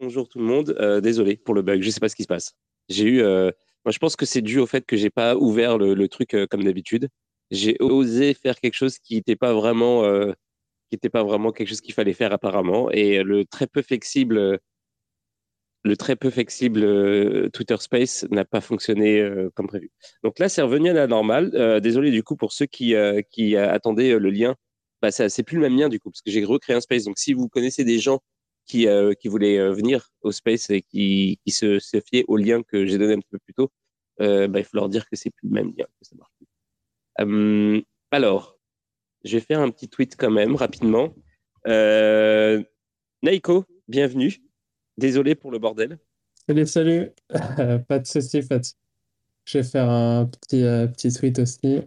Bonjour tout le monde. Euh, désolé pour le bug, je sais pas ce qui se passe. J'ai eu, euh, moi je pense que c'est dû au fait que j'ai pas ouvert le, truc euh, comme d'habitude. J'ai osé faire quelque chose qui n'était pas vraiment, qui pas vraiment quelque chose qu'il fallait faire apparemment. Et le très peu flexible, le très peu flexible Twitter Space n'a pas fonctionné comme prévu. Donc là, c'est revenu à la normale. Désolé du coup pour ceux qui attendaient le lien. Bah, c'est plus le même lien du coup parce que j'ai recréé un space. Donc si vous connaissez des gens qui, euh, voulaient euh, venir au space et qui, se, se fiaient au lien que j'ai donné un petit peu plus tôt, euh, bah, il faut leur dire que c'est plus le même lien, que ça marche plus. Euh, alors, je vais faire un petit tweet quand même rapidement. Euh, Naiko, bienvenue. Désolé pour le bordel. Salut, salut. pas de souci, pas. Je vais faire un petit, petit tweet aussi.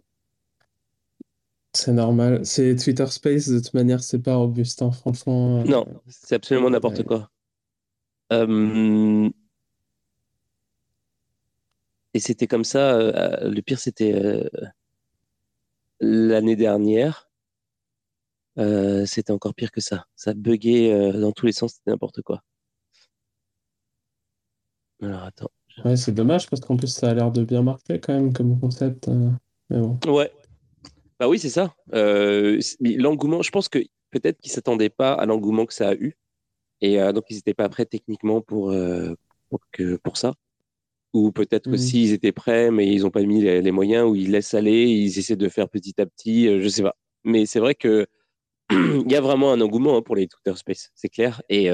C'est normal. C'est Twitter Space, de toute manière, c'est pas robuste, hein, franchement. euh, Non, c'est absolument n'importe ouais. quoi. Euh, et c'était comme ça. euh, le pire, c'était euh, l'année dernière. C'était encore pire que ça. Ça buguait dans tous les sens, c'était n'importe quoi. Alors attends. Ouais, c'est dommage parce qu'en plus, ça a l'air de bien marcher quand même comme concept. Mais bon. Ouais, bah oui, c'est ça. Euh, l'engouement, je pense que peut-être qu'ils s'attendaient pas à l'engouement que ça a eu. Et euh, donc, ils n'étaient pas prêts techniquement pour, euh, pour, que, pour ça. Ou peut-être Hmm. aussi ils étaient prêts, mais ils n'ont pas mis les, les moyens, ou ils laissent aller, ils essaient de faire petit à petit, je sais pas. Mais c'est vrai que il y a vraiment un engouement hein, pour les Twitter Space, c'est clair. Et,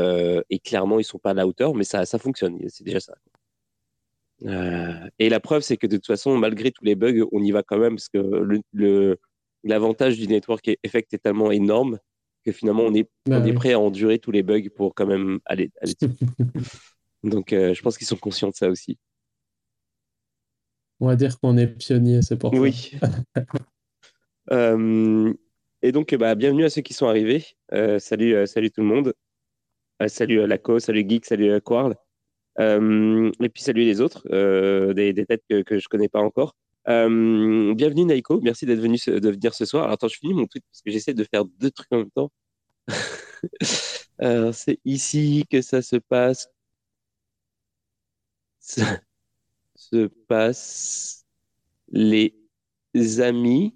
et clairement, ils sont pas à la hauteur, mais ça, ça fonctionne, c'est déjà ça. Euh, et la preuve, c'est que de toute façon, malgré tous les bugs, on y va quand même, parce que le, le- l'avantage du network effect est tellement énorme que finalement, on est, Bah on est oui. prêt à endurer tous les bugs pour quand même aller, aller. Donc, euh, je pense qu'ils sont conscients de ça aussi. On va dire qu'on est pionnier, c'est pour ça. Oui. Euh, et donc, bah, bienvenue à ceux qui sont arrivés. Euh, salut, salut tout le monde. Salut Laco, salut Geek, salut Quarl. Et puis salut les autres, des, des têtes que, que je connais pas encore. Euh, bienvenue Naiko, merci d'être venu ce- de venir ce soir. Alors, attends, je finis mon tweet parce que j'essaie de faire deux trucs en même temps. Alors, c'est ici que ça se passe. Ça se passe, les amis.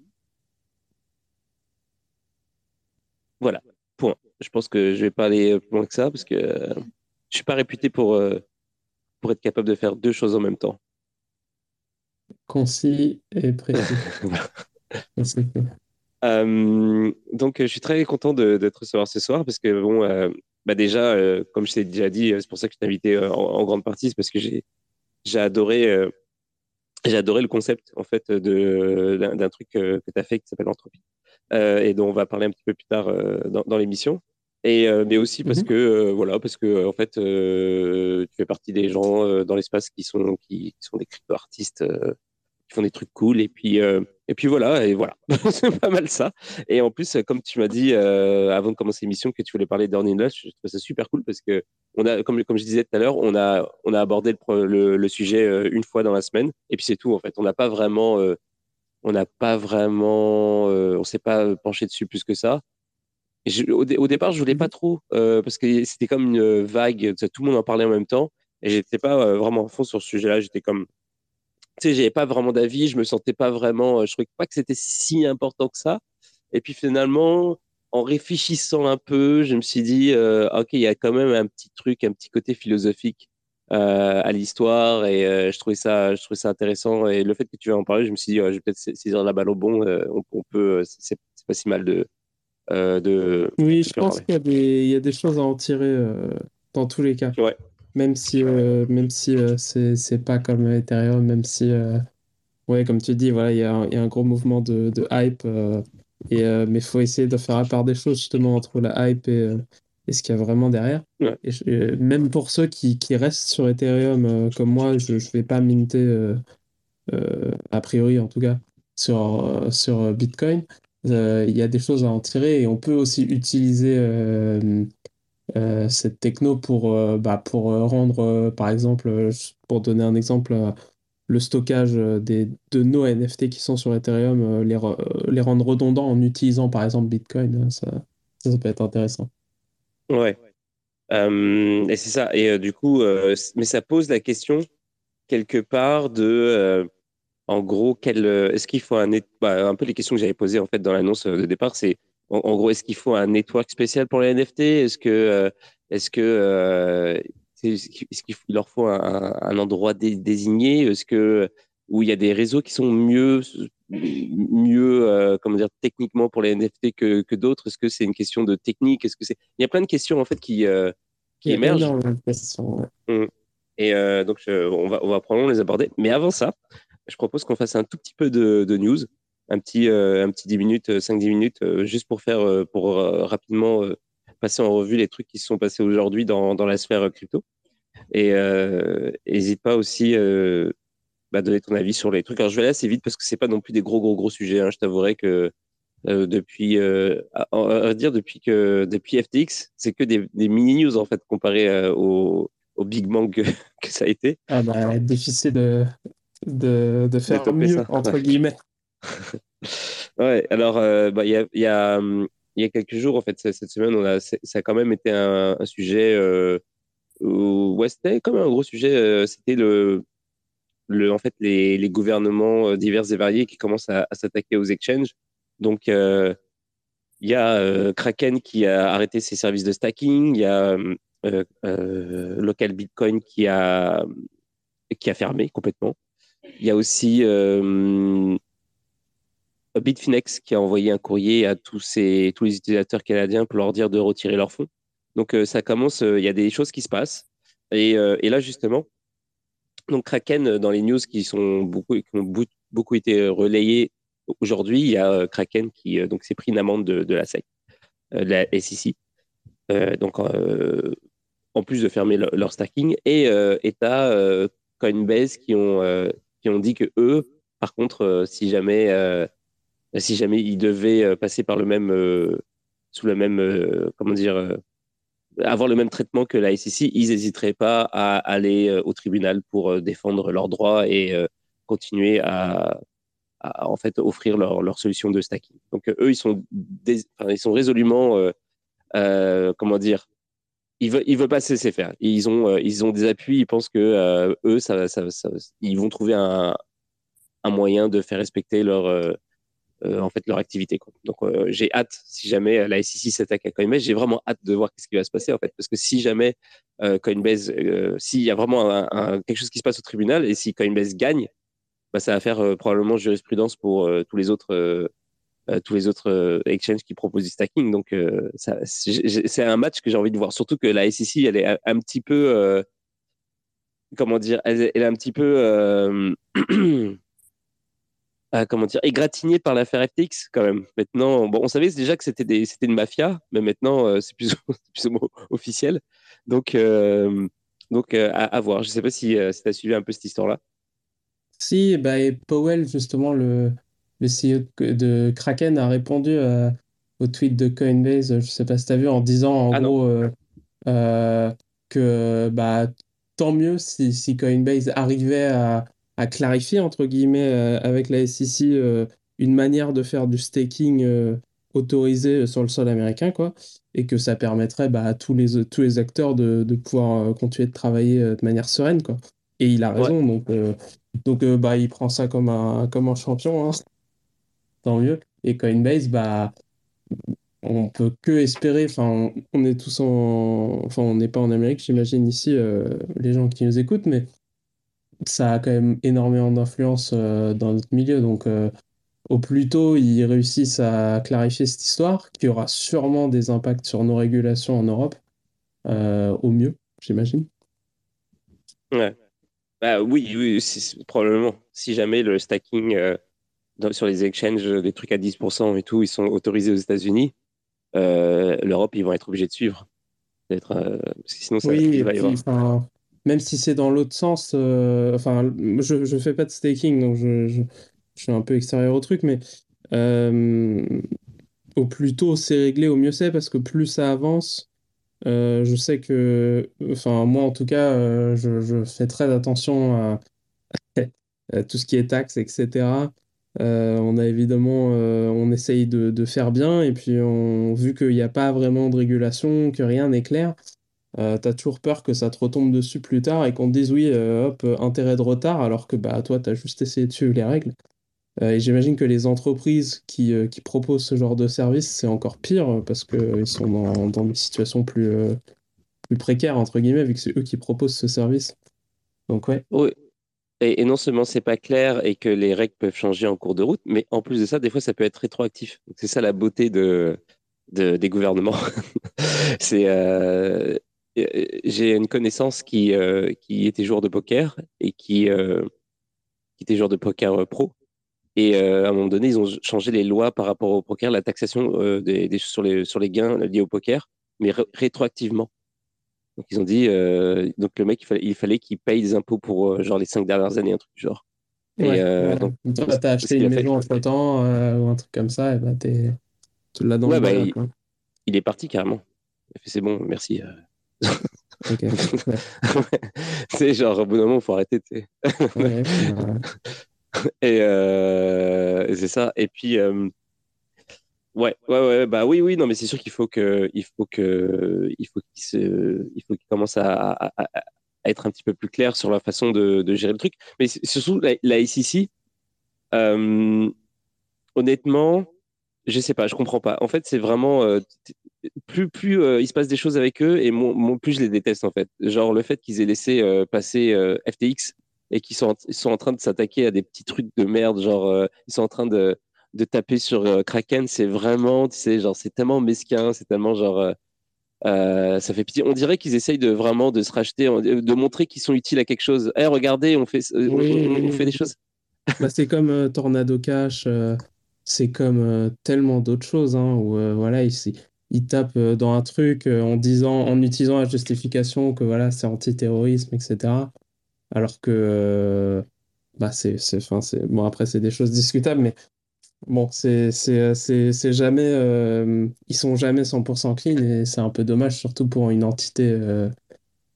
Voilà, point. Je pense que je vais plus loin que ça parce que euh, je suis pas réputé pour, euh, pour être capable de faire deux choses en même temps. Concis et précis. Cool. Euh, donc, je suis très content de, de te recevoir ce soir parce que, bon, euh, bah déjà, euh, comme je t'ai déjà dit, c'est pour ça que je t'ai invité en, en grande partie, c'est parce que j'ai j'ai adoré, j'ai adoré le concept, en fait, de, d'un d'un truc que tu as fait qui s'appelle Entropie et dont on va parler un petit peu plus tard dans, dans l'émission. Et, mais aussi parce Mhm. que, voilà, parce que, en fait, tu fais partie des gens dans l'espace qui sont, qui, qui sont des crypto-artistes euh, qui font des trucs cool et puis euh, et puis voilà et voilà. C'est pas mal ça. Et en plus comme tu m'as dit euh, avant de commencer l'émission que tu voulais parler d'Earning Loss je trouve ça super cool parce que on a comme comme je disais tout à l'heure on a on a abordé le, pro- le, le sujet euh, une fois dans la semaine et puis c'est tout en fait. On n'a pas vraiment on n'a pas vraiment on s'est pas penché dessus plus que ça. Et je- au, dé- au départ je voulais pas Mhm. trop parce que c'était comme une vague tout le monde en parlait en même temps et j'étais pas vraiment à fond sur ce sujet-là. J'étais comme tu sais, j'avais pas vraiment d'avis, je me sentais pas vraiment, euh, je trouvais pas que c'était si important que ça. Et puis finalement, en réfléchissant un peu, je me suis dit, euh, ok, il y a quand même un petit truc, un petit côté philosophique euh, à l'histoire, et euh, je trouvais ça, je trouvais ça intéressant. Et le fait que tu vas en parler, je me suis dit, ouais, je vais peut-être sa- saisir la balle au bon. on, on peut, c'est pas si mal de de, Oui, de je pense qu'il y a des, il y a des choses à en tirer dans tous les cas. Ouais, Même si, euh, même si euh, c'est, pas comme Ethereum, même si, euh, ouais, comme tu dis, voilà, il y a un, il y a un gros mouvement de, de hype. euh, et, euh, mais il faut essayer de faire la part des choses justement entre la hype et, et ce qu'il y a vraiment derrière. ouais, Et je- même pour ceux qui, qui restent sur Ethereum, comme moi, je ne vais pas minter, a priori en tout cas, sur, sur Bitcoin. Il y a des choses à en tirer et on peut aussi utiliser cette techno pour, euh, bah, pour euh, rendre, euh, par exemple, euh, pour donner un exemple, euh, le stockage euh, des, de nos NFT qui sont sur Ethereum, euh, les, euh, les rendre redondants en utilisant par exemple Bitcoin. ça, ça, peut être intéressant. ouais. Euh, et c'est ça. Et euh, du coup, euh, mais ça pose la question quelque part de, en gros, quel, est-ce qu'il faut un, bah, un peu les questions que j'avais posées en fait dans l'annonce de départ, c'est en, gros, est-ce qu'il faut un network spécial pour les NFT Est-ce que, est-ce que, est-ce qu'il leur faut un, un endroit désigné? Est-ce que où il y a des réseaux qui sont mieux, mieux, euh, comment dire, techniquement pour les NFT que, que d'autres? Est-ce que c'est une question de technique? Est-ce que c'est Il y a plein de questions en fait qui, euh, qui émergent. Mmh. Et euh, donc on va, on va probablement les aborder. Mais avant ça, je propose qu'on fasse un tout petit peu de, de news, un petit, un petit 10 minutes, 5-10 minutes, juste pour faire, pour rapidement passer en revue les trucs qui se sont passés aujourd'hui dans, dans la sphère crypto. Et n'hésite pas aussi bah, donner ton avis sur les trucs. Alors, je vais aller assez vite parce que c'est pas non plus des gros, gros, gros sujets. Hein. Je t'avouerai que euh, depuis, euh, à, dire depuis que depuis FTX, c'est que des, des, mini news en fait comparé euh, au, au, big bang que, que, ça a été. Ah bah difficile de de, de faire mieux entre guillemets. ouais. Alors euh, bah il y a quelques jours en fait cette semaine ça a quand même été un, sujet où, ouais c'était comme un gros sujet c'était le en fait, les, gouvernements euh, divers et variés qui commencent à, s'attaquer aux exchanges. Donc, euh, il y a euh, Kraken qui a arrêté ses services de stacking, il y a euh, Local Bitcoin qui a, qui a fermé complètement. Il y a aussi Bitfinex qui a envoyé un courrier à tous, ces, tous les utilisateurs canadiens pour leur dire de retirer leurs fonds. Donc, ça commence, il y a des choses qui se passent. Et, et là, justement, donc Kraken, euh, dans les news qui sont beaucoup, qui ont beaucoup été relayées aujourd'hui, il y a euh, Kraken qui euh, donc s'est pris une amende de, la SEC, de la SEC. Euh, donc en plus de fermer leur, stacking et euh, as Coinbase qui ont qui ont dit que eux, par contre, si jamais si jamais ils devaient passer par le même sous le même comment dire avoir le même traitement que la SEC, ils n'hésiteraient pas à aller euh, au tribunal pour euh, défendre leurs droits et euh, continuer à, en fait offrir leur, leur, solution de stacking. Donc eux, ils sont, ils sont résolument, euh, comment dire, ils veulent, ils veulent pas se laisser faire. Ils ont, ils ont des appuis. Ils pensent que eux, ils vont trouver un, moyen de faire respecter leur euh, en fait leur activité. Quoi. Donc euh, j'ai hâte, si jamais la SEC s'attaque à Coinbase, j'ai vraiment hâte de voir ce qui va se passer en fait, parce que si jamais euh, Coinbase, s'il y a vraiment un, quelque chose qui se passe au tribunal et si Coinbase gagne, bah, ça va faire probablement jurisprudence pour tous les autres tous les autres exchanges qui proposent du stacking. Donc, c'est un match que j'ai envie de voir. Surtout que la SEC, elle est un, petit peu, comment dire, elle, elle, est un petit peu comment dire, égratigné par l'affaire FTX quand même. Maintenant, bon, on savait déjà que c'était des, c'était une mafia, mais maintenant euh, c'est plus, plus officiel. Donc, euh, donc euh, à, voir. Je sais pas si, si tu as suivi un peu cette histoire-là. Si, bah, et Powell, justement, le, le CEO de Kraken, a répondu au tweet de Coinbase, je sais pas si tu as vu, en disant en ah gros que bah, tant mieux si, si Coinbase arrivait à à clarifier, entre guillemets, euh, avec la SEC, euh, une manière de faire du staking euh, autorisé sur le sol américain, quoi, et que ça permettrait bah, à tous les, tous les acteurs de, de pouvoir continuer de travailler de manière sereine, quoi. Et il a raison, donc, donc bah, il prend ça comme un, comme un champion, hein. tant mieux. Et Coinbase, bah, on peut que espérer, enfin, on, est tous en, enfin, on n'est pas en Amérique, j'imagine ici, les gens qui nous écoutent, mais ça a quand même énormément d'influence euh, dans notre milieu. Donc, euh, au plus tôt ils réussissent à clarifier cette histoire, qui aura sûrement des impacts sur nos régulations en Europe, euh, au mieux, j'imagine. Ouais. Bah, oui, oui probablement. Si jamais le stacking sur les exchanges, des trucs à 10% et tout, ils sont autorisés aux États-Unis, l'Europe, ils vont être obligés de suivre. Être, sinon, ça oui, va y avoir même si c'est dans l'autre sens, euh, enfin, je ne fais pas de staking, donc je, je, suis un peu extérieur au truc, mais euh, au plus tôt c'est réglé, au mieux c'est, parce que plus ça avance, euh, je sais que, enfin, moi en tout cas, je, je, fais très attention à, tout ce qui est taxes, etc. on a évidemment, on essaye de, de, faire bien, et puis vu qu'il n'y a pas vraiment de régulation, que rien n'est clair, euh, t'as toujours peur que ça te retombe dessus plus tard et qu'on te dise oui, euh, hop, euh, intérêt de retard, alors que bah toi, t'as juste essayé de suivre les règles. Euh, et j'imagine que les entreprises qui, qui proposent ce genre de service, c'est encore pire parce qu'ils sont dans, des situations plus, plus précaires, entre guillemets, vu que c'est eux qui proposent ce service. Donc ouais. Oui. Et, non seulement c'est pas clair et que les règles peuvent changer en cours de route, mais en plus de ça, des fois, ça peut être rétroactif. C'est ça la beauté de, de- des gouvernements. C'est, j'ai une connaissance qui, euh, qui était joueur de poker et qui, euh, qui était joueur de poker euh, pro. Et euh, à un moment donné, ils ont changé les lois par rapport au poker, la taxation euh, des, des, sur, les, sur les gains liés au poker, mais ré- rétroactivement. Donc ils ont dit, euh, donc le mec, il fallait, il fallait qu'il paye des impôts pour euh, genre les cinq dernières années, un truc du genre. Et Ouais, euh, donc, Toi, t'as acheté une maison entre-temps euh, ou un truc comme ça, et bah tu l'as dans ouais, le bah, il, il est parti carrément. Il a fait, c'est bon, merci. Ok. Ouais. c'est genre, au bout d'un moment, faut arrêter. Ouais, Et euh, c'est ça. Et puis, euh, ouais, ouais, ouais, bah oui, oui, non, mais c'est sûr qu'il faut que, il faut que, il faut qu'il se, il faut qu'il commence à, à, à- à être un petit peu plus clair sur la façon de, de gérer le truc. Mais surtout, la, la SEC, euh, honnêtement, je sais pas, je comprends pas. En fait, c'est vraiment, euh, plus, plus euh, il se passe des choses avec eux et mon, mon- plus je les déteste, en fait. Genre, le fait qu'ils aient laissé euh, passer euh, FTX et qu'ils sont, en- ils sont en train de s'attaquer à des petits trucs de merde, genre, ils sont en train de, de taper sur Kraken, c'est vraiment, tu sais, genre, c'est tellement mesquin, c'est tellement genre, ça fait pitié. On dirait qu'ils essayent de vraiment de se racheter, de montrer qu'ils sont utiles à quelque chose. Eh, regardez, on fait, on, Oui, on- oui, on fait des choses. Bah, c'est comme Tornado Cash, c'est comme euh, tellement d'autres choses, hein, où euh, voilà, ils, ils tapent euh, dans un truc euh, en disant, en utilisant la justification que voilà, c'est antiterrorisme, etc. Alors que euh, bah, c'est, c'est, enfin, c'est, bon, après, c'est des choses discutables, mais bon, c'est, c'est, c'est, c'est jamais, euh, ils sont jamais 100% clean et c'est un peu dommage, surtout pour une entité euh,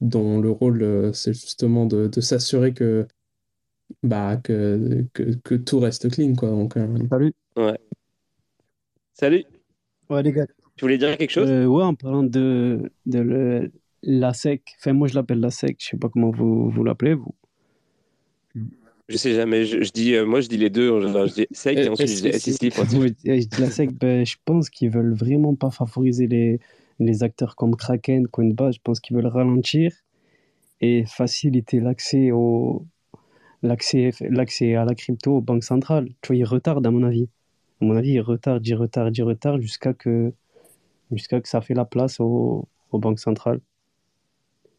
dont le rôle, euh, c'est justement de, de s'assurer que bah, que, que, que tout reste clean, quoi. Donc, euh, Salut. Ouais. Salut, Ouais, les gars. Tu voulais dire quelque chose? Euh, ouais, en parlant de, de le- la SEC, enfin, moi je l'appelle la SEC, je sais pas comment vous, vous l'appelez, vous. Je sais jamais, je, je dis, euh, moi je dis les deux, genre, je dis SEC et Et- ensuite dis je dis la SEC, ben, je pense qu'ils veulent vraiment pas favoriser les, les acteurs comme Kraken, Coinbase, je pense qu'ils veulent ralentir et faciliter l'accès au l'accès l'accès à la crypto aux banques centrales. Tu vois, ils retardent à mon avis. À mon avis, ils retardent, ils retardent, ils retardent jusqu'à que jusqu'à que ça fait la place aux, aux banques centrales.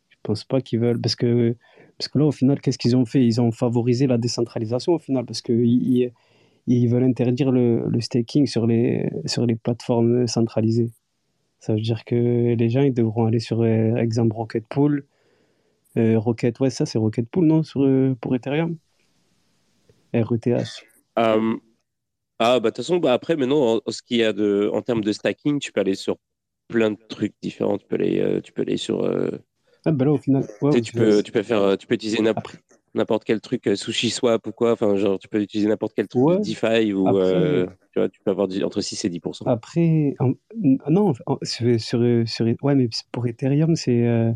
Je pense pas qu'ils veulent parce que parce que là au final qu'est-ce qu'ils ont fait? Ils ont favorisé la décentralisation au final parce que ils, veulent interdire le, le staking sur les sur les plateformes centralisées. Ça veut dire que les gens ils devront aller sur euh, exemple Rocket Pool, euh, Rocket ouais ça c'est Rocket Pool non? Sur euh, pour Ethereum. RETH. Ah, bah, de toute façon, bah, après, maintenant, en, en ce qu'il y a de, en termes de stacking, tu peux aller sur plein de trucs différents. Tu peux aller, euh, tu peux aller sur, euh, Ah ben là au final ouais, tu peux, tu peux faire, euh, tu peux utiliser n'importe quel truc, euh, sushi swap ou quoi. Enfin, genre, tu peux utiliser n'importe quel truc ouais DeFi ou, après euh, tu vois, tu peux avoir du- entre 6 et 10%. Après, en- non, en- sur, sur, sur- ouais, mais pour Ethereum, c'est,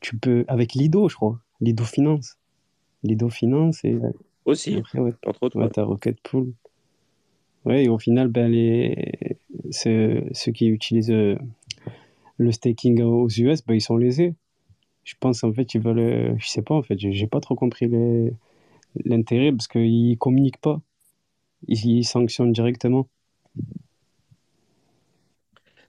tu peux, avec Lido, je crois, Lido Finance. Lido Finance, et, Aussi, après, ouais, entre autres, ouais. t'as Rocket Pool. Ouais, et au final, ben, les, ceux, qui utilisent euh, le staking aux US, ben, ils sont lésés. Je pense, en fait, ils veulent, euh, je sais pas, en fait, j'ai pas trop compris les- l'intérêt parce qu'ils communiquent pas. Ils, sanctionnent directement.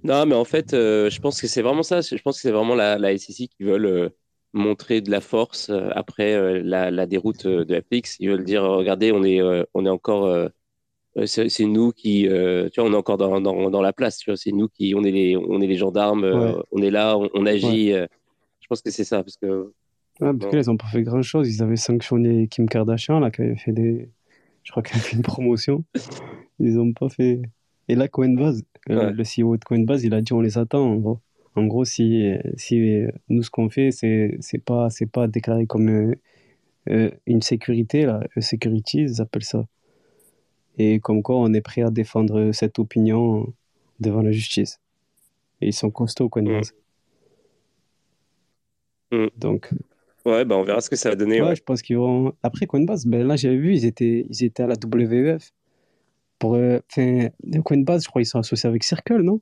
Non, mais en fait, euh, je pense que c'est vraiment ça. Je pense que c'est vraiment la, SEC qui veulent montrer de la force après la, la déroute de FTX. Ils veulent dire, euh, regardez, on est, on est encore, c'est c'est nous qui, euh, tu vois, on est encore dans, dans, dans la place. Tu vois, c'est nous qui, on est les, on est les gendarmes. euh, Ouais, on est là, on, on ouais. agit. euh. je pense que c'est ça, parce que Ouais, parce que bon, là, ils n'ont pas fait grand-chose. Ils avaient sanctionné Kim Kardashian, là, qui avait fait des... Je crois qu'elle a fait une promotion. Ils n'ont pas fait... Et là, Coinbase, euh, le CEO de Coinbase, il a dit on les attend, en gros. En gros, si, si euh, nous, ce qu'on fait, c'est c'est pas, c'est pas déclaré comme euh, euh, une sécurité, là, euh, securities, ils appellent ça. Et comme quoi, on est prêt à défendre cette opinion devant la justice. Et ils sont costauds, Mm. Coinbase. Mm. Donc. Ouais, bah on verra ce que ça va donner. Ouais, je pense qu'ils vont. Après Coinbase, ben là j'avais vu, ils étaient, ils étaient à la WEF. Pour, euh, enfin, Coinbase, je crois qu'ils sont associés avec Circle, non?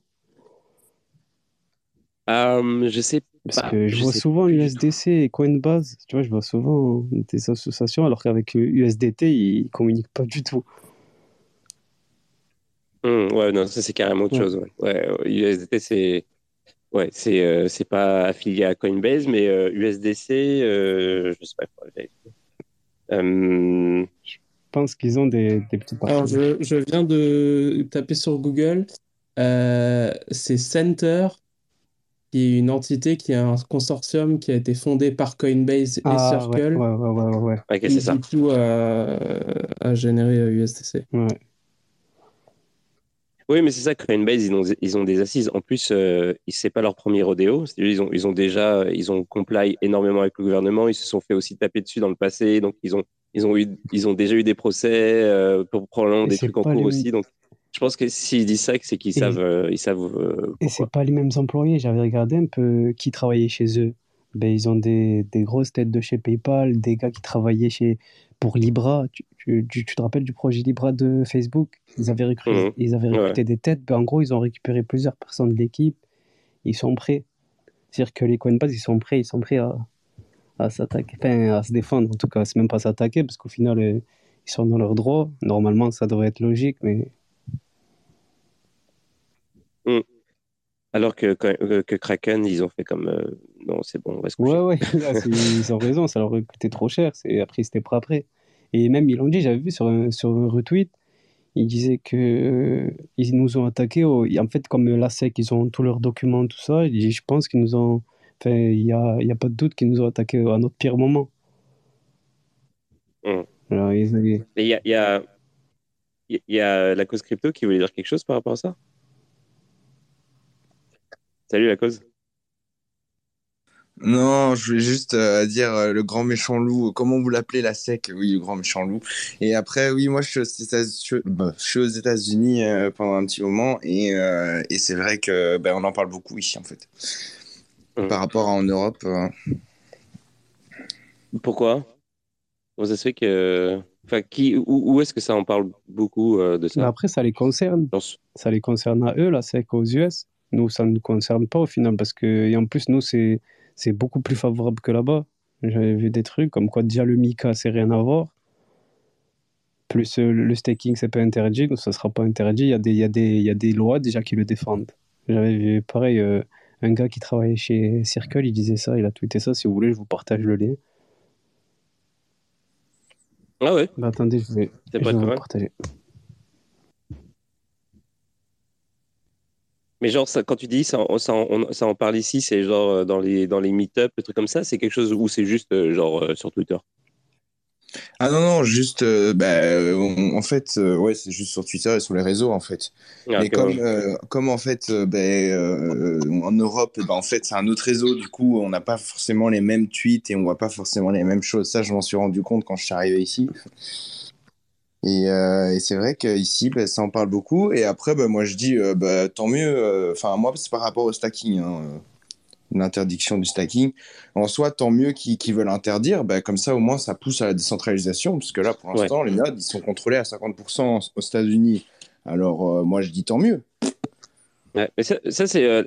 Euh, Je sais Parce que je, vois souvent USDC et Coinbase, tu vois, je vois souvent des associations, alors qu'avec USDT, ils communiquent pas du tout. Hum, ouais, non, ça c'est carrément autre chose. Ouais. USDT, c'est ouais, c'est euh, c'est pas affilié à Coinbase, mais USDC, euh, je sais pas. Euh, je pense qu'ils ont des, des petits Alors, je, je, viens de taper sur Google. c'est Center, qui est une entité qui est un consortium qui a été fondé par Coinbase et ah, Circle. Ouais, ouais, ouais, ouais. ouais. c'est ça. Du coup, à, générer USDC. Ouais. Oui, mais c'est ça, Coinbase, ils ont, ils ont des assises. En plus, euh, c'est pas leur premier rodéo. Ils ont, ils ont déjà, ils ont comply énormément avec le gouvernement. Ils se sont fait aussi taper dessus dans le passé. Donc, ils ont, ils ont, eu, ils ont déjà eu des procès euh, pour probablement des trucs en cours aussi. Donc, je pense que s'ils disent ça, c'est qu'ils savent, euh, ils savent. Euh, et c'est pas les mêmes employés. J'avais regardé un peu qui travaillait chez eux. Ben, ils ont des, des grosses têtes de chez PayPal, des gars qui travaillaient chez pour Libra. Tu, tu, te rappelles du projet Libra de Facebook? Ils avaient recruté, mhm. ils avaient recruté des têtes. Ben, en gros, ils ont récupéré plusieurs personnes de l'équipe. Ils sont prêts. C'est-à-dire que les Coinbase, ils sont prêts, ils sont prêts à, à s'attaquer, enfin à se défendre. En tout cas, c'est même pas s'attaquer parce qu'au final, euh, ils sont dans leurs droits. Normalement, ça devrait être logique, mais. Mm. Alors que, que, Kraken, ils ont fait comme euh, non, c'est bon, on va se coucher. Ouais, ouais, ils ont raison, ça leur coûté trop cher. Après, c'était pas après. Et même, ils l'ont dit, j'avais vu sur un, sur un retweet, ils disaient que euh, ils nous ont attaqué. en fait, comme la SEC, ils ont tous leurs documents, tout ça, je pense qu'ils nous ont. Enfin, il n'y a, y a pas de doute qu'ils nous ont attaqué à notre pire moment. Hum. il y a, y, a, y a la cause crypto qui voulait dire quelque chose par rapport à ça? Salut la cause. Non, je voulais juste euh, dire euh, le grand méchant loup. Comment vous l'appelez la SEC? Oui, le grand méchant loup. Et après, oui, moi, je suis aux États-Unis euh, pendant un petit moment et, et c'est vrai que ben, on en parle beaucoup ici, en fait, mmh. par rapport à en Europe. Pourquoi? Vous ça se fait que, enfin, qui, où, est-ce que ça en parle beaucoup de ça? Après, ça les concerne. Ça les concerne à eux, la SEC aux US. Nous, ça ne nous concerne pas au final parce que, et en plus, nous, c'est c'est beaucoup plus favorable que là-bas. J'avais vu des trucs comme quoi déjà le Mika, c'est rien à voir. Plus euh, le staking, c'est pas interdit, donc ça sera pas interdit. Il y, a des, il, y a des, il y a des lois déjà qui le défendent. J'avais vu pareil, euh, un gars qui travaillait chez Circle, il disait ça, il a tweeté ça. Si vous voulez, je vous partage le lien. Ah ouais bah, Attendez, je vais, je vais vous partager. Mais genre, ça, quand tu dis ça, ça, ça en parle ici, c'est genre euh, dans les, dans les meet-up, des trucs comme ça, c'est quelque chose où c'est juste euh, genre euh, sur Twitter? Ah non, non, juste, bah, en fait, ouais, c'est juste sur Twitter et sur les réseaux, en fait. Ah, Mais comme, comme, en fait, ben, en Europe, ben, en fait, c'est un autre réseau, du coup, on n'a pas forcément les mêmes tweets et on voit pas forcément les mêmes choses. Ça, je m'en suis rendu compte quand je suis arrivé ici. Et, euh, et c'est vrai qu'ici, bah, ça en parle beaucoup. Et après, bah, moi, je dis, euh, bah, tant mieux. Euh, enfin, moi, c'est par rapport au stacking, hein, l'interdiction du stacking. En soi, tant mieux qu'ils veulent interdire. Bah, comme ça, au moins, ça pousse à la décentralisation. Parce que là, pour l'instant, les nodes, ils sont contrôlés à 50% aux États-Unis. Alors, moi, je dis tant mieux. Mais ça, ça c'est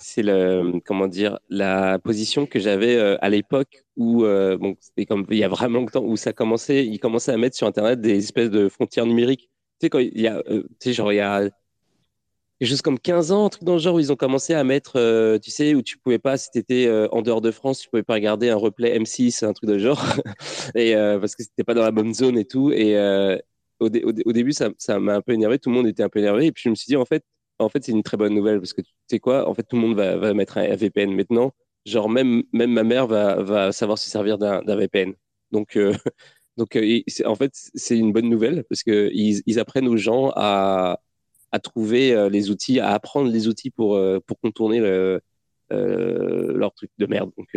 c'est le comment dire la position que j'avais euh, à l'époque où euh, bon c'était comme il y a vraiment longtemps où ça commençait ils commençaient à mettre sur internet des espèces de frontières numériques. Tu sais quand il y a euh, tu sais genre il y a chose comme 15 ans un truc dans le genre où ils ont commencé à mettre tu sais où tu pouvais pas si tu étais en dehors de France tu pouvais pas regarder un replay M6 un truc de genre. Et parce que c'était pas dans la bonne zone et tout. Et au, au, début ça m'a un peu énervé. Tout le monde était un peu énervé. Et puis je me suis dit en fait en fait, c'est une très bonne nouvelle parce que tu sais quoi, en fait, tout le monde va, mettre un VPN maintenant. Genre, même, même ma mère va, va savoir se servir d'un VPN. Donc, euh, donc euh, en fait, c'est une bonne nouvelle parce qu'ils ils apprennent aux gens à, à trouver euh, les outils, à apprendre les outils pour, pour contourner le, leur truc de merde. Donc,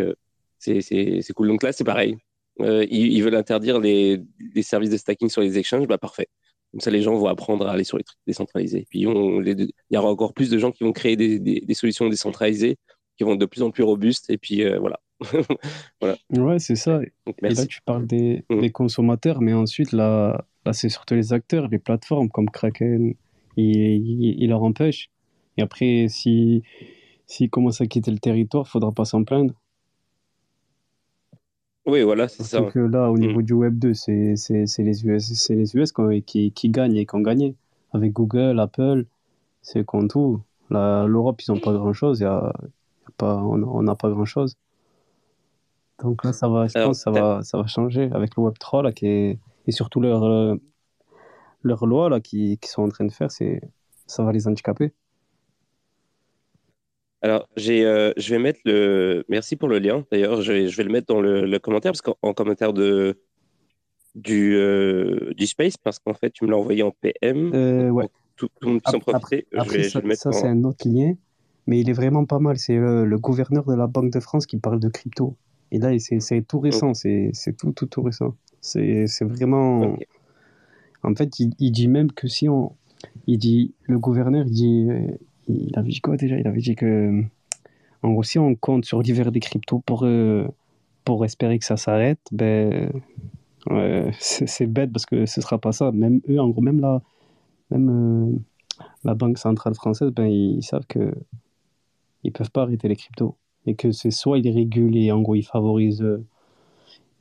c'est cool. Donc là, c'est pareil. Ils, ils, veulent interdire les, les services de stacking sur les exchanges. Bah, parfait. Comme ça, les gens vont apprendre à aller sur les trucs décentralisés. Puis il y aura encore plus de gens qui vont créer des, solutions décentralisées qui vont être de plus en plus robustes. Et puis voilà. voilà. Ouais, c'est ça. et là, tu parles des, mmh. des consommateurs, mais ensuite, là, là c'est surtout les acteurs, les plateformes comme Kraken, ils, leur empêchent. Et après, s'ils si, commencent à quitter le territoire, il faudra pas s'en plaindre. Oui, voilà, c'est ça. que là, au niveau mmh. du Web 2, c'est les US, les US qui, qui gagnent et qui ont gagné. Avec Google, Apple, c'est comme tout. L'Europe, ils n'ont pas grand-chose. Y a, pas, on n'a pas grand-chose. Donc là, ça va, je pense ça va, ça va changer avec le Web3 là, qui est, et surtout leurs leur euh, lois là, qui, qui, sont en train de faire, ça va les handicaper. Alors, j'ai, euh, je vais mettre le. Merci pour le lien. D'ailleurs, je vais, je vais le mettre dans le, le commentaire parce qu'en commentaire de du, euh, du space, parce qu'en fait, tu me l'as envoyé en PM. ouais. Tout, le monde profiter. Après, ça, ça c'est un autre lien, mais il est vraiment pas mal. C'est le, gouverneur de la Banque de France qui parle de crypto. Et là, c'est tout récent. C'est tout, tout, tout récent. C'est vraiment. En fait, il, il, dit même que si on. Il dit. Le gouverneur, il dit il avait dit quoi déjà? Il avait dit que, en gros, si on compte sur l'hiver des cryptos pour, euh, pour espérer que ça s'arrête, ben, c'est bête parce que ce sera pas ça. Même eux, en gros, même la, même, euh, la Banque centrale française, ben, ils, savent que ils peuvent pas arrêter les cryptos. Et que c'est soit ils régulent et en gros, ils favorisent,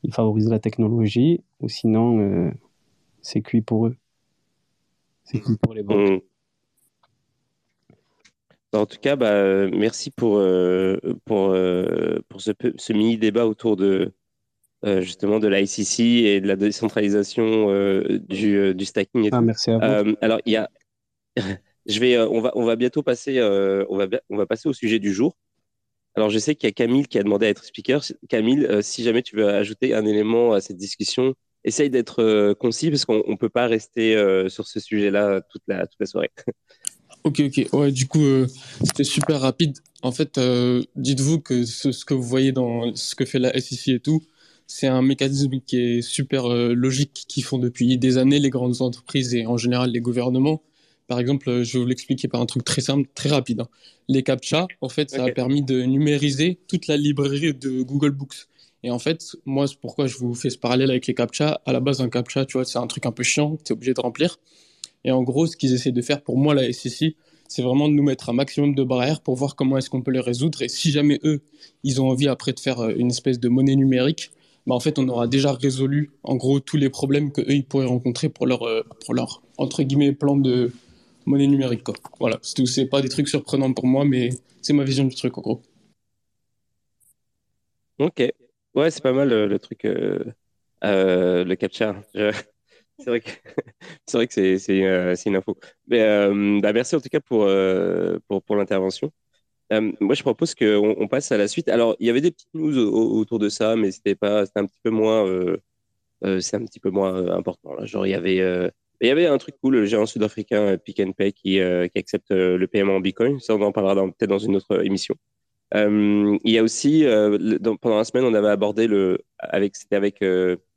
ils favorisent la technologie, ou sinon, euh, c'est cuit pour eux. C'est cuit pour les banques. Mmh. En tout cas, bah, merci pour, euh, pour, euh, pour ce, ce, mini débat autour de euh, justement de l'ICC et de la décentralisation du, du, stacking. ah, merci à vous. alors, il y a, je vais, on va, on va bientôt passer, on va, on va passer au sujet du jour. Alors, je sais qu'il y a Camille qui a demandé à être speaker. Camille, si jamais tu veux ajouter un élément à cette discussion, essaye d'être concis parce qu'on ne peut pas rester sur ce sujet-là toute la, toute la soirée. Ok, ok. Ouais, du coup, euh, c'était super rapide. En fait, euh, dites-vous que ce, que vous voyez dans ce que fait la SEC et tout, c'est un mécanisme qui est super euh, logique, qui font depuis des années les grandes entreprises et en général les gouvernements. Par exemple, je vais vous l'expliquer par un truc très simple, très rapide. Hein. Les CAPTCHA, en fait, ça a permis de numériser toute la librairie de Google Books. Et en fait, moi, c'est pourquoi je vous fais ce parallèle avec les CAPTCHA. À la base, un CAPTCHA, tu vois, c'est un truc un peu chiant, tu es obligé de remplir. Et en gros, ce qu'ils essaient de faire pour moi, la SEC, c'est vraiment de nous mettre un maximum de barrières pour voir comment est-ce qu'on peut les résoudre. Et si jamais eux, ils ont envie après de faire euh, une espèce de monnaie numérique, bah en fait, on aura déjà résolu en gros tous les problèmes que eux ils pourraient rencontrer pour leur, euh, pour leur entre guillemets plan de monnaie numérique. Voilà, c'est tout. C'est pas des trucs surprenants pour moi, mais c'est ma vision du truc en gros. Ok, ouais, c'est pas mal euh, le, truc, le captcha. C'est vrai que c'est vrai que c'est c'est euh, une info. Mais, euh, bah, merci en tout cas pour euh, l'intervention. moi, je propose qu'on on passe à la suite. Alors, il y avait des petites news autour de ça, mais c'était pas c'était un petit peu moins c'est un petit peu moins important. Genre, il y avait il y avait un truc cool, le géant sud-africain Pick and Pay qui, qui accepte le paiement en Bitcoin. Ça, on en parlera peut-être dans une autre émission. il y a aussi, pendant la semaine, on avait abordé le, avec, c'était avec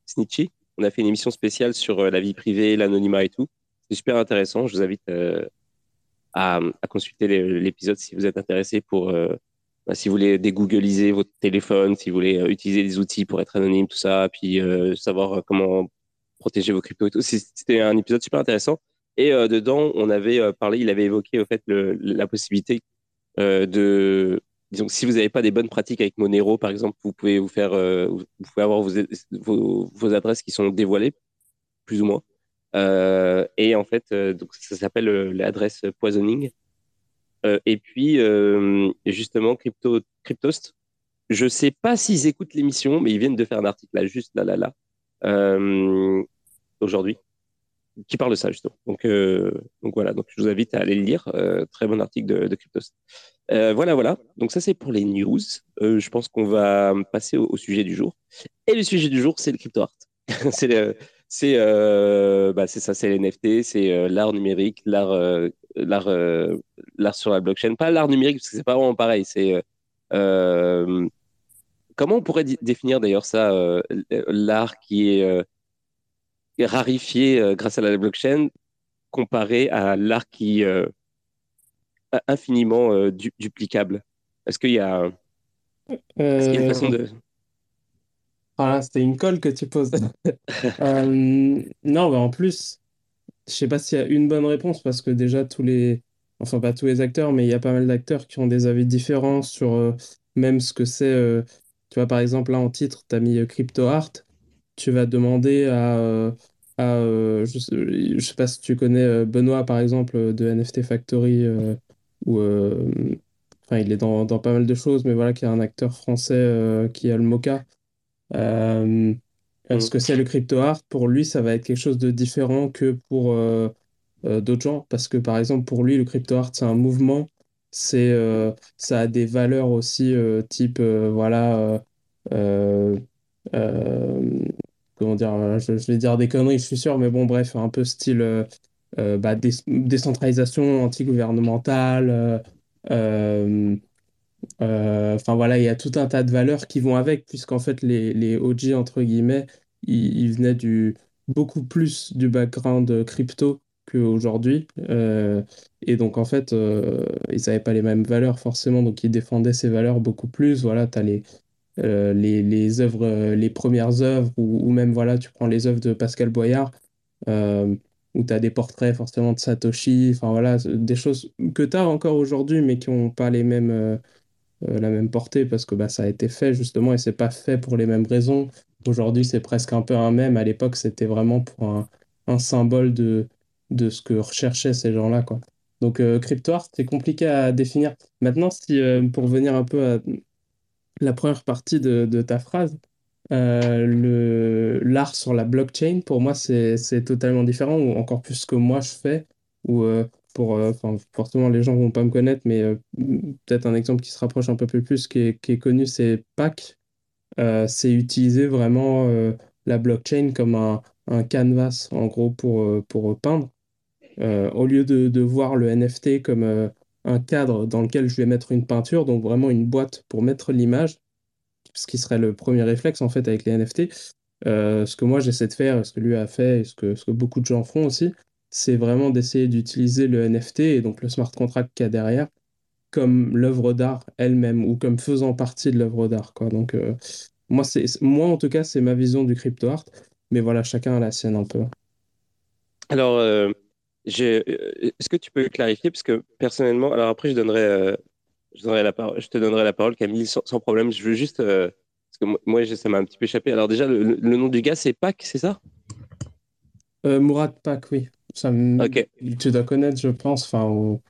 Snitchy, on a fait une émission spéciale sur euh, la vie privée, l'anonymat et tout. C'est super intéressant. Je vous invite euh, à, consulter l'épisode si vous êtes intéressé pour, euh, bah, si vous voulez dégoogliser votre téléphone, si vous voulez utiliser des outils pour être anonyme, tout ça, puis savoir comment protéger vos cryptos et tout. C'était un épisode super intéressant. Et dedans, on avait parlé, il avait évoqué au fait la possibilité de disons si vous n'avez pas des bonnes pratiques avec Monero, par exemple, vous pouvez vous faire, euh, vous pouvez avoir vos, adresses qui sont dévoilées, plus ou moins. Euh, et en fait, euh, donc ça s'appelle l'adresse poisoning. et puis, justement, Crypto, Cryptost, je sais pas s'ils écoutent l'émission, mais ils viennent de faire un article là, juste là, là, là, aujourd'hui qui parle de ça justement. Donc, donc voilà, donc je vous invite à aller le lire. Très bon article de, de Cryptos. Euh, voilà, voilà. Donc ça c'est pour les news. Euh, je pense qu'on va passer au, sujet du jour. Et le sujet du jour, c'est le crypto art. c'est c'est bah, c'est ça, c'est les NFT, c'est l'art numérique, l'art l'art l'art sur la blockchain. Pas l'art numérique parce que c'est pas vraiment pareil. C'est comment on pourrait définir d'ailleurs ça, l'art qui est rarifié euh, grâce à la blockchain comparé à l'art qui euh, infiniment euh, duplicable. Est-ce qu'il y a, est-ce qu'il y a une façon de voilà, c'était une colle que tu poses. Euh, non, bah en plus, je sais pas s'il y a une bonne réponse parce que déjà tous les, enfin pas tous les acteurs, mais il y a pas mal d'acteurs qui ont des avis différents sur euh, même ce que c'est. euh, tu vois, par exemple, là en titre, tu as mis euh, Crypto Art. Tu vas demander à, euh, à euh, je sais, je sais pas si tu connais euh, Benoît, par exemple, de NFT Factory, euh, euh, enfin il est dans, dans pas mal de choses, mais voilà, qui est un acteur français euh, qui a le Mocha. Euh, euh, Mm. que c'est le crypto art, pour lui, ça va être quelque chose de différent que pour euh, euh, d'autres gens. Parce que, par exemple, pour lui, le crypto art, c'est un mouvement. C'est, euh, ça a des valeurs aussi, type, voilà, comment dire, je, je vais dire des conneries, je suis sûr, mais bon, bref, un peu style bah, dé- décentralisation anti-gouvernementale. euh, euh, euh, Enfin voilà, il y a tout un tas de valeurs qui vont avec, puisqu'en fait les, les OG, entre guillemets, ils, ils venaient du, beaucoup plus du background euh, crypto qu'aujourd'hui. Euh, et donc en fait, euh, ils n'avaient pas les mêmes valeurs forcément, donc ils défendaient ces valeurs beaucoup plus. Voilà, tu as les, euh, les, les œuvres, euh, les premières œuvres, ou, ou même voilà, tu prends les œuvres de Pascal Boyard, euh, où tu as des portraits forcément de Satoshi, enfin voilà, des choses que tu as encore aujourd'hui, mais qui n'ont pas euh, euh, la même portée parce que bah, ça a été fait justement et c'est pas fait pour les mêmes raisons. Aujourd'hui, c'est presque un peu un mème. À l'époque, c'était vraiment pour un, symbole de, de ce que recherchaient ces gens-là. Donc, euh, crypto art, c'est compliqué à définir. Maintenant, si, euh, pour venir un peu à la première partie de ta phrase, euh, l'art sur la blockchain, pour moi, c'est, totalement différent, ou encore plus ce que moi je fais, ou euh, pour, euh, enfin, forcément, les gens vont pas me connaître, mais euh, peut-être un exemple qui se rapproche un peu plus, qui est, qui est connu, c'est PAC. Euh, c'est utiliser vraiment la blockchain comme un, un canvas, en gros, pour, pour peindre. Au lieu de, de voir le NFT comme un cadre dans lequel je vais mettre une peinture, donc vraiment une boîte pour mettre l'image, ce qui serait le premier réflexe en fait avec les NFT. Euh, ce que moi j'essaie de faire, ce que lui a fait, ce que, beaucoup de gens font aussi, c'est vraiment d'essayer d'utiliser le NFT et donc le smart contract qu'il y a derrière comme l'œuvre d'art elle-même ou comme faisant partie de l'œuvre d'art. Donc euh, moi c'est moi en tout cas c'est ma vision du crypto art, mais voilà chacun a la sienne un peu. Alors, euh, est-ce que tu peux clarifier? Parce que personnellement, alors après, je donnerai, je donnerai la parole, je te donnerai la parole, Camille, sans, sans problème. Je veux juste, euh, parce que moi, moi, je- ça m'a un petit peu échappé. Alors déjà, le, le nom du gars, c'est Pac, c'est ça? Euh, Mourad Pak, oui, ça tu dois connaître, je pense, enfin ou,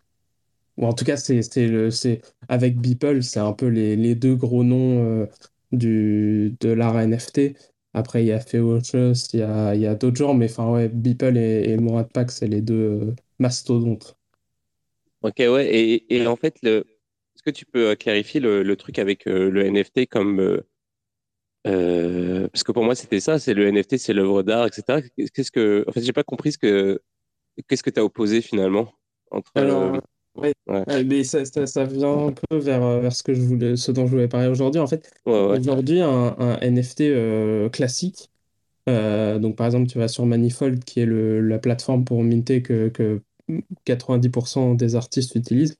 ou en tout cas c'est c'est le c'est avec Beeple, c'est un peu les, les deux gros noms euh, du de l'art NFT. Après il y a Feochus, il y a il y a d'autres genres, mais enfin ouais, Beeple et, et Mourad Pak, c'est les deux euh, mastodontes. Ok, ouais. Et, et en fait, le, que tu peux euh, clarifier le, le truc avec euh, le NFT comme, euh, parce que pour moi, c'était ça, c'est le NFT, c'est l'œuvre d'art, etc. Qu'est-ce que, en fait, j'ai pas compris ce que, qu'est-ce que tu as opposé finalement entre, Alors, ouais, ouais, mais ça, ça, ça vient un peu vers, vers ce que je voulais, ce dont je voulais parler aujourd'hui. En fait, ouais, aujourd'hui, un, un NFT classique, euh, donc par exemple, tu vas sur Manifold, qui est le, la plateforme pour minter que, que 90% des artistes utilisent.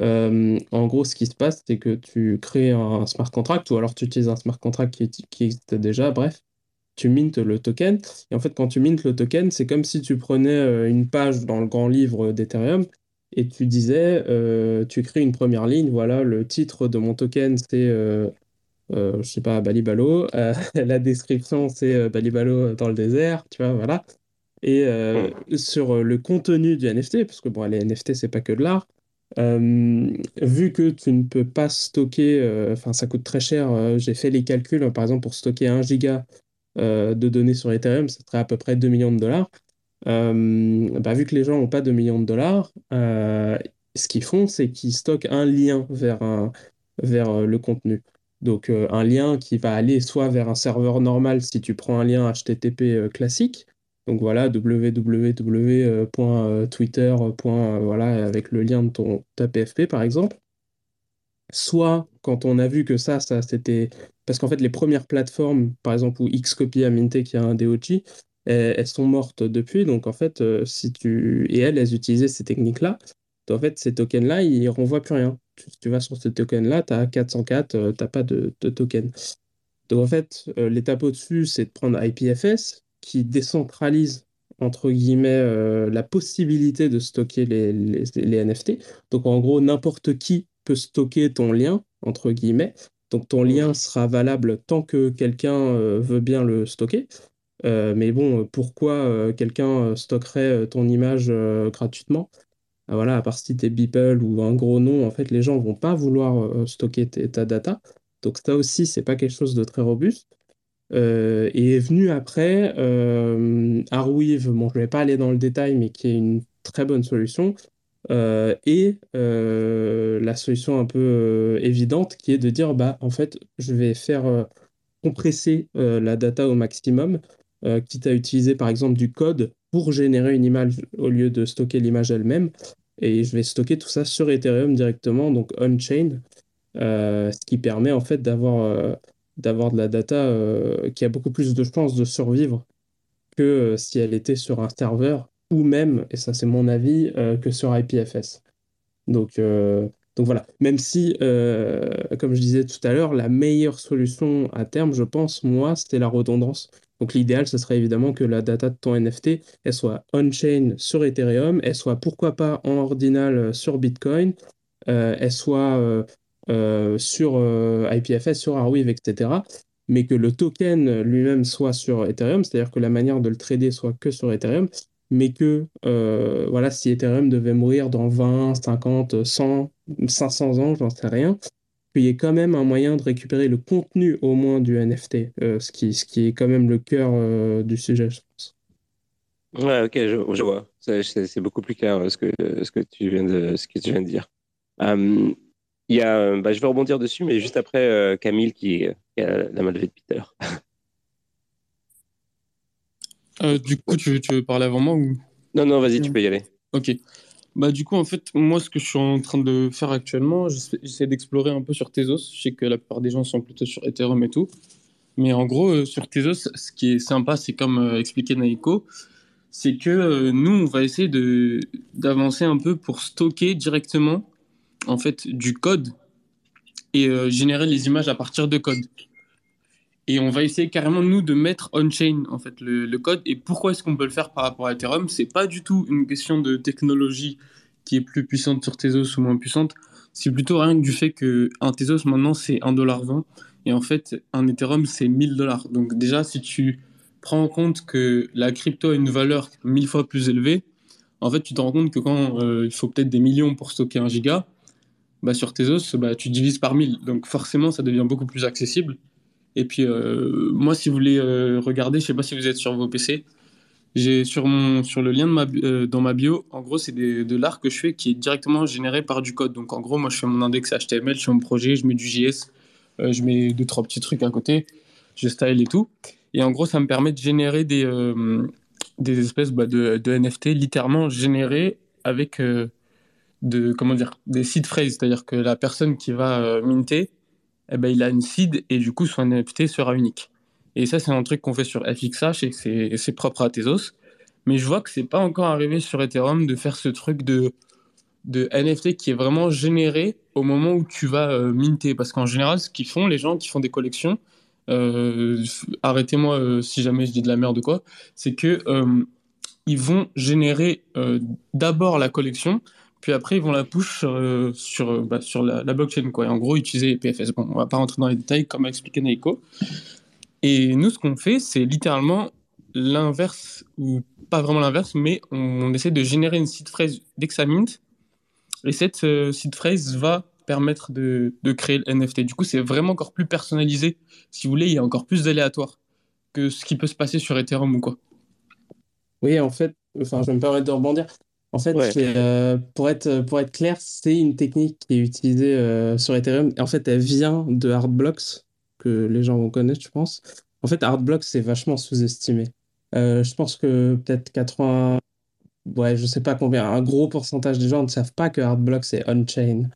Euh, en gros, ce qui se passe, c'est que tu crées un smart contract, ou alors tu utilises un smart contract qui, qui existe déjà, bref, tu mintes le token. Et en fait, quand tu mintes le token, c'est comme si tu prenais euh, une page dans le grand livre d'Ethereum et tu disais, euh, tu crées une première ligne, voilà, le titre de mon token, c'est, euh, je sais pas, Balibalo. La description, c'est Balibalo dans le désert, tu vois, voilà. Et sur le contenu du NFT, parce que bon, les NFT, c'est pas que de l'art, euh, vu que tu ne peux pas stocker, euh, enfin, ça coûte très cher, euh, j'ai fait les calculs, par exemple, pour stocker 1 giga de données sur Ethereum, ça serait à peu près 2 millions de dollars. Bah, vu que les gens n'ont pas 2 millions de dollars, ce qu'ils font, c'est qu'ils stockent un lien vers, un, le contenu. Donc, un lien qui va aller soit vers un serveur normal si tu prends un lien HTTP classique, donc voilà, www.twitter. Voilà, avec le lien de ton, ta PFP par exemple. Soit quand on a vu que ça, ça c'était. Parce qu'en fait, les premières plateformes, par exemple, où Xcopy a minté, qui a un DOG, elles, elles sont mortes depuis. Donc en fait, euh, si tu. Et elles, elles utilisaient ces techniques-là. En fait, ces tokens-là, ils renvoient plus rien. tu vas sur ce token-là, tu as 404, tu n'as pas de, token. Donc en fait, l'étape au-dessus, c'est de prendre IPFS qui décentralise entre guillemets la possibilité de stocker les, les, NFT. Donc en gros, n'importe qui peut stocker ton lien, entre guillemets. Donc ton lien sera valable tant que quelqu'un veut bien le stocker. Euh, mais bon, pourquoi euh, quelqu'un euh, stockerait ton image gratuitement? Ah, voilà, à part si tu es Beeple ou un gros nom, en fait, les gens vont pas vouloir stocker ta data. Donc ça aussi, c'est pas quelque chose de très robuste. Et est venu après Arweave, bon, je vais pas aller dans le détail, mais qui est une très bonne solution. et la solution un peu évidente qui est de dire, bah, en fait, je vais faire compresser la data au maximum euh, quitte à utiliser par exemple du code pour générer une image au lieu de stocker l'image elle-même. Et je vais stocker tout ça sur Ethereum directement, donc on-chain, euh, ce qui permet en fait d'avoir euh, d'avoir de la data qui a beaucoup plus de chances de survivre que si elle était sur un serveur ou même, et ça c'est mon avis, que sur IPFS. Donc, donc voilà, même si, comme je disais tout à l'heure, la meilleure solution à terme, je pense, moi, c'était la redondance. Donc l'idéal, ce serait évidemment que la data de ton NFT, elle soit on-chain sur Ethereum, elle soit pourquoi pas en ordinal euh, sur Bitcoin, euh, elle soit euh, sur IPFS, sur Arweave, etc. Mais que le token lui-même soit sur Ethereum, c'est-à-dire que la manière de le trader soit que sur Ethereum, mais que voilà, si Ethereum devait mourir dans 20, 50, 100, 500 ans, j'en sais rien, qu'il y ait quand même un moyen de récupérer le contenu au moins du NFT, euh, ce, qui, ce qui est quand même le cœur euh, du sujet, je pense. Ouais, ok, je, vois. C'est beaucoup plus clair euh, ce que, ce que, tu, viens de, ce que tu viens de dire. Il y a, bah, je vais rebondir dessus, mais juste après Camille qui, qui, a la main levée depuis tout à l'heure. du coup, tu, tu veux parler avant moi ou? Non, non, vas-y, tu peux y aller. Ok. Bah, du coup, en fait, moi, ce que je suis en train de faire actuellement, j'essaie d'explorer un peu sur Tezos. Je sais que la plupart des gens sont plutôt sur Ethereum et tout. Mais en gros, euh, sur Tezos, ce qui est sympa, c'est comme euh, expliqué Naiko, c'est que euh, nous, on va essayer de, d'avancer un peu pour stocker directement, en fait, du code et générer les images à partir de code. Et on va essayer carrément, nous, de mettre on-chain, en fait, le, code. Et pourquoi est-ce qu'on peut le faire par rapport à Ethereum? C'est pas du tout une question de technologie qui est plus puissante sur Tezos ou moins puissante. C'est plutôt rien que du fait qu'un Tezos, maintenant, c'est 1,20$. Et en fait, un Ethereum, c'est 1000 dollars. Donc déjà, si tu prends en compte que la crypto a une valeur 1000 fois plus élevée, en fait, tu te rends compte que quand euh, il faut peut-être des millions pour stocker un giga, bah, sur Tezos, bah, tu divises par 1000. Donc forcément, ça devient beaucoup plus accessible. Et puis, euh, moi, si vous voulez euh, regarder, je sais pas si vous êtes sur vos PC, j'ai sur, sur le lien de ma, euh, dans ma bio, en gros, c'est de l'art que je fais qui est directement généré par du code. Donc, en gros, moi, je fais mon index HTML, je fais mon projet, je mets du JS, je mets deux, trois petits trucs à côté, je style et tout. Et en gros, ça me permet de générer des, des espèces bah, de, de, NFT littéralement générés avec de, comment dire, des seed phrases. C'est-à-dire que la personne qui va minter, eh ben, il a une seed et du coup son NFT sera unique. Et ça, c'est un truc qu'on fait sur FXH et c'est propre à Tezos. Mais je vois que c'est pas encore arrivé sur Ethereum de faire ce truc de, de NFT qui est vraiment généré au moment où tu vas euh, minter. Parce qu'en général, ce qu'ils font, les gens qui font des collections, euh, arrêtez-moi euh, si jamais je dis de la merde ou quoi, c'est que ils vont générer d'abord la collection, puis après, ils vont la push sur, euh, sur, euh, bah, la, blockchain. Quoi. Et en gros, utiliser PFS. Bon, on va pas rentrer dans les détails, comme a expliqué Naiko. Et nous, ce qu'on fait, c'est littéralement l'inverse, ou pas vraiment l'inverse, mais on, essaie de générer une seed phrase dès que ça mint. Et cette euh, seed phrase va permettre de, de, créer le NFT. Du coup, c'est vraiment encore plus personnalisé. Si vous voulez, il y a encore plus d'aléatoire que ce qui peut se passer sur Ethereum ou quoi. Oui, en fait, enfin, je vais me permettre de rebondir. En fait, euh, pour, être, pour être clair, c'est une technique qui est utilisée euh, sur Ethereum. En fait, elle vient de Hardblocks, que les gens vont connaître, je pense. En fait, Hardblocks, c'est vachement sous-estimé. Euh, je pense que peut-être 80... Ouais, je sais pas combien. Un gros pourcentage des gens ne savent pas que Hardblocks est on-chain.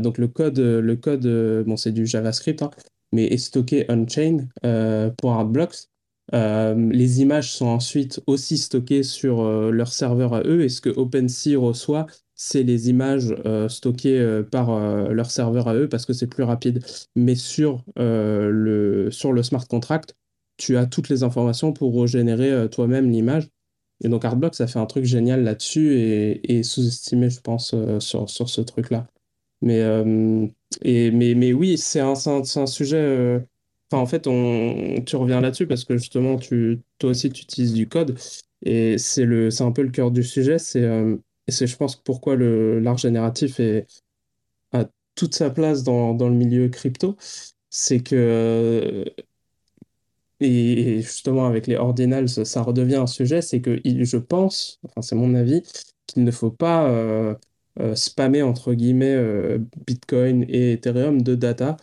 donc le code, le code bon, c'est du JavaScript, hein, mais est stocké on-chain pour Hardblocks. Euh, les images sont ensuite aussi stockées sur euh, leur serveur à eux et ce que OpenSea reçoit, c'est les images stockées par leur serveur à eux parce que c'est plus rapide. Mais sur, le, sur le smart contract, tu as toutes les informations pour régénérer toi-même l'image. Et donc Artblock, ça fait un truc génial là-dessus et, sous-estimé, je pense, sur, sur ce truc-là. Mais, et, mais, mais oui, c'est un, un, sujet en fait, on, tu reviens là-dessus parce que justement, tu, toi aussi, tu utilises du code. Et c'est le, c'est un peu le cœur du sujet. C'est, euh, c'est, je pense, pourquoi le, l'art génératif est, a toute sa place dans, le milieu crypto. C'est que, euh, et, justement, avec les ordinals, ça redevient un sujet. C'est que je pense, c'est mon avis, qu'il ne faut pas euh, spammer, entre guillemets, Bitcoin et Ethereum de data.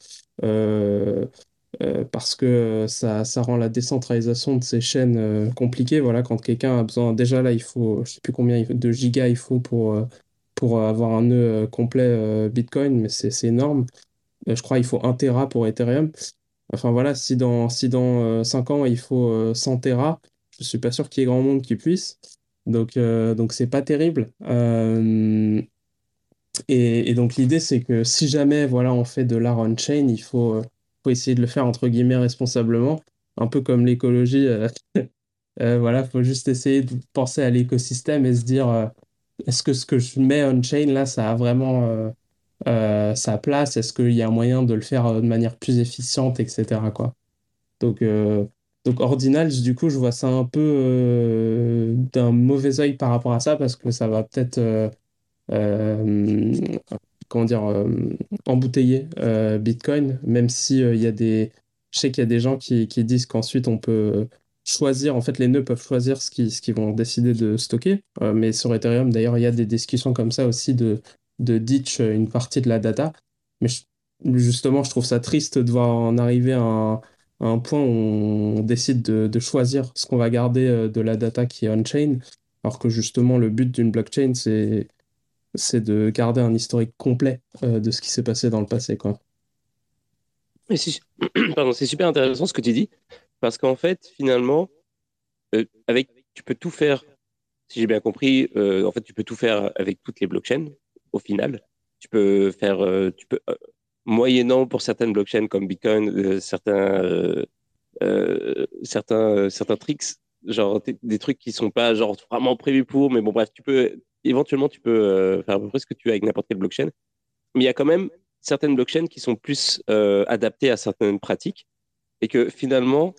Euh, parce que euh, ça, ça, rend la décentralisation de ces chaînes euh, compliquée. Voilà, quand quelqu'un a besoin, déjà là, il faut, je sais plus combien de gigas il faut pour, pour avoir un nœud complet Bitcoin, mais c'est énorme. je crois qu'il faut 1 Tera pour Ethereum. Enfin voilà, si dans, si dans 5 ans il faut 100 Tera, je suis pas sûr qu'il y ait grand monde qui puisse. Donc donc c'est pas terrible. Et, donc l'idée c'est que si jamais voilà on fait de l'art on-chain, il faut essayer de le faire entre guillemets responsablement, un peu comme l'écologie. Euh, euh, voilà, faut juste essayer de penser à l'écosystème et se dire euh, est-ce que ce que je mets on-chain là, ça a vraiment sa place? Est-ce qu'il y a moyen de le faire de manière plus efficiente, etc. Quoi. Donc, donc Ordinals, du coup, je vois ça un peu d'un mauvais oeil par rapport à ça parce que ça va peut-être comment dire, euh, embouteiller euh, Bitcoin, même si euh, il y a des, je sais qu'il y a des gens qui, qui disent qu'ensuite on peut choisir, en fait les nœuds peuvent choisir ce qu'ils vont décider de stocker, mais sur Ethereum d'ailleurs il y a des discussions comme ça aussi de, de ditch une partie de la data, mais justement je trouve ça triste de voir en arriver à un, un point où on décide de, de choisir ce qu'on va garder de la data qui est on-chain, alors que justement le but d'une blockchain c'est c'est de garder un historique complet euh, de ce qui s'est passé dans le passé. Quoi. C'est super intéressant ce que tu dis, parce qu'en fait, finalement, euh, avec, tu peux tout faire, si j'ai bien compris, euh, en fait, tu peux tout faire avec toutes les blockchains, au final. Tu peux faire, tu peux, moyennant pour certaines blockchains comme Bitcoin, certains, certains, certains tricks, genre des trucs qui sont pas genre vraiment prévus pour, mais bon bref, tu peux éventuellement, tu peux euh, faire à peu près ce que tu veux avec n'importe quelle blockchain. Mais il y a quand même certaines blockchains qui sont plus euh, adaptées à certaines pratiques et que finalement,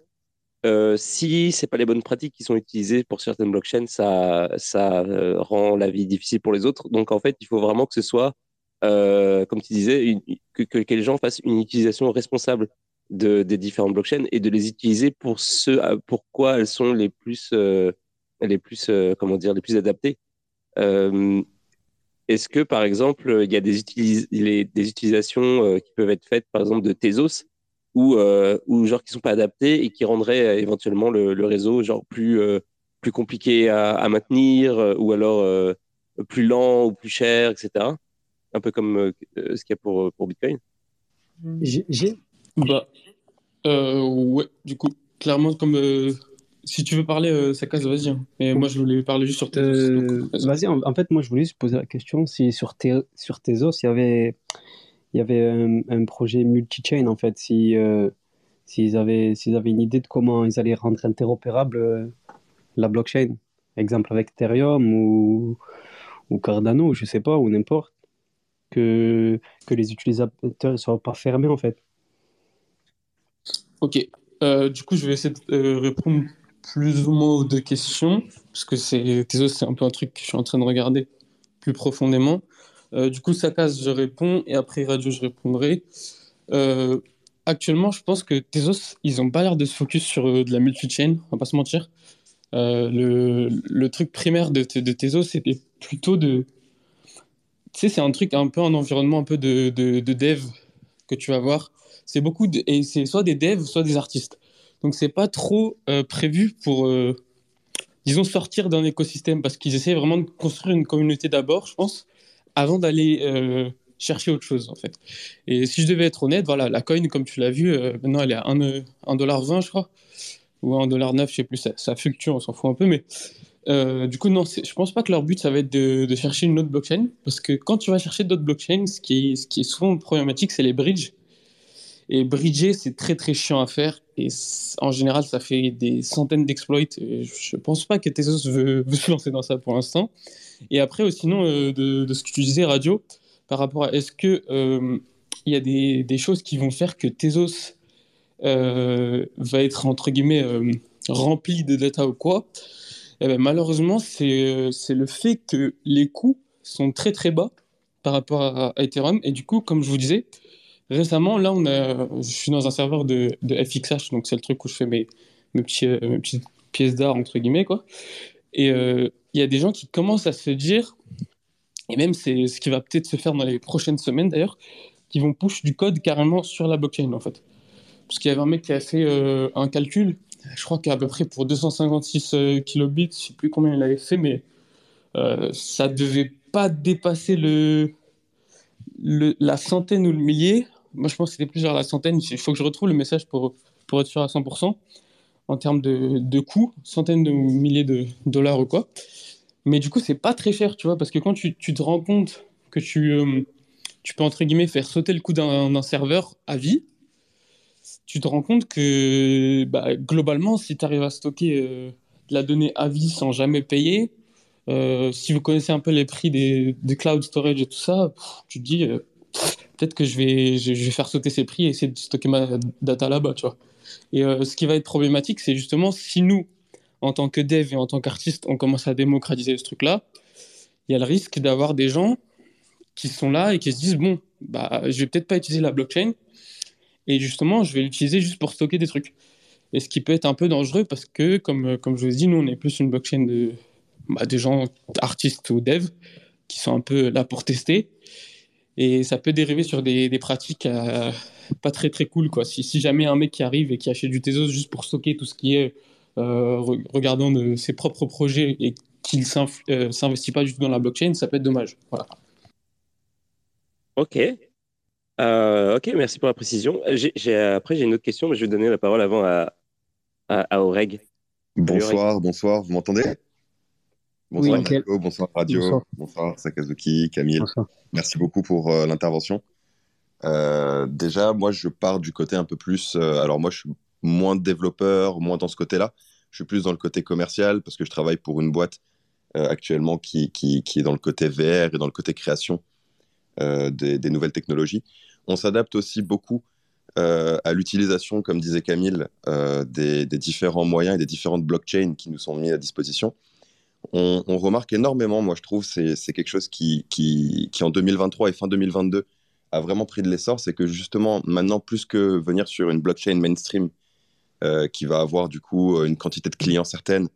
euh, si c'est pas les bonnes pratiques qui sont utilisées pour certaines blockchains, ça, ça rend la vie difficile pour les autres. Donc en fait, il faut vraiment que ce soit, comme tu disais, que, que, les gens fassent une utilisation responsable de, des différentes blockchains et de les utiliser pour ce pourquoi elles sont les plus, les plus, comment dire, les plus adaptées. Euh, est-ce que, par exemple, il y a des, des utilisations euh, qui peuvent être faites, par exemple, de Tezos ou, euh, ou genre qui sont pas adaptées et qui rendraient éventuellement le, réseau genre plus, plus compliqué à, maintenir ou alors plus lent ou plus cher, etc. Un peu comme ce qu'il y a pour, pour Bitcoin. J'ai. Bah, ouais, du coup, clairement, comme si tu veux parler, euh, Sakas, vas-y. Hein. Mais moi, je voulais parler juste sur tes euh, vas-y, en, fait, moi, je voulais juste poser la question si sur, tes, sur Tezos, il y avait, il y avait un, projet multi-chain, en fait, si, euh, s'ils avaient, s'ils avaient une idée de comment ils allaient rendre interopérable la blockchain. Exemple avec Ethereum ou, ou Cardano, je sais pas, ou n'importe. Que, que les utilisateurs ne soient pas fermés, en fait. Ok. du coup, je vais essayer de répondre plus ou moins aux deux questions, parce que c'est c'est un peu un truc que je suis en train de regarder plus profondément. Euh, du coup, casse, je réponds, et après Radio, je répondrai. Euh, actuellement, je pense que Tezos, ils n'ont pas l'air de se focus sur euh, de la multi-chain, on va pas se mentir. le, le, truc primaire de, de Tezos, c'était plutôt de... Tu sais, c'est un truc un peu un environnement un peu de, de, de dev que tu vas voir. C'est beaucoup de... Et c'est soit des devs, soit des artistes. Donc c'est pas trop euh, prévu pour, euh, disons, sortir d'un écosystème parce qu'ils essaient vraiment de construire une communauté d'abord, je pense, avant d'aller euh, chercher autre chose en fait. Et si je devais être honnête, voilà, la coin, comme tu l'as vu, maintenant elle est à 1,20$, je crois, ou à 1,9$, je sais plus, ça, ça fluctue, on s'en fout un peu, mais du coup, non, je pense pas que leur but, ça va être de, chercher une autre blockchain, parce que quand tu vas chercher d'autres blockchains, qui ce qui est souvent problématique, c'est les bridges. Et bridger, c'est très très chiant à faire, et en général, ça fait des centaines d'exploits. Je pense pas que Tezos veut, se lancer dans ça pour l'instant. Et après, sinon, euh, de, ce que tu disais, Radio, par rapport à est-ce que euh, il y a des, choses qui vont faire que Tezos va être entre guillemets rempli de data ou quoi? Eh ben, malheureusement, c'est le fait que les coûts sont très très bas par rapport à, Ethereum. Et du coup, comme je vous disais, récemment, là, je suis dans un serveur de, FXH, donc c'est le truc où je fais mes, mes, euh, petites pièces d'art, entre guillemets, quoi. Et euh, il y a des gens qui commencent à se dire, et même c'est ce qui va peut-être se faire dans les prochaines semaines d'ailleurs, qui vont push du code carrément sur la blockchain, en fait. Parce qu'il y avait un mec qui a fait euh, un calcul je crois qu'à peu près pour 256 euh, kilobits, je sais plus combien il avait fait, mais ça devait pas dépasser le, la centaine ou le millier. Moi, je pense que c'était plus vers la centaine. Il faut que je retrouve le message pour, pour être sûr à 100% en termes de, de coûts, centaines de milliers de dollars ou quoi. Mais du coup, c'est pas très cher, tu vois, parce que quand tu, tu te rends compte que tu, euh, tu peux, entre guillemets, faire sauter le coût d'un serveur à vie, tu te rends compte que bah, globalement, si tu arrives à stocker euh, de la donnée à vie sans jamais payer, euh, si vous connaissez un peu les prix des, cloud storage et tout ça, tu te dis peut-être que je vais, faire sauter ces prix et essayer de stocker ma data là-bas, tu vois. Et ce qui va être problématique, c'est justement si nous, en tant que dev et en tant qu'artiste, on commence à démocratiser ce truc-là, il y a le risque d'avoir des gens qui sont là et qui se disent bon, bah, je vais peut-être pas utiliser la blockchain, et justement, je vais l'utiliser juste pour stocker des trucs. Et ce qui peut être un peu dangereux parce que, comme, comme je vous ai dit, nous, on est plus une blockchain de, bah, de gens, artistes ou devs, qui sont un peu là pour tester. Et ça peut dériver sur des, des pratiques euh, pas très très cool. Quoi. Si, si, jamais un mec qui arrive et qui achète du Tezos juste pour stocker tout ce qui est euh, regardant de ses propres projets et qu'il ne euh, s'investit pas du tout dans la blockchain, ça peut être dommage. Voilà. Ok, euh, ok, merci pour la précision. après, j'ai une autre question, mais je vais donner la parole avant à, à, Oreg. Bonsoir, bonsoir, vous m'entendez? Bonsoir oui, bonsoir Radio, bonsoir, Sakazuki, Camille. Merci beaucoup pour euh, l'intervention. Euh, déjà, moi, je pars du côté un peu plus. alors, moi, je suis moins développeur, moins dans ce côté-là. Je suis plus dans le côté commercial parce que je travaille pour une boîte actuellement qui, qui, qui, est dans le côté VR et dans le côté création des, des, nouvelles technologies. On s'adapte aussi beaucoup euh, à l'utilisation, comme disait Camille, euh, des, différents moyens et des différentes blockchains qui nous sont mis à disposition. On, remarque énormément, moi je trouve, c'est quelque chose qui, qui, en 2023 et fin 2022 a vraiment pris de l'essor, c'est que justement maintenant, plus que venir sur une blockchain mainstream euh, qui va avoir du coup une quantité de clients certaine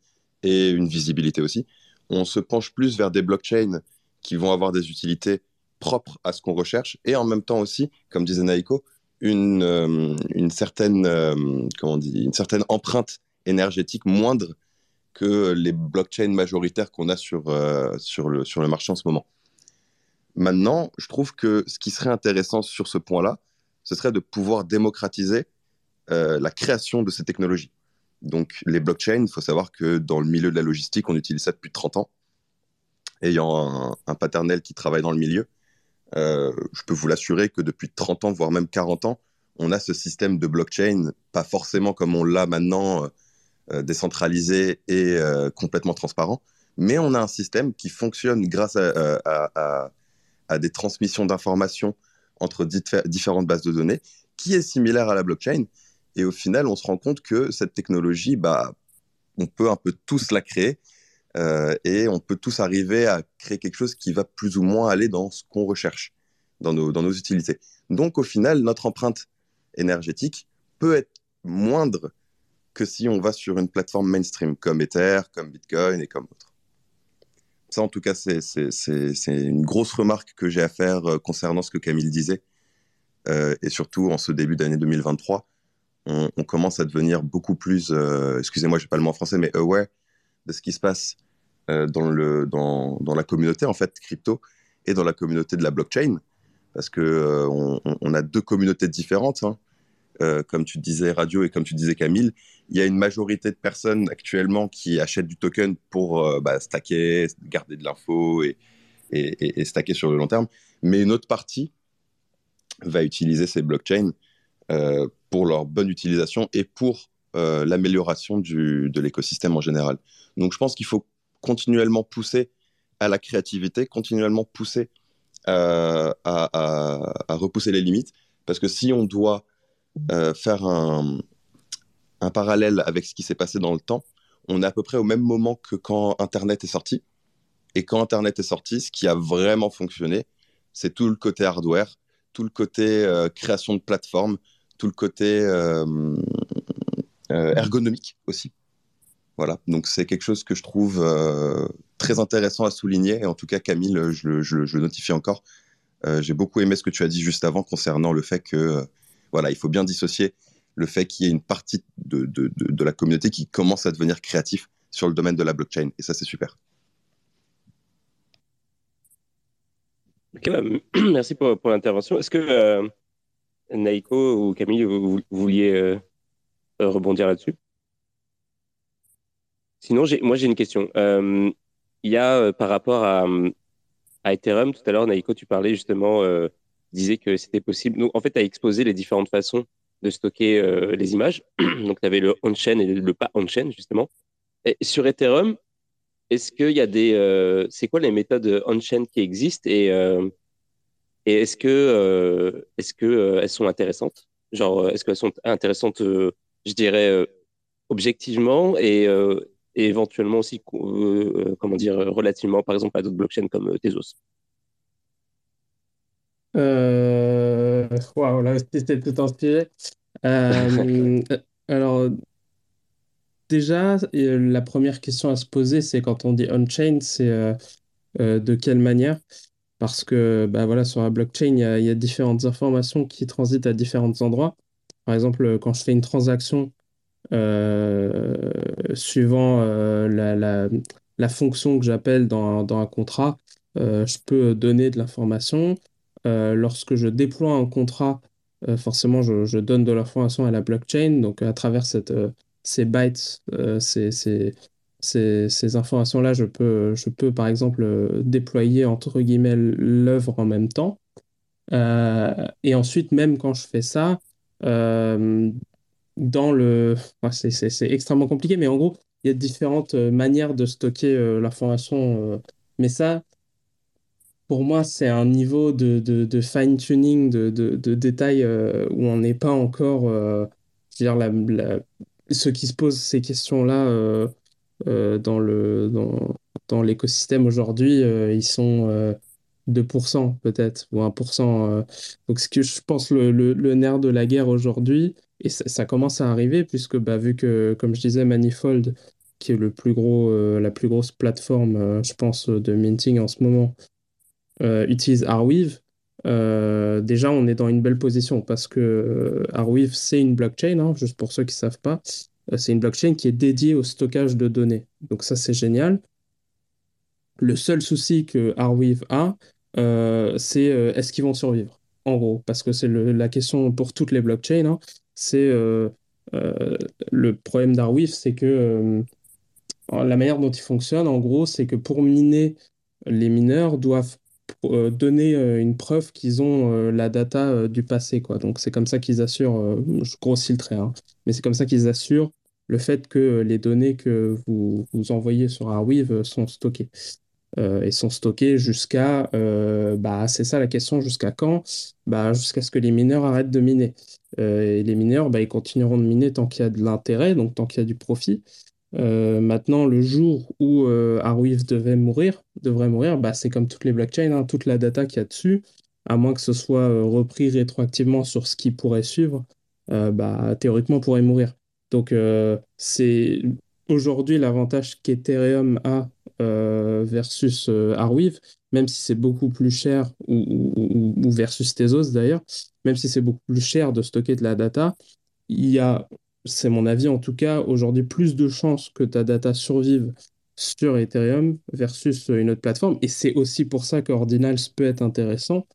et une visibilité aussi, on se penche plus vers des blockchains qui vont avoir des utilités propre à ce qu'on recherche et en même temps aussi, comme disait Naiko, une, euh, une, certaine, euh, comment on dit, une certaine empreinte énergétique moindre que les blockchains majoritaires qu'on a sur, euh, sur, le, sur le marché en ce moment. Maintenant, je trouve que ce qui serait intéressant sur ce point-là, ce serait de pouvoir démocratiser la création de ces technologies. Donc, les blockchains, il faut savoir que dans le milieu de la logistique, on utilise ça depuis 30 ans. Ayant un paternel qui travaille dans le milieu, euh, je peux vous l'assurer que depuis 30 ans, voire même 40 ans, on a ce système de blockchain, pas forcément comme on l'a maintenant, euh, euh, décentralisé et complètement transparent, mais on a un système qui fonctionne grâce à, des transmissions d'informations entre différentes bases de données, qui est similaire à la blockchain. Et au final, on se rend compte que cette technologie, bah, on peut un peu tous la créer euh, et on peut tous arriver à créer quelque chose qui va plus ou moins aller dans ce qu'on recherche, dans nos, dans nos utilités. Donc au final, notre empreinte énergétique peut être moindre que si on va sur une plateforme mainstream comme Ether, comme Bitcoin et comme autre. Ça, en tout cas, c'est une grosse remarque que j'ai à faire euh, concernant ce que Camille disait. Euh, et surtout, en ce début d'année 2023, on, on, commence à devenir beaucoup plus, euh, excusez-moi, je n'ai pas le mot en français, mais aware de ce qui se passe dans, la communauté en fait crypto et dans la communauté de la blockchain parce euh, on, a deux communautés différentes. Hein. Comme tu disais Radio et comme tu disais Camille, il y a une majorité de personnes actuellement qui achètent du token pour bah, stacker, garder de l'info et, stacker sur le long terme. Mais une autre partie va utiliser ces blockchains pour leur bonne utilisation et pour l'amélioration de l'écosystème en général. Donc je pense qu'il faut continuellement pousser à la créativité, continuellement pousser euh, à, repousser les limites. Parce que si on doit euh, faire un, parallèle avec ce qui s'est passé dans le temps, on est à peu près au même moment que quand Internet est sorti. Et quand Internet est sorti, ce qui a vraiment fonctionné, c'est tout le côté hardware, tout le côté euh, création de plateformes, tout le côté ergonomique aussi. Voilà, donc c'est quelque chose que je trouve euh, très intéressant à souligner. en tout cas, Camille, je, le notifie encore. Euh, j'ai beaucoup aimé ce que tu as dit juste avant concernant le fait que, euh, voilà, il faut bien dissocier le fait qu'il y ait une partie de, de, la communauté qui commence à devenir créatif sur le domaine de la blockchain. Et ça, c'est super. Bah, merci pour, pour l'intervention. Est-ce que Naiko ou Camille, vous vouliez rebondir là-dessus? Sinon, moi, j'ai une question. Euh, il y a euh, par rapport à, à, Ethereum, tout à l'heure, Naiko, tu parlais justement, euh, disais que c'était possible. Donc, en fait, as exposé les différentes façons de stocker euh, les images. Donc, tu avais le on-chain et le pas on-chain, justement. Sur Ethereum, est-ce qu'il y a des. Euh, c'est quoi les méthodes on-chain qui existent et, et est-ce que, est-ce sont intéressantes? Genre, est-ce qu'elles sont intéressantes, je dirais, objectivement et et éventuellement aussi, euh, euh, comment dire, relativement, par exemple, à d'autres blockchains comme euh, Tezos? Euh, Waouh, là, c'était tout un sujet. alors, déjà, la première question à se poser, c'est quand on dit on-chain, c'est de quelle manière? Parce que bah, voilà, sur la blockchain, il y a, différentes informations qui transitent à différents endroits. Par exemple, quand je fais une transaction euh, suivant euh, la, la, fonction que j'appelle dans, dans, un contrat, euh, je peux donner de l'information. Lorsque je déploie un contrat, forcément, je, donne de l'information à la blockchain. Donc, à travers cette, ces bytes, ces, informations-là, je peux, par exemple, déployer, entre guillemets, l'œuvre en même temps. et ensuite, même quand je fais ça, dans le... c'est extrêmement compliqué, mais en gros, il y a différentes euh, manières de stocker euh, l'information. Euh. mais ça, pour moi, c'est un niveau de, fine-tuning, de, de, détail où on n'est pas encore... dire, la, ceux qui se posent ces questions-là dans le dans, l'écosystème aujourd'hui, ils sont 2% peut-être, ou 1%. donc, ce que je pense le, nerf de la guerre aujourd'hui, et ça, commence à arriver, puisque bah, vu que, comme je disais, Manifold, qui est euh, la plus grosse plateforme, euh, je pense, de minting en ce moment, euh, utilise Arweave, déjà on est dans une belle position parce que Arweave, c'est une blockchain, hein, juste pour ceux qui ne savent pas. c'est une blockchain qui est dédiée au stockage de données. Donc ça, c'est génial. Le seul souci que Arweave a, c'est est-ce qu'ils vont survivre en gros, parce que c'est la question pour toutes les blockchains. Hein c'est euh, euh, le problème d'Arweave, c'est que euh, la manière dont il fonctionne, en gros, c'est que pour miner, les mineurs doivent donner une preuve qu'ils ont la data du passé. Quoi. Donc c'est comme ça qu'ils assurent, je grossis le trait, hein, mais c'est comme ça qu'ils assurent le fait que les données que vous, vous envoyez sur Arweave sont stockées. Euh, et sont stockés jusqu'à, euh, bah, c'est ça la question, jusqu'à quand? Bah, Jusqu'à ce que les mineurs arrêtent de miner. Euh, et les mineurs, bah, ils continueront de miner tant qu'il y a de l'intérêt, donc tant qu'il y a du profit. Maintenant, le jour où Arweave devait mourir, devrait mourir, bah, c'est comme toutes les blockchains, hein, toute la data qu'il y a dessus, à moins que ce soit repris rétroactivement sur ce qui pourrait suivre, bah, théoriquement pourrait mourir. Donc, c'est aujourd'hui l'avantage qu'Ethereum a euh, versus euh, Arweave, même si c'est beaucoup plus cher, ou, versus Tezos d'ailleurs, même si c'est beaucoup plus cher de stocker de la data, il y a, c'est mon avis en tout cas, aujourd'hui plus de chances que ta data survive sur Ethereum versus une autre plateforme. Et c'est aussi pour ça qu'Ordinals peut être intéressant,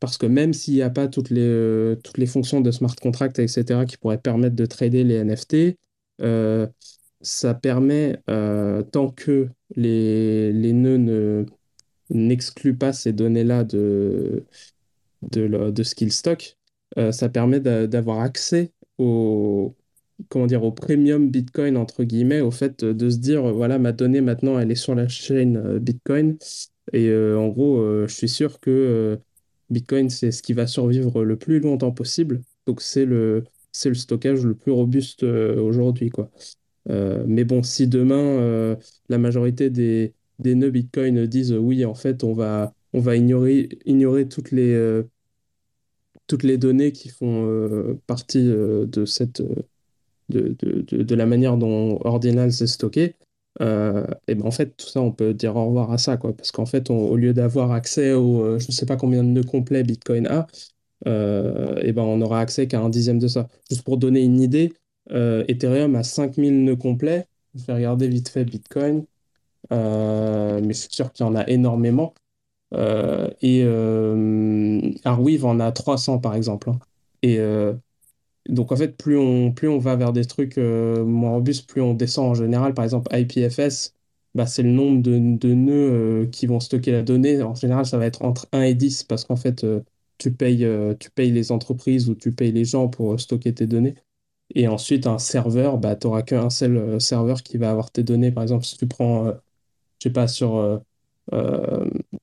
parce que même s'il n'y a pas toutes les, les fonctions de smart contract, etc., qui pourraient permettre de trader les NFT, ça permet, tant que les, les nœuds n'excluent pas ces données-là de, de, ce qu'ils stockent, ça permet d'avoir accès au, comment dire, au premium Bitcoin, entre guillemets, au fait de se dire, voilà, ma donnée maintenant, elle est sur la chaîne euh, Bitcoin. Et euh, en gros, euh, je suis sûr que Bitcoin, c'est ce qui va survivre le plus longtemps possible. Donc, c'est le, c'est le stockage le plus robuste aujourd'hui, quoi. mais bon, si demain, la majorité des, des nœuds Bitcoin disent, oui, en fait, on va, on va ignorer, ignorer toutes les toutes les données qui font partie de cette, de, de, de, la manière dont Ordinal s'est stocké, euh, et ben en fait, tout ça, on peut dire au revoir à ça, quoi. Parce qu'en fait, au lieu d'avoir accès au, euh, je ne sais pas combien de nœuds complets Bitcoin a, euh, et ben on aura accès qu'à un dixième de ça. Juste pour donner une idée, Ethereum a 5000 nœuds complets. Je vais regarder vite fait Bitcoin, mais je suis sûr qu'il y en a énormément. et Arweave en a 300 par exemple. Hein. Et donc en fait, plus on, plus on va vers des trucs euh, moins robustes, plus on descend en général. Par exemple, IPFS, bah, c'est le nombre de, de nœuds euh, qui vont stocker la donnée. En général, ça va être entre 1 et 10 parce qu'en fait, euh, tu, payes, les entreprises ou tu payes les gens pour stocker tes données. Et ensuite, un serveur, bah, tu n'auras qu'un seul serveur qui va avoir tes données. Par exemple, si tu prends, je sais pas, sur,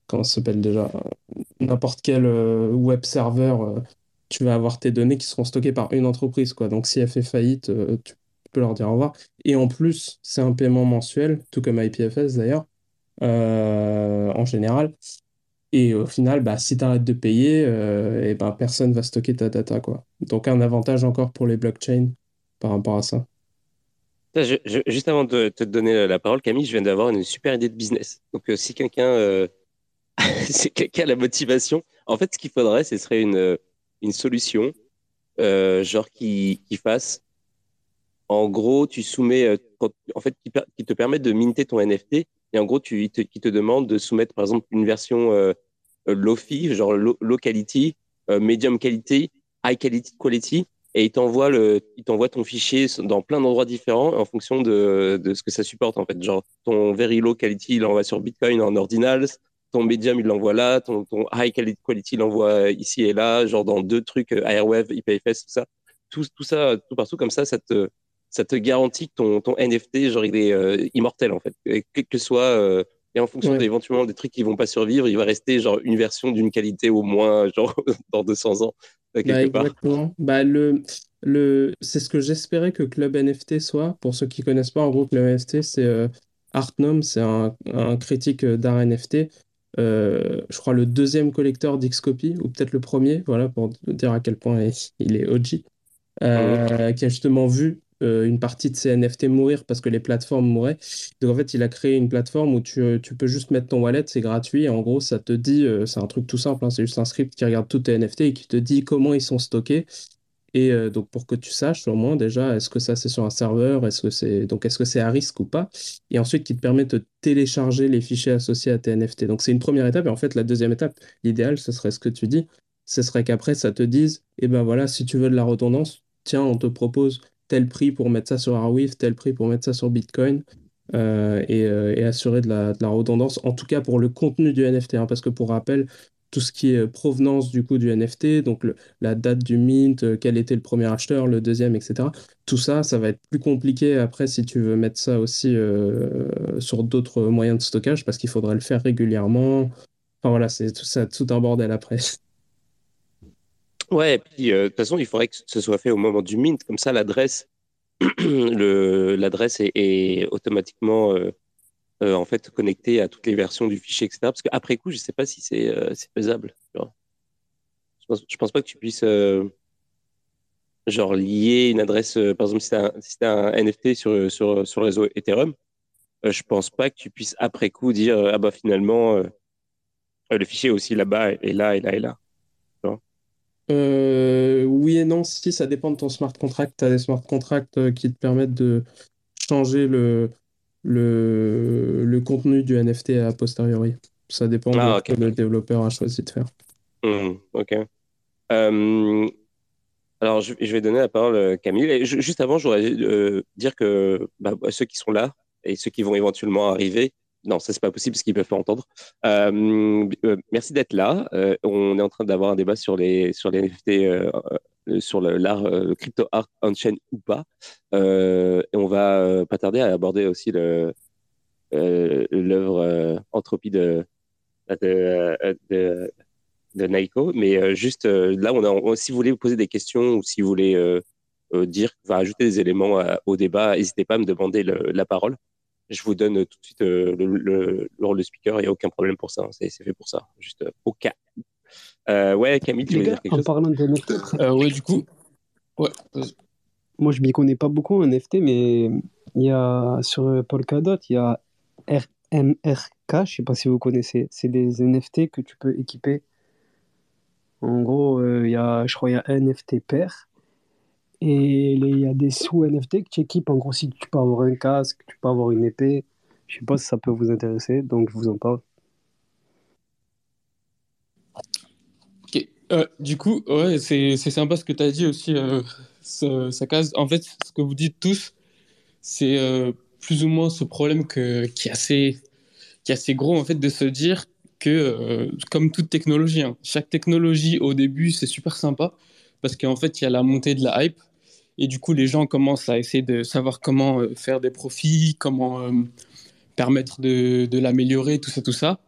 comment ça s'appelle déjà, n'importe quel web serveur tu vas avoir tes données qui seront stockées par une entreprise. Quoi. Donc si elle fait faillite, euh, tu peux leur dire au revoir. Et en plus, c'est un paiement mensuel, tout comme IPFS d'ailleurs, euh, en général. Et au final, bah, si tu arrêtes de payer, et euh, eh ben, personne va stocker ta data. Quoi. Donc un avantage encore pour les blockchains par rapport à ça. juste avant de te donner la parole, Camille, je viens d'avoir une super idée de business. Donc si quelqu'un si quelqu'un a la motivation, en fait, ce qu'il faudrait, ce serait une une solution, euh, genre qui, qui fasse, en gros, tu soumets, euh, en fait, qui, te permet de minter ton NFT, et en gros, tu, te, qui te demande de soumettre, par exemple, une version euh, low-fi, genre low, quality, medium quality, high quality, quality, et il t'envoie le, il t'envoie ton fichier dans plein d'endroits différents en fonction de, de ce que ça supporte en fait. Genre ton very low quality, il l'envoie sur Bitcoin en ordinals, ton medium, il l'envoie là, ton, ton high quality, il l'envoie ici et là, genre dans deux trucs, euh, Airwave, IPFS, tout ça. Tout, tout ça, tout partout comme ça, ça te, ça te garantit que ton, ton NFT, genre, il est euh, immortel, en fait. quel que soit, euh, et en fonction d'éventuellement des trucs qui vont pas survivre, il va rester, genre, une version d'une qualité au moins, genre, dans 200 ans, quelque bah, exactement. Bah, le, le, c'est ce que j'espérais que Club NFT soit. Pour ceux qui connaissent pas, en gros, Club NFT, c'est Artnom, c'est un, un, critique d'art NFT euh, je crois, le deuxième collecteur d'Xcopy, ou peut-être le premier, voilà, pour dire à quel point il est OG, euh, qui a justement vu euh, une partie de ses NFT mourir parce que les plateformes mouraient. Donc en fait, il a créé une plateforme où tu, tu peux juste mettre ton wallet, c'est gratuit. Et en gros, ça te dit, c'est un truc tout simple, hein, c'est juste un script qui regarde tous tes NFT et qui te dit comment ils sont stockés et euh, donc, pour que tu saches au moins déjà, est-ce que ça c'est sur un serveur, est-ce que c'est donc est-ce que c'est à risque ou pas, et ensuite qui te permet de télécharger les fichiers associés à tes NFT. Donc, c'est une première étape, et en fait, la deuxième étape, l'idéal, ce serait ce que tu dis, ce serait qu'après, ça te dise, eh ben voilà, si tu veux de la redondance, tiens, on te propose tel prix pour mettre ça sur Arweave, tel prix pour mettre ça sur Bitcoin. Euh, et, euh, et, assurer de la, de la, redondance, en tout cas pour le contenu du NFT, hein, parce que pour rappel, tout ce qui est euh, provenance du coup du NFT, donc la date du mint, euh, quel était le premier acheteur, le deuxième, etc. Tout ça, ça va être plus compliqué après si tu veux mettre ça aussi euh, sur d'autres moyens de stockage parce qu'il faudrait le faire régulièrement. Enfin voilà, c'est tout ça, tout un bordel après. Ouais, et puis de toute façon, il faudrait que ce soit fait au moment du mint, comme ça l'adresse, l'adresse est, automatiquement en fait connecté à toutes les versions du fichier, etc. Parce qu'après coup, je ne sais pas si c'est euh, faisable. Je pense, pense pas que tu puisses euh, genre lier une adresse, par exemple, si tu as, un NFT sur, sur, sur le réseau Ethereum, je pense pas que tu puisses après coup dire ah bah finalement le fichier aussi là-bas et là et là et là. oui et non, si ça dépend de ton smart contract. Tu as des smart contracts qui te permettent de changer le, le, le contenu du NFT a posteriori. Ça dépend de ah, ce que le développeur a choisi de faire. Mmh, ok. alors, je, vais donner la parole à Camille. juste avant, je voudrais dire que bah, ceux qui sont là et ceux qui vont éventuellement arriver, non, ça c'est pas possible parce qu'ils peuvent pas entendre. Euh, euh, merci d'être là. Euh, on est en train d'avoir un débat sur les sur les NFT, sur l'art, le, crypto art on chain ou pas. et on va pas tarder à aborder aussi le l'œuvre Entropie de de, Naiko. Mais juste là, si vous voulez vous poser des questions ou si vous voulez dire, va ajouter des éléments au débat, n'hésitez pas à me demander la parole je vous donne tout de suite euh, le, le, speaker, il n'y a aucun problème pour ça, hein. c'est fait pour ça, juste euh, au cas. Euh, ouais, Camille, tu veux dire quelque en chose? parlant de NFT, ouais, du coup, ouais. Moi, je m'y connais pas beaucoup en NFT, mais il y a sur Polkadot, il y a RMRK, je sais pas si vous connaissez, c'est des NFT que tu peux équiper. En gros, il y a, je crois, il y a un NFT pair et il y a des sous NFT que tu équipes. En gros, si tu peux avoir un casque, tu peux avoir une épée. Je sais pas si ça peut vous intéresser, donc je vous en parle. Euh, du coup, ouais, c'est sympa ce que tu as dit aussi, euh, ça, case. En fait, ce que vous dites tous, c'est euh, plus ou moins ce problème qui, est assez, qui est assez gros, en fait, de se dire que, comme toute technologie, hein, chaque technologie, au début, c'est super sympa, parce qu'en fait, il y a la montée de la hype, et du coup, les gens commencent à essayer de savoir comment euh, faire des profits, comment euh, permettre de, de l'améliorer, tout ça, tout ça.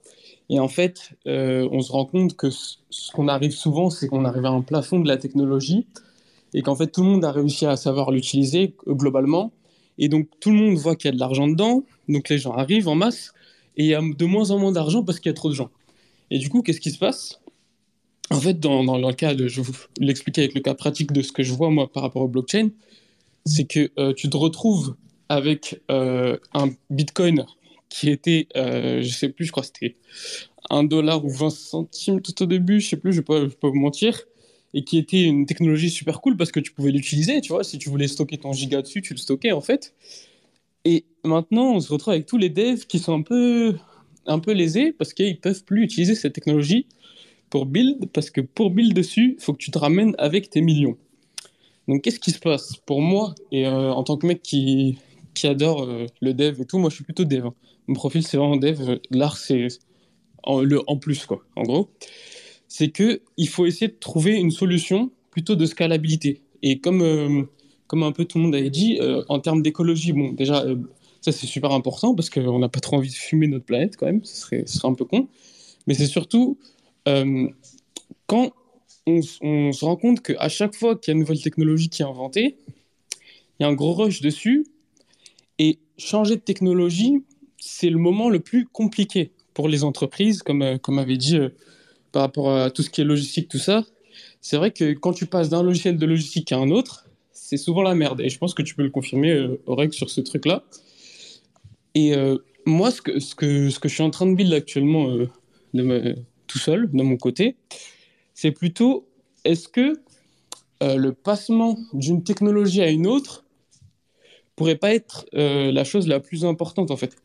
Et en fait, euh, on se rend compte que ce qu'on arrive souvent, c'est qu'on arrive à un plafond de la technologie et qu'en fait, tout le monde a réussi à savoir l'utiliser globalement. Et donc, tout le monde voit qu'il y a de l'argent dedans. Donc, les gens arrivent en masse et il y a de moins en moins d'argent parce qu'il y a trop de gens. Et du coup, qu'est-ce qui se passe? En fait, dans, le cas, de, je vous l'expliquer avec le cas pratique de ce que je vois moi par rapport au blockchain, c'est que euh, tu te retrouves avec euh, un Bitcoin qui était, euh, je sais plus, je crois que c'était 1 dollar ou 20 centimes tout au début, je sais plus, je ne vais, pas vous mentir, et qui était une technologie super cool parce que tu pouvais l'utiliser, tu vois, si tu voulais stocker ton giga dessus, tu le stockais en fait. Et maintenant, on se retrouve avec tous les devs qui sont un peu, un peu lésés parce qu'ils peuvent plus utiliser cette technologie pour build, parce que pour build dessus, il faut que tu te ramènes avec tes millions. Donc qu'est-ce qui se passe Pour moi, et euh, en tant que mec qui, qui adore euh, le dev et tout, moi je suis plutôt dev. Hein. Mon profil c'est vraiment dev, l'art c'est en, le en plus quoi, en gros. C'est que il faut essayer de trouver une solution plutôt de scalabilité. Et comme, euh, comme un peu tout le monde avait dit, en termes d'écologie, bon déjà ça c'est super important parce qu'on n'a pas trop envie de fumer notre planète quand même, ce serait, serait un peu con. Mais c'est surtout euh, quand on, se rend compte qu'à chaque fois qu'il y a une nouvelle technologie qui est inventée, il y a un gros rush dessus. Et changer de technologie, c'est le moment le plus compliqué pour les entreprises, comme, euh, comme avait dit euh, par rapport à tout ce qui est logistique, tout ça. C'est vrai que quand tu passes d'un logiciel de logistique à un autre, c'est souvent la merde. Et je pense que tu peux le confirmer, euh, sur ce truc-là. Et moi, ce que, ce, que, ce que je suis en train de build actuellement tout seul, de mon côté, c'est plutôt est-ce que euh, le passement d'une technologie à une autre pourrait pas être euh, la chose la plus importante en fait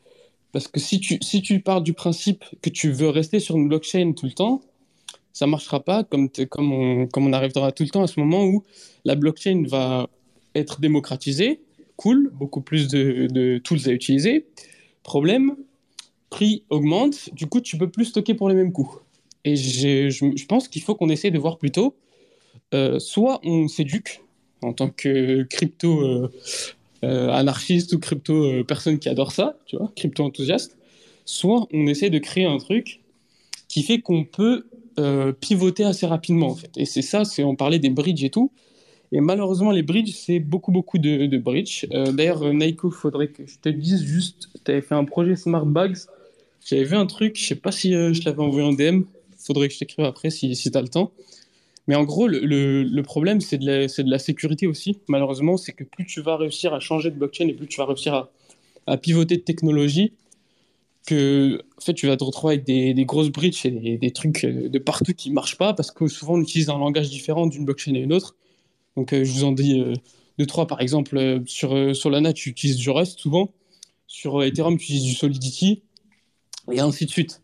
Parce que si tu, si tu pars du principe que tu veux rester sur une blockchain tout le temps, ça marchera pas comme, comme, on, comme on arrivera tout le temps à ce moment où la blockchain va être démocratisée, cool, beaucoup plus de, de tools à utiliser. Problème, prix augmente, du coup tu peux plus stocker pour les mêmes coûts. Et je, pense qu'il faut qu'on essaie de voir plutôt, euh, soit on s'éduque en tant que crypto euh, anarchiste ou crypto personne qui adore ça, tu vois, crypto enthousiaste, soit on essaie de créer un truc qui fait qu'on peut pivoter assez rapidement en fait. Et c'est ça, c'est on parlait des bridges et tout. Et malheureusement, les bridges, c'est beaucoup, beaucoup de, de bridges. D'ailleurs, Naiko, faudrait que je te dise juste, tu avais fait un projet Smart Bags. J'avais vu un truc, je sais pas si je l'avais envoyé en DM faudrait que je t'écrive après si, si tu as le temps. Mais en gros, le, problème, c'est de, la, sécurité aussi, malheureusement. C'est que plus tu vas réussir à changer de blockchain et plus tu vas réussir à, pivoter de technologie, que en fait, tu vas te retrouver avec des, grosses bridges et des, trucs de partout qui ne marchent pas parce que souvent on utilise un langage différent d'une blockchain à une autre. Donc, euh, je vous en dis euh, deux, trois. Par exemple, euh, sur, sur Lana, tu utilises du Rust souvent. Sur Ethereum, tu utilises du Solidity et ainsi de suite.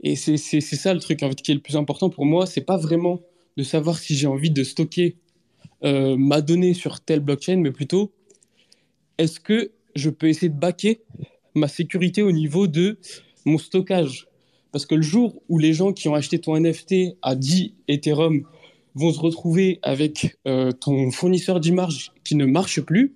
Et c'est ça le truc qui est le plus important pour moi. C'est pas vraiment de savoir si j'ai envie de stocker euh, ma donnée sur telle blockchain, mais plutôt est-ce que je peux essayer de baquer ma sécurité au niveau de mon stockage? Parce que le jour où les gens qui ont acheté ton NFT à 10 Ethereum vont se retrouver avec euh, ton fournisseur d'image qui ne marche plus,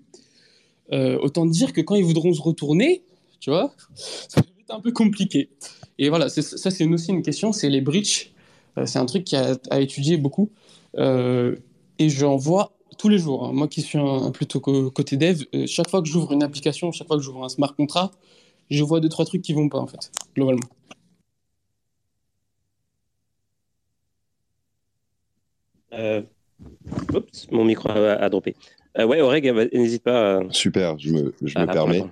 euh, autant dire que quand ils voudront se retourner, tu vois, ça va être un peu compliqué. Et voilà, ça c'est aussi une question, c'est les breaches. Euh, c'est un truc qui a, à étudier beaucoup. et j'en vois tous les jours. Hein. Moi qui suis un, plutôt côté dev, chaque fois que j'ouvre une application, chaque fois que j'ouvre un smart contract, je vois deux, trois trucs qui vont pas, en fait, globalement. oups, mon micro a, a droppé. Euh, ouais, Aureg, n'hésite pas. Super, je me, je me ah, permets.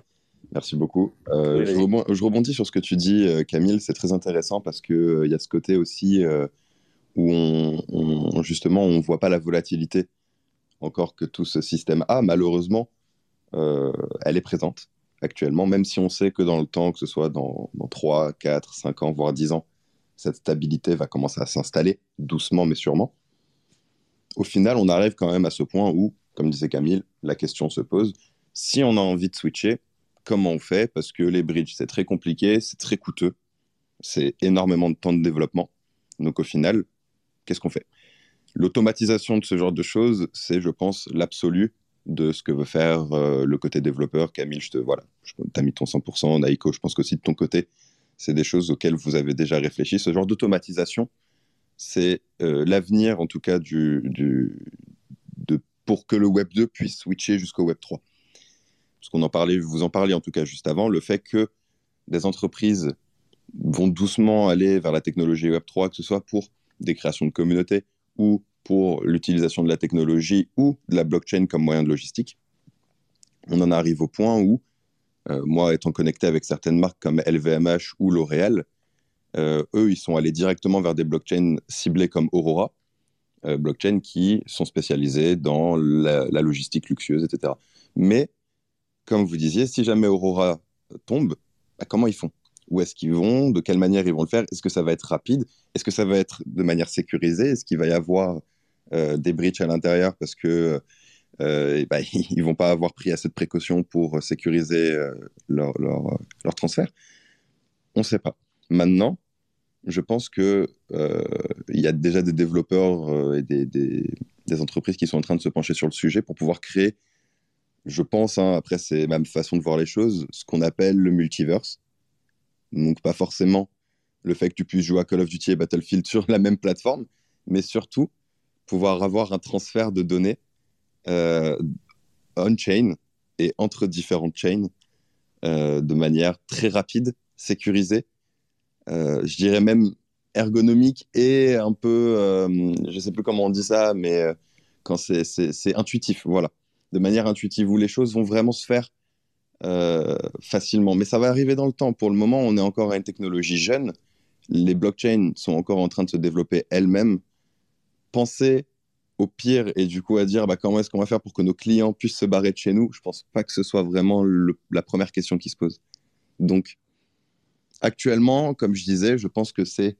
Merci beaucoup. Euh, je, rebondis, sur ce que tu dis, euh, Camille. C'est très intéressant parce qu'il il y a ce côté aussi où on, justement on voit pas la volatilité encore que tout ce système a. Malheureusement, elle est présente actuellement, même si on sait que dans le temps, que ce soit dans, dans 3, 4, 5 ans, voire 10 ans, cette stabilité va commencer à s'installer doucement mais sûrement. Au final, on arrive quand même à ce point où comme disait Camille, la question se pose. Si on a envie de switcher, comment on fait Parce que les bridges, c'est très compliqué, c'est très coûteux, c'est énormément de temps de développement. Donc au final, qu'est-ce qu'on fait? L'automatisation de ce genre de choses, c'est, je pense, l'absolu de ce que veut faire euh, le côté développeur. Camille, je te voilà, tu as mis ton 100%, Naïko, je pense qu'aussi de ton côté, c'est des choses auxquelles vous avez déjà réfléchi. Ce genre d'automatisation, c'est euh, l'avenir, en tout cas, du, pour que le Web 2 puisse switcher jusqu'au Web 3. Parce qu'on en parlait, vous en parliez en tout cas juste avant, le fait que des entreprises vont doucement aller vers la technologie Web 3, que ce soit pour des créations de communautés ou pour l'utilisation de la technologie ou de la blockchain comme moyen de logistique. On en arrive au point où, euh, moi étant connecté avec certaines marques comme LVMH ou L'Oréal, euh, eux, ils sont allés directement vers des blockchains ciblées comme Aurora, euh, blockchain qui sont spécialisés dans la, logistique luxueuse, etc. Mais, comme vous disiez, si jamais Aurora tombe, bah, comment ils font? Où est-ce qu'ils vont? De quelle manière ils vont le faire? Est-ce que ça va être rapide? Est-ce que ça va être de manière sécurisée? Est-ce qu'il va y avoir euh, des breaches à l'intérieur parce que euh, bah, ils vont pas avoir pris assez de précautions pour sécuriser euh, leur, leur, transfert? On ne sait pas. Maintenant, je pense qu'il euh, y a déjà des développeurs euh, et des, des, entreprises qui sont en train de se pencher sur le sujet pour pouvoir créer, je pense, hein, après c'est ma façon de voir les choses, ce qu'on appelle le multiverse. Donc pas forcément le fait que tu puisses jouer à Call of Duty et Battlefield sur la même plateforme, mais surtout pouvoir avoir un transfert de données euh, on-chain et entre différentes chains de manière très rapide, sécurisée euh, je dirais même ergonomique et un peu, euh, je ne sais plus comment on dit ça, mais euh, quand c'est intuitif, voilà, de manière intuitive, où les choses vont vraiment se faire facilement. Mais ça va arriver dans le temps. Pour le moment, on est encore à une technologie jeune. Les blockchains sont encore en train de se développer elles-mêmes. Pensez au pire et du coup à dire bah, comment est-ce qu'on va faire pour que nos clients puissent se barrer de chez nous, je pense pas que ce soit vraiment la première question qui se pose. Donc, actuellement, comme je disais, je pense que c'est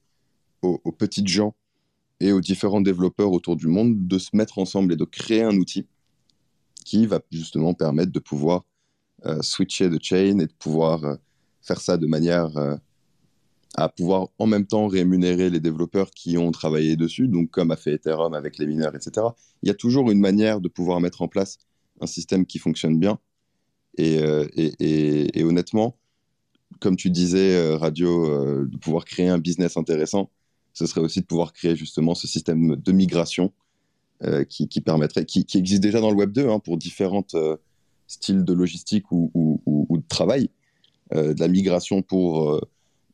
aux, petites gens et aux différents développeurs autour du monde de se mettre ensemble et de créer un outil qui va justement permettre de pouvoir euh, switcher de chain et de pouvoir euh, faire ça de manière euh, à pouvoir en même temps rémunérer les développeurs qui ont travaillé dessus, donc comme a fait Ethereum avec les mineurs, etc. Il y a toujours une manière de pouvoir mettre en place un système qui fonctionne bien. et, honnêtement, comme tu disais, Radio, de pouvoir créer un business intéressant, ce serait aussi de pouvoir créer justement ce système de migration euh, qui, permettrait, qui, existe déjà dans le Web 2 hein, pour différents styles de logistique ou, de travail, de la migration pour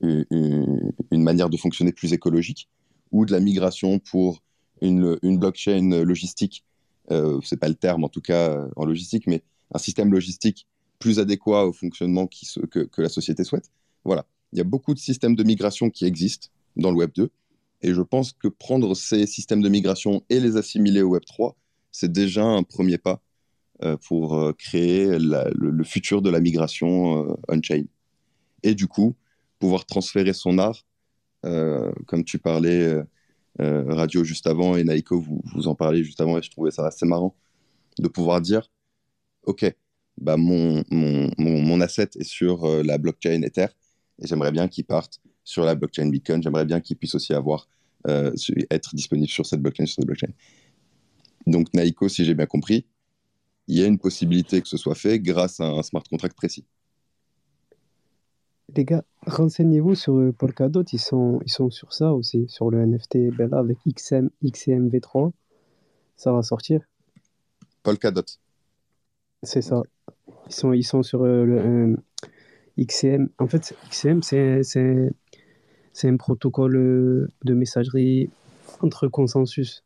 une, manière de fonctionner plus écologique ou de la migration pour une, blockchain logistique. c'est pas le terme en tout cas en logistique, mais un système logistique plus adéquat au fonctionnement qui que, la société souhaite. Voilà. Il y a beaucoup de systèmes de migration qui existent dans le Web 2. Et je pense que prendre ces systèmes de migration et les assimiler au Web 3, c'est déjà un premier pas euh, pour euh, créer le, futur de la migration euh, on-chain. Et du coup, pouvoir transférer son art comme tu parlais, Radio juste avant et Naiko, vous, vous en parlez juste avant et je trouvais ça assez marrant de pouvoir dire, OK, bah mon, mon, mon, asset est sur la blockchain Ether et j'aimerais bien qu'il parte sur la blockchain Bitcoin. J'aimerais bien qu'il puisse aussi avoir, être disponible sur cette blockchain, sur cette blockchain. Donc Naiko, si j'ai bien compris, il y a une possibilité que ce soit fait grâce à un smart contract précis. Les gars, renseignez-vous sur euh, Polkadot, ils sont, ils sont sur ça aussi, sur le NFT ben là, avec XM, XMV3, ça va sortir. Polkadot. C'est ça. Ils sont, ils sont sur euh, le euh, XM. En fait, XM, c'est un protocole de messagerie entre consensus.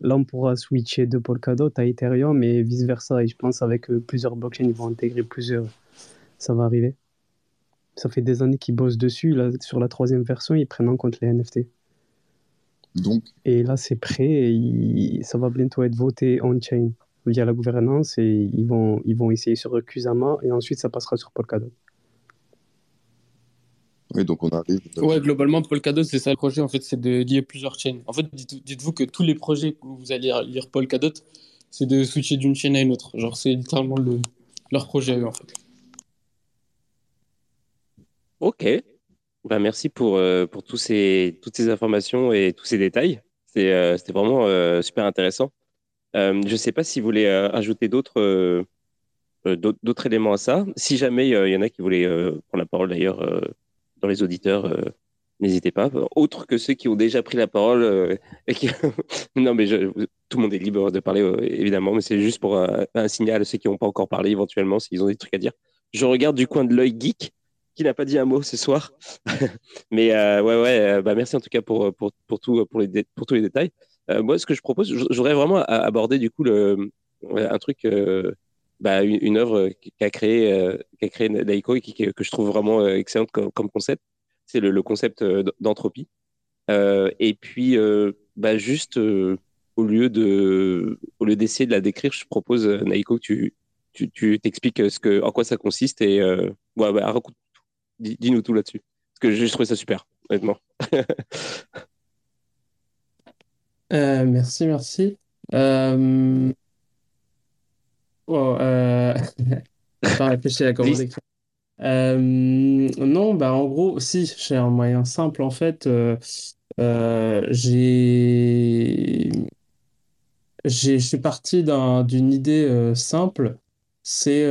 Là, on pourra switcher de Polkadot à Ethereum et vice-versa. Et je pense avec euh, plusieurs blockchains, ils vont intégrer plusieurs. Ça va arriver. Ça fait des années qu'ils bossent dessus. Là, sur la troisième version, ils prennent en compte les NFT. Donc. Et là, c'est prêt. Et ça va bientôt être voté on-chain via la gouvernance. Et ils vont, ils vont essayer sur Kusama. Et ensuite, ça passera sur Polkadot. Oui, donc on arrive. Ouais, globalement, Polkadot, c'est ça le projet, en fait, c'est de lier plusieurs chaînes. En fait, dites-vous que tous les projets où vous allez lire Polkadot, c'est de switcher d'une chaîne à une autre. Genre, c'est littéralement le, leur projet, en fait. Ok. Bah, merci pour, euh, pour tous ces, toutes ces informations et tous ces détails. Euh, c'était vraiment euh, super intéressant. je ne sais pas si vous voulez ajouter d'autres d'autres éléments à ça. Si jamais il y en a qui voulaient prendre la parole d'ailleurs les auditeurs, euh, n'hésitez pas. Autre que ceux qui ont déjà pris la parole euh, non, mais tout le monde est libre de parler, euh, évidemment, mais c'est juste pour un signal à ceux qui n'ont pas encore parlé, éventuellement, s'ils ont des trucs à dire. Je regarde du coin de l'œil geek qui n'a pas dit un mot ce soir. mais ouais, ouais, bah, merci en tout cas pour, pour, pour, tout, pour, les pour tous les détails. moi, ce que je propose, j'aurais vraiment aborder du coup un truc bah, une, œuvre qu'a créé, euh, qu'a créé Daiko et qui, que je trouve vraiment euh, excellente comme, concept. C'est le, concept euh, d'entropie. et puis, bah, juste au lieu au lieu d'essayer de la décrire, je propose Naiko que tu, t'expliques ce que, en quoi ça consiste et ouais, bah, dis-nous tout là-dessus. Parce que je trouvé ça super, honnêtement. merci, merci. Euh, Oh, euh... pas réfléchi à comment décrire. Euh, non, bah en gros, si, j'ai un moyen simple en fait. Euh, euh, j'ai, j'ai, je suis parti d'une idée simple. C'est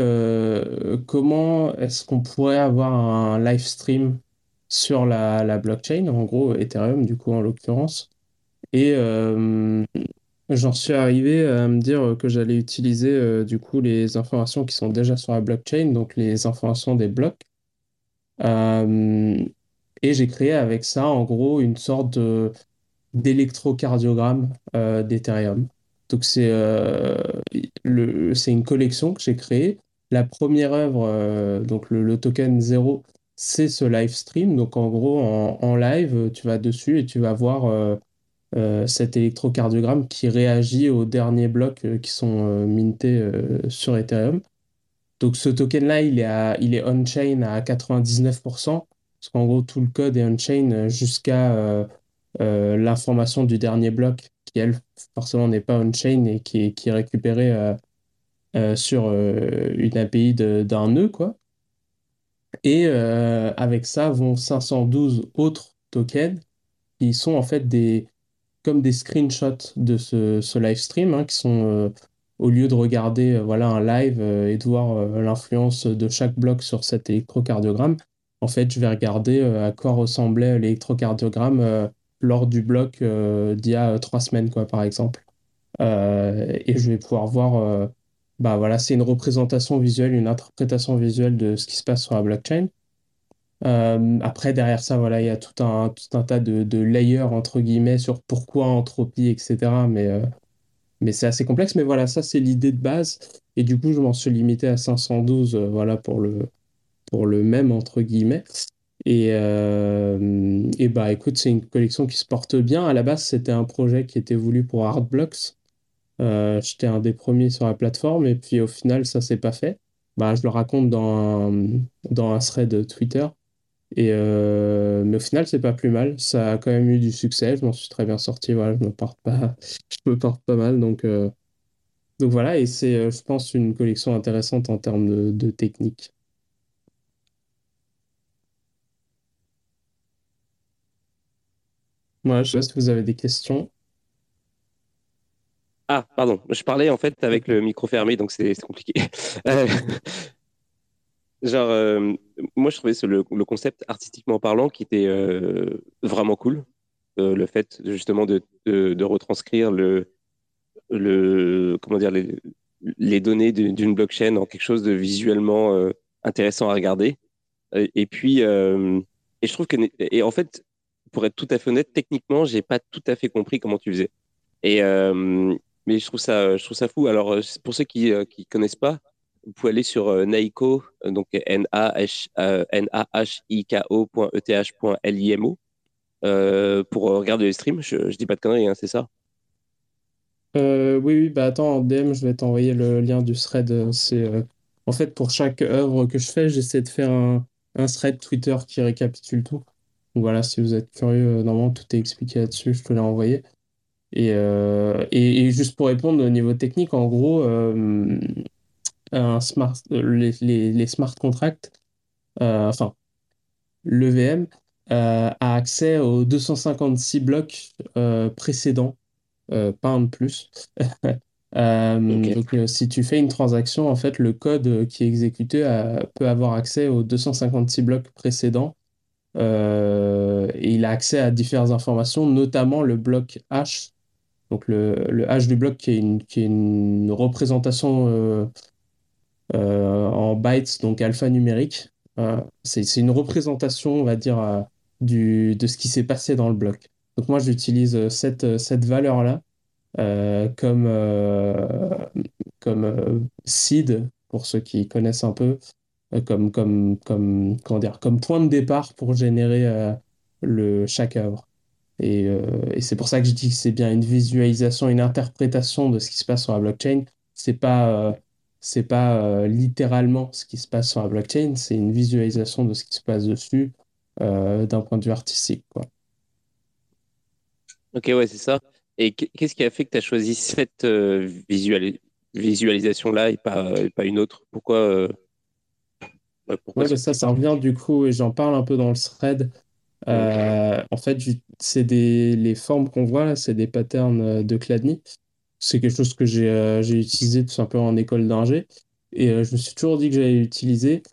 comment est-ce qu'on pourrait avoir un live stream sur la, la blockchain, en gros Ethereum du coup en l'occurrence. Et J'en suis arrivé à me dire que j'allais utiliser euh, du coup les informations qui sont déjà sur la blockchain, donc les informations des blocs. Euh, et j'ai créé avec ça en gros une sorte d'électrocardiogramme euh, d'Ethereum. Donc c'est c'est une collection que j'ai créée. La première œuvre, donc le, token 0, c'est ce live stream. Donc en gros, en, en, live, tu vas dessus et tu vas voir cet électrocardiogramme qui réagit aux derniers blocs euh, qui sont euh, mintés sur Ethereum. Donc ce token-là, il est, est on-chain à 99%, parce qu'en gros, tout le code est on-chain jusqu'à l'information du dernier bloc, qui, elle, forcément, n'est pas on-chain et qui est, qui est récupérée sur une API d'un nœud, quoi. Et avec ça vont 512 autres tokens qui sont en fait des, comme des screenshots de ce, ce live stream, hein, qui sont, euh, au lieu de regarder euh, voilà, un live euh, et de voir l'influence de chaque bloc sur cet électrocardiogramme, en fait, je vais regarder à quoi ressemblait l'électrocardiogramme lors du bloc d'il y a trois semaines, quoi, par exemple. et je vais pouvoir voir, bah voilà, c'est une représentation visuelle, une interprétation visuelle de ce qui se passe sur la blockchain. Euh, après, derrière ça, voilà, il y a tout un, tout un tas de, de layers, entre guillemets, sur pourquoi entropie, etc. Mais, euh, mais c'est assez complexe. Mais voilà, ça, c'est l'idée de base. Et du coup, je m'en suis limité à 512, euh, voilà, pour le, pour le même, entre guillemets. Et, et bah, écoute, c'est une collection qui se porte bien. À la base, c'était un projet qui était voulu pour Artblocks. J'étais un des premiers sur la plateforme. Et puis, au final, ça s'est pas fait. Bah, je le raconte dans dans un thread Twitter. Et, mais au final, c'est pas plus mal. Ça a quand même eu du succès. Je m'en suis très bien sorti. Voilà, je me porte pas, je me porte pas mal. Donc, donc voilà. Et c'est, je pense, une collection intéressante en termes de, de technique. Moi, je sais pas si vous avez des questions. Ah, pardon. Je parlais en fait avec le micro fermé, donc c'est compliqué. Euh, genre, euh, moi, je trouvais le, concept artistiquement parlant qui était euh, vraiment cool. le fait justement de, de, retranscrire le, le, comment dire, les, les données d'une blockchain en quelque chose de visuellement intéressant à regarder. Et puis, et je trouve que, et en fait, pour être tout à fait honnête, techniquement, j'ai pas tout à fait compris comment tu faisais. Et euh, mais je trouve ça, je trouve ça fou. Alors, euh, pour ceux qui euh, connaissent pas, vous pouvez aller sur Naiko, donc n a h n a h i k o.eth.limo pour regarder les streams. Je, dis pas de conneries, hein, c'est ça? Oui, oui. Bah attends, en DM, je vais t'envoyer le lien du thread. C'est en fait pour chaque œuvre que je fais, j'essaie de faire un, un thread Twitter qui récapitule tout voilà, si vous êtes curieux, euh, normalement tout est expliqué là-dessus, je te l'ai envoyé. Et, euh, juste pour répondre au niveau technique, en gros, euh, un smart, les, les, smart contracts, enfin, l'EVM a accès aux 256 blocs précédents, pas un de plus. Donc, si tu fais une transaction, en fait, le code qui est exécuté peut avoir accès aux 256 blocs précédents euh, et il a accès à différentes informations, notamment le bloc H. Donc le, le H du bloc qui est une, qui est une représentation euh, euh, en bytes, donc alphanumérique. c'est une représentation, on va dire, du, de ce qui s'est passé dans le bloc. Donc moi, j'utilise cette, cette valeur-là comme, comme seed, pour ceux qui connaissent un peu, euh, comme, comme, comme, comment dire, comme point de départ pour générer euh, le, chaque œuvre. Et, euh, et c'est pour ça que je dis que c'est bien une visualisation, une interprétation de ce qui se passe sur la blockchain. C'est pas, c'est pas littéralement ce qui se passe sur la blockchain, c'est une visualisation de ce qui se passe dessus d'un point de vue artistique. Quoi. Ok, ouais, c'est ça. Et qu'est-ce qui a fait que tu as choisi cette visualisation-là et pas, pas une autre? Pourquoi Ouais, ça, ça revient du coup, et j'en parle un peu dans le thread. Euh, en fait, c'est des les formes qu'on voit là, c'est des patterns euh, de Cladni. C'est quelque chose que j'ai euh, j'ai utilisé tout simplement en école d'ingé. Et je me suis toujours dit que j'allais l'utiliser.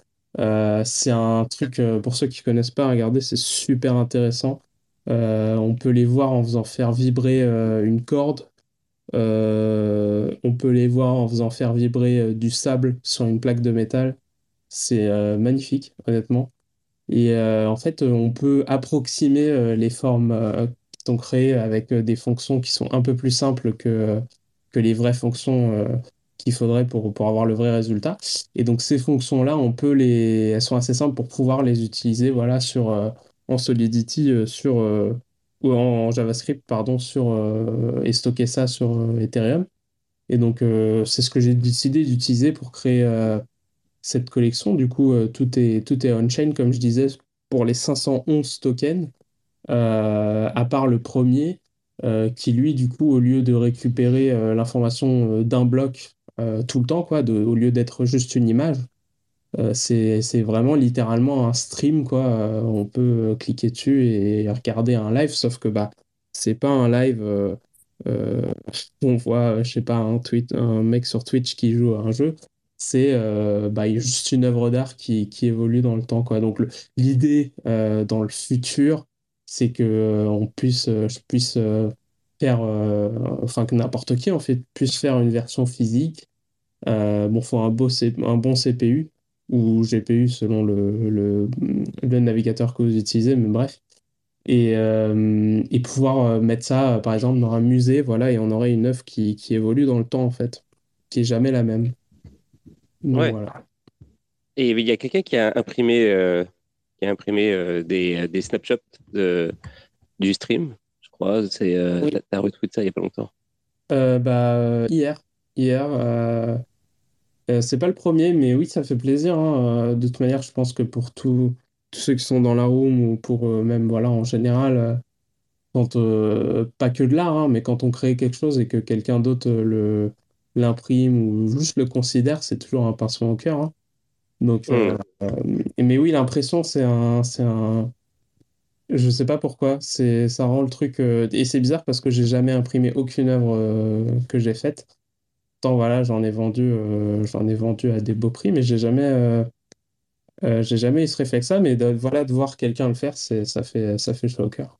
c'est un truc, pour ceux qui connaissent pas, regardez, c'est super intéressant. on peut les voir en faisant faire vibrer une corde. on peut les voir en faisant faire vibrer du sable sur une plaque de métal. C'est euh, magnifique, honnêtement. Et euh, en fait, on peut approximer euh, les formes qui sont créées avec des fonctions qui sont un peu plus simples que, que les vraies fonctions qu'il faudrait pour, pour avoir le vrai résultat. Et donc ces fonctions-là, on peut les, elles sont assez simples pour pouvoir les utiliser voilà, sur, en Solidity sur, ou en JavaScript pardon, sur, et stocker ça sur Ethereum. Et donc c'est ce que j'ai décidé d'utiliser pour créer cette collection. Du coup, euh, tout est, tout est on-chain, comme je disais, pour les 511 tokens, euh, à part le premier, euh, qui lui, du coup, au lieu de récupérer l'information d'un bloc tout le temps, quoi, au lieu d'être juste une image, c'est vraiment littéralement un stream, quoi. on peut cliquer dessus et regarder un live, sauf que bah, c'est pas un live. on voit, je sais pas, un, mec sur Twitch qui joue à un jeu c'est euh, bah, juste une œuvre d'art qui, évolue dans le temps. Quoi. Donc l'idée euh, dans le futur, c'est que euh, on puisse, je puisse faire, enfin que n'importe qui en fait puisse faire une version physique. bon, faut un, beau un bon CPU ou GPU selon le, le, le, navigateur que vous utilisez, mais bref. Et, et pouvoir mettre ça, par exemple, dans un musée, voilà, et on aurait une œuvre qui, qui évolue dans le temps, en fait, qui est jamais la même. Ouais. Et il y a quelqu'un qui a imprimé, euh, qui a imprimé euh, des, des, snapshots de, du stream, je crois. C'est, euh, oui. As retweeté ça il n'y a pas longtemps. bah, hier. Hier. c'est pas le premier, mais oui, ça fait plaisir. Hein. De toute manière, je pense que pour tout, tous ceux qui sont dans la room ou pour même, voilà, en général, quand, pas que de l'art, hein, mais quand on crée quelque chose et que quelqu'un d'autre le l'imprime ou juste le considère, c'est toujours un pincement au cœur. Hein. Donc, mmh. mais oui, l'impression, c'est un, c'est un, je sais pas pourquoi, c'est ça rend le truc euh, et c'est bizarre parce que j'ai jamais imprimé aucune œuvre euh, que j'ai faite. Tant voilà, j'en ai vendu euh, j'en ai vendu à des beaux prix mais j'ai jamais j'ai jamais eu ce réflexe là mais de, voilà de voir quelqu'un le faire, c'est ça fait ça fait chaud au cœur.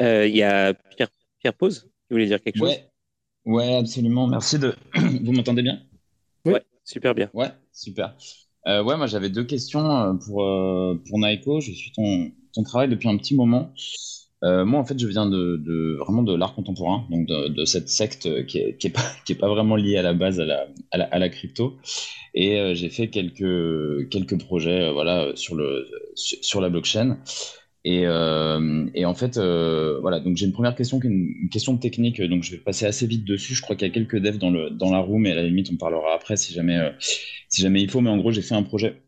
Il y a Pierre Pierre Pose qui voulait dire quelque chose? Ouais, absolument. Merci de vous m'entendez bien? Ouais, super bien. Ouais, super. Euh, ouais, moi j'avais deux questions euh, pour, euh, pour Naiko. Je suis ton, ton travail depuis un petit moment. moi, en fait, je viens de, vraiment de l'art contemporain, donc de, de, cette secte qui est, qui est, pas, qui est pas vraiment liée à la base à la, à la, à la crypto. Et j'ai fait quelques, quelques projets voilà, sur, le, sur la blockchain. Et, euh, et, en fait, euh, voilà, donc j'ai une première question qui est une, question technique, donc je vais passer assez vite dessus. Je crois qu'il y a quelques devs dans, le, dans la room, et à la limite, on parlera après si jamais, euh, si jamais il faut. Mais en gros, j'ai fait un projet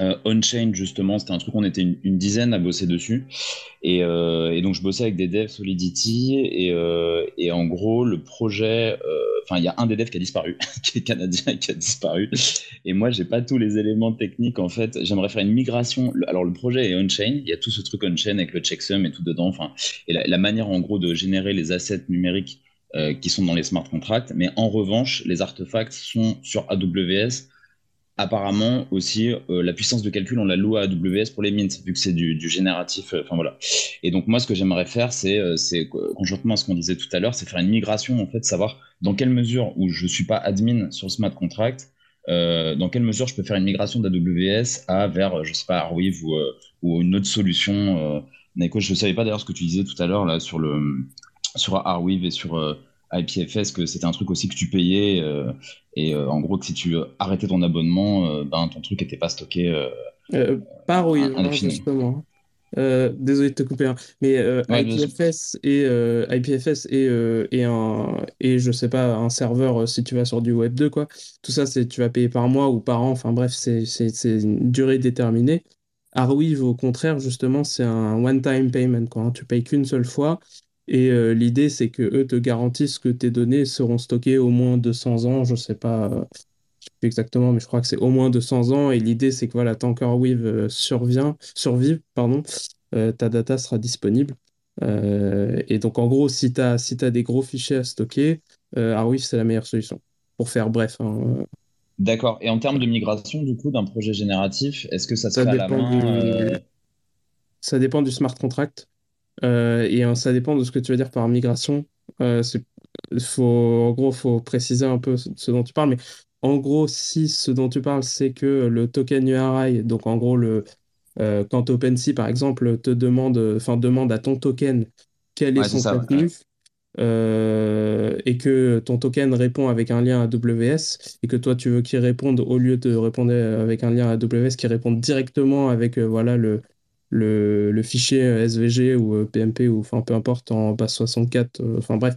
euh, On-chain, justement, c'était un truc, on était une, dizaine à bosser dessus. Et, euh, et, donc, je bossais avec des devs Solidity. Et, euh, en gros, le projet, euh, enfin, il y a un des devs qui a disparu, qui est canadien et qui a disparu. Et moi, j'ai pas tous les éléments techniques. En fait, j'aimerais faire une migration. Alors, le projet est on-chain. Il y a tout ce truc on-chain avec le checksum et tout dedans. Enfin, et la, manière, en gros, de générer les assets numériques qui sont dans les smart contracts. Mais en revanche, les artefacts sont sur AWS apparemment aussi euh, la puissance de calcul on la loue à AWS pour les mints vu que c'est du, génératif euh, enfin voilà. Et donc moi ce que j'aimerais faire c'est euh, conjointement à ce qu'on disait tout à l'heure c'est faire une migration en fait savoir dans quelle mesure où je suis pas admin sur le smart contract dans quelle mesure je peux faire une migration d'AWS à vers je sais pas Arweave ou, une autre solution Nico je savais pas d'ailleurs ce que tu disais tout à l'heure là sur le sur Arweave et sur IPFS que c'était un truc aussi que tu payais euh, et euh, en gros que si tu arrêtais ton abonnement, euh, ben ton truc n'était pas stocké. pas oui, justement. désolé de te couper, hein. mais IPFS et IPFS et, et un et je sais pas un serveur si tu vas sur du Web 2 quoi. Tout ça c'est tu vas payer par mois ou par an. Enfin bref c'est une durée déterminée. Arweave au contraire justement c'est un one-time payment quoi. Hein. Tu payes qu'une seule fois et euh, l'idée, c'est que eux te garantissent que tes données seront stockées au moins 200 ans. Je sais pas, euh, sais plus exactement, mais je crois que c'est au moins 200 ans. Et l'idée, c'est que voilà, tant qu'Arweave euh, survient, survive, pardon, ta data sera disponible. et donc, en gros, si tu as, si as des gros fichiers à stocker, Arweave, c'est la meilleure solution. Pour faire bref. Hein, D'accord. Et en termes de migration, du coup, d'un projet génératif, est-ce que ça se fait à la main Ça dépend du smart contract. Euh, et hein, ça dépend de ce que tu veux dire par migration. Euh, faut, en gros, il faut préciser un peu ce dont tu parles. Mais en gros, si ce dont tu parles, c'est que le token URI, donc en gros, le, euh, quand OpenSea, par exemple, te demande, enfin, demande à ton token quel est son contenu, euh, et que ton token répond avec un lien AWS, et que toi, tu veux qu'il réponde, au lieu de répondre avec un lien AWS, qu'il réponde directement avec voilà, le, le, fichier euh, SVG ou PMP euh, ou enfin peu importe en base 64, euh, enfin bref,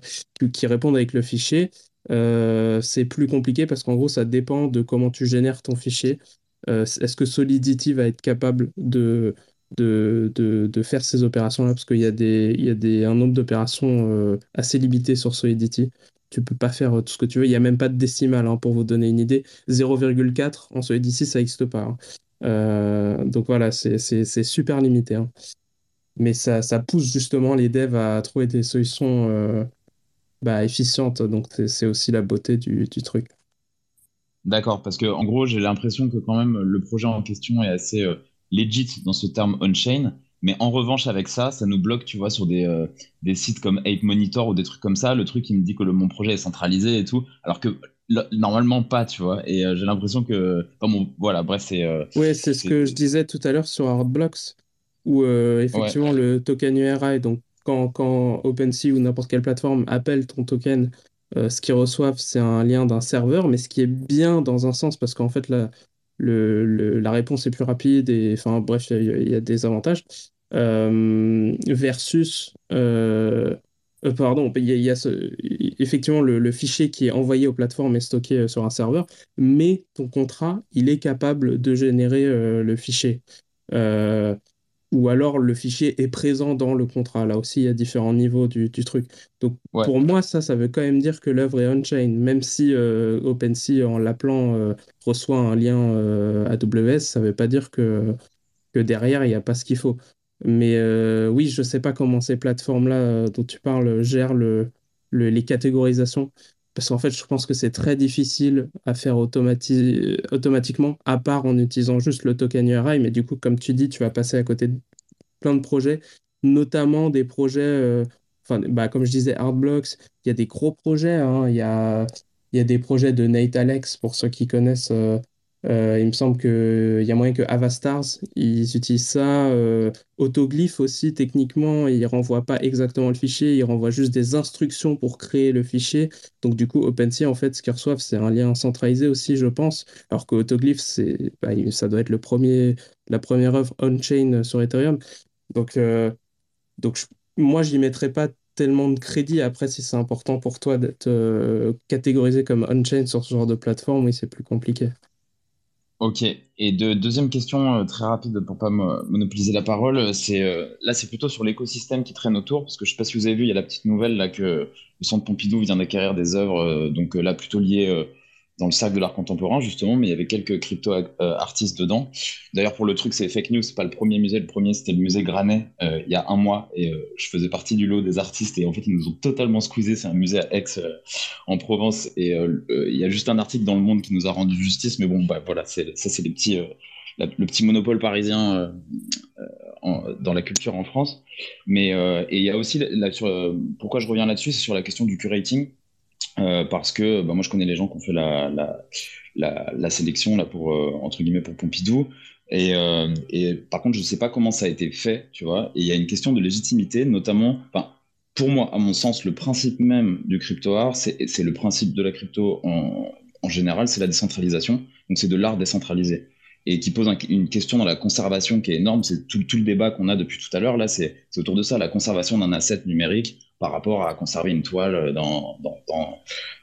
qui, répondent avec le fichier, c'est plus compliqué parce qu'en gros ça dépend de comment tu génères ton fichier. Est-ce que Solidity va être capable de, de, de, faire ces opérations-là? Parce qu'il y a, des, il y a des, un nombre d'opérations assez limité sur Solidity. Tu peux pas faire tout ce que tu veux. Il n'y a même pas de décimale, hein, pour vous donner une idée. 0,4 en Solidity, ça n'existe pas. Hein. Euh, donc voilà, c'est super limité. Hein. Mais ça, ça, pousse justement les devs à trouver des solutions euh, bah, efficientes. Donc c'est aussi la beauté du, truc. D'accord, parce que en gros, j'ai l'impression que quand même le projet en question est assez euh, legit dans ce terme on-chain. Mais en revanche, avec ça, ça nous bloque, tu vois, sur des, des sites comme Ape Monitor ou des trucs comme ça. Le truc, il me dit que le, mon projet est centralisé et tout. Alors que normalement pas, tu vois. Et euh, j'ai l'impression que, voilà, bref, c'est. Euh, oui, c'est ce que je disais tout à l'heure sur Hardblocks, où euh, effectivement le token URI, donc quand, quand OpenSea ou n'importe quelle plateforme appelle ton token, ce qu'ils reçoivent, c'est un lien d'un serveur, mais ce qui est bien dans un sens, parce qu'en fait, la, le, la réponse est plus rapide, et enfin, bref, il y, a des avantages. versus pardon, il y a, ce, effectivement le, fichier qui est envoyé aux plateformes est stocké sur un serveur, mais ton contrat, il est capable de générer le fichier ou alors le fichier est présent dans le contrat. Là aussi, il y a différents niveaux du, truc. Donc pour moi, ça, ça veut quand même dire que l'œuvre est on-chain, même si euh, OpenSea, en l'appelant, euh, reçoit un lien euh, AWS, ça ne veut pas dire que, que derrière, il n'y a pas ce qu'il faut. Mais oui, je ne sais pas comment ces plateformes-là dont tu parles gèrent le, les catégorisations. Parce qu'en fait, je pense que c'est très difficile à faire automatiquement, à part en utilisant juste le token URI. Mais du coup, comme tu dis, tu vas passer à côté de plein de projets, notamment des projets, euh, bah, comme je disais, Artblocks, il y a des gros projets. Hein. y a, il y a des projets de Nate Alex, pour ceux qui connaissent euh, il me semble qu'il y a moyen que Avastars, ils utilisent ça. Euh, Autoglyph aussi, techniquement, ils ne renvoient pas exactement le fichier, ils renvoient juste des instructions pour créer le fichier. Donc du coup, OpenSea, en fait, ce qu'ils reçoivent, c'est un lien centralisé aussi, je pense. Alors que Autoglyph, bah, ça doit être le premier, la première œuvre on-chain sur Ethereum. Donc, euh, donc je, moi, j'y mettrais pas tellement de crédit. Après, si c'est important pour toi d'être catégorisé comme on-chain sur ce genre de plateforme, oui, c'est plus compliqué. Ok. Et de, deuxième question euh, très rapide pour pas monopoliser la parole, c'est euh, là c'est plutôt sur l'écosystème qui traîne autour parce que je sais pas si vous avez vu, il y a la petite nouvelle là que le Centre Pompidou vient d'acquérir des œuvres euh, donc là plutôt liées dans le cercle de l'art contemporain, justement, mais il y avait quelques crypto-artistes euh, dedans. D'ailleurs, pour le truc, c'est fake news, c'est pas le premier musée. Le premier, c'était le musée Granet, euh, il y a un mois, et euh, je faisais partie du lot des artistes, et en fait, ils nous ont totalement squeezé. C'est un musée à Aix, en Provence, et il y a juste un article dans Le Monde qui nous a rendu justice, mais bon, bah, voilà, ça, c'est les le petit monopole parisien dans la culture en France. Mais, et il y a aussi, pourquoi je reviens là-dessus, c'est sur la question du curating. Euh, parce que bah, moi je connais les gens qui ont fait la, sélection là pour euh, entre guillemets pour Pompidou. Et, euh, et, par contre je sais pas comment ça a été fait tu vois. Et il y a une question de légitimité notamment pour moi à mon sens le principe même du crypto art c'est le principe de la crypto en général c'est la décentralisation. Donc c'est de l'art décentralisé et qui pose une question dans la conservation qui est énorme. C'est tout, le débat qu'on a depuis tout à l'heure. Là, c'est autour de ça, la conservation d'un asset numérique par rapport à conserver une toile dans, dans,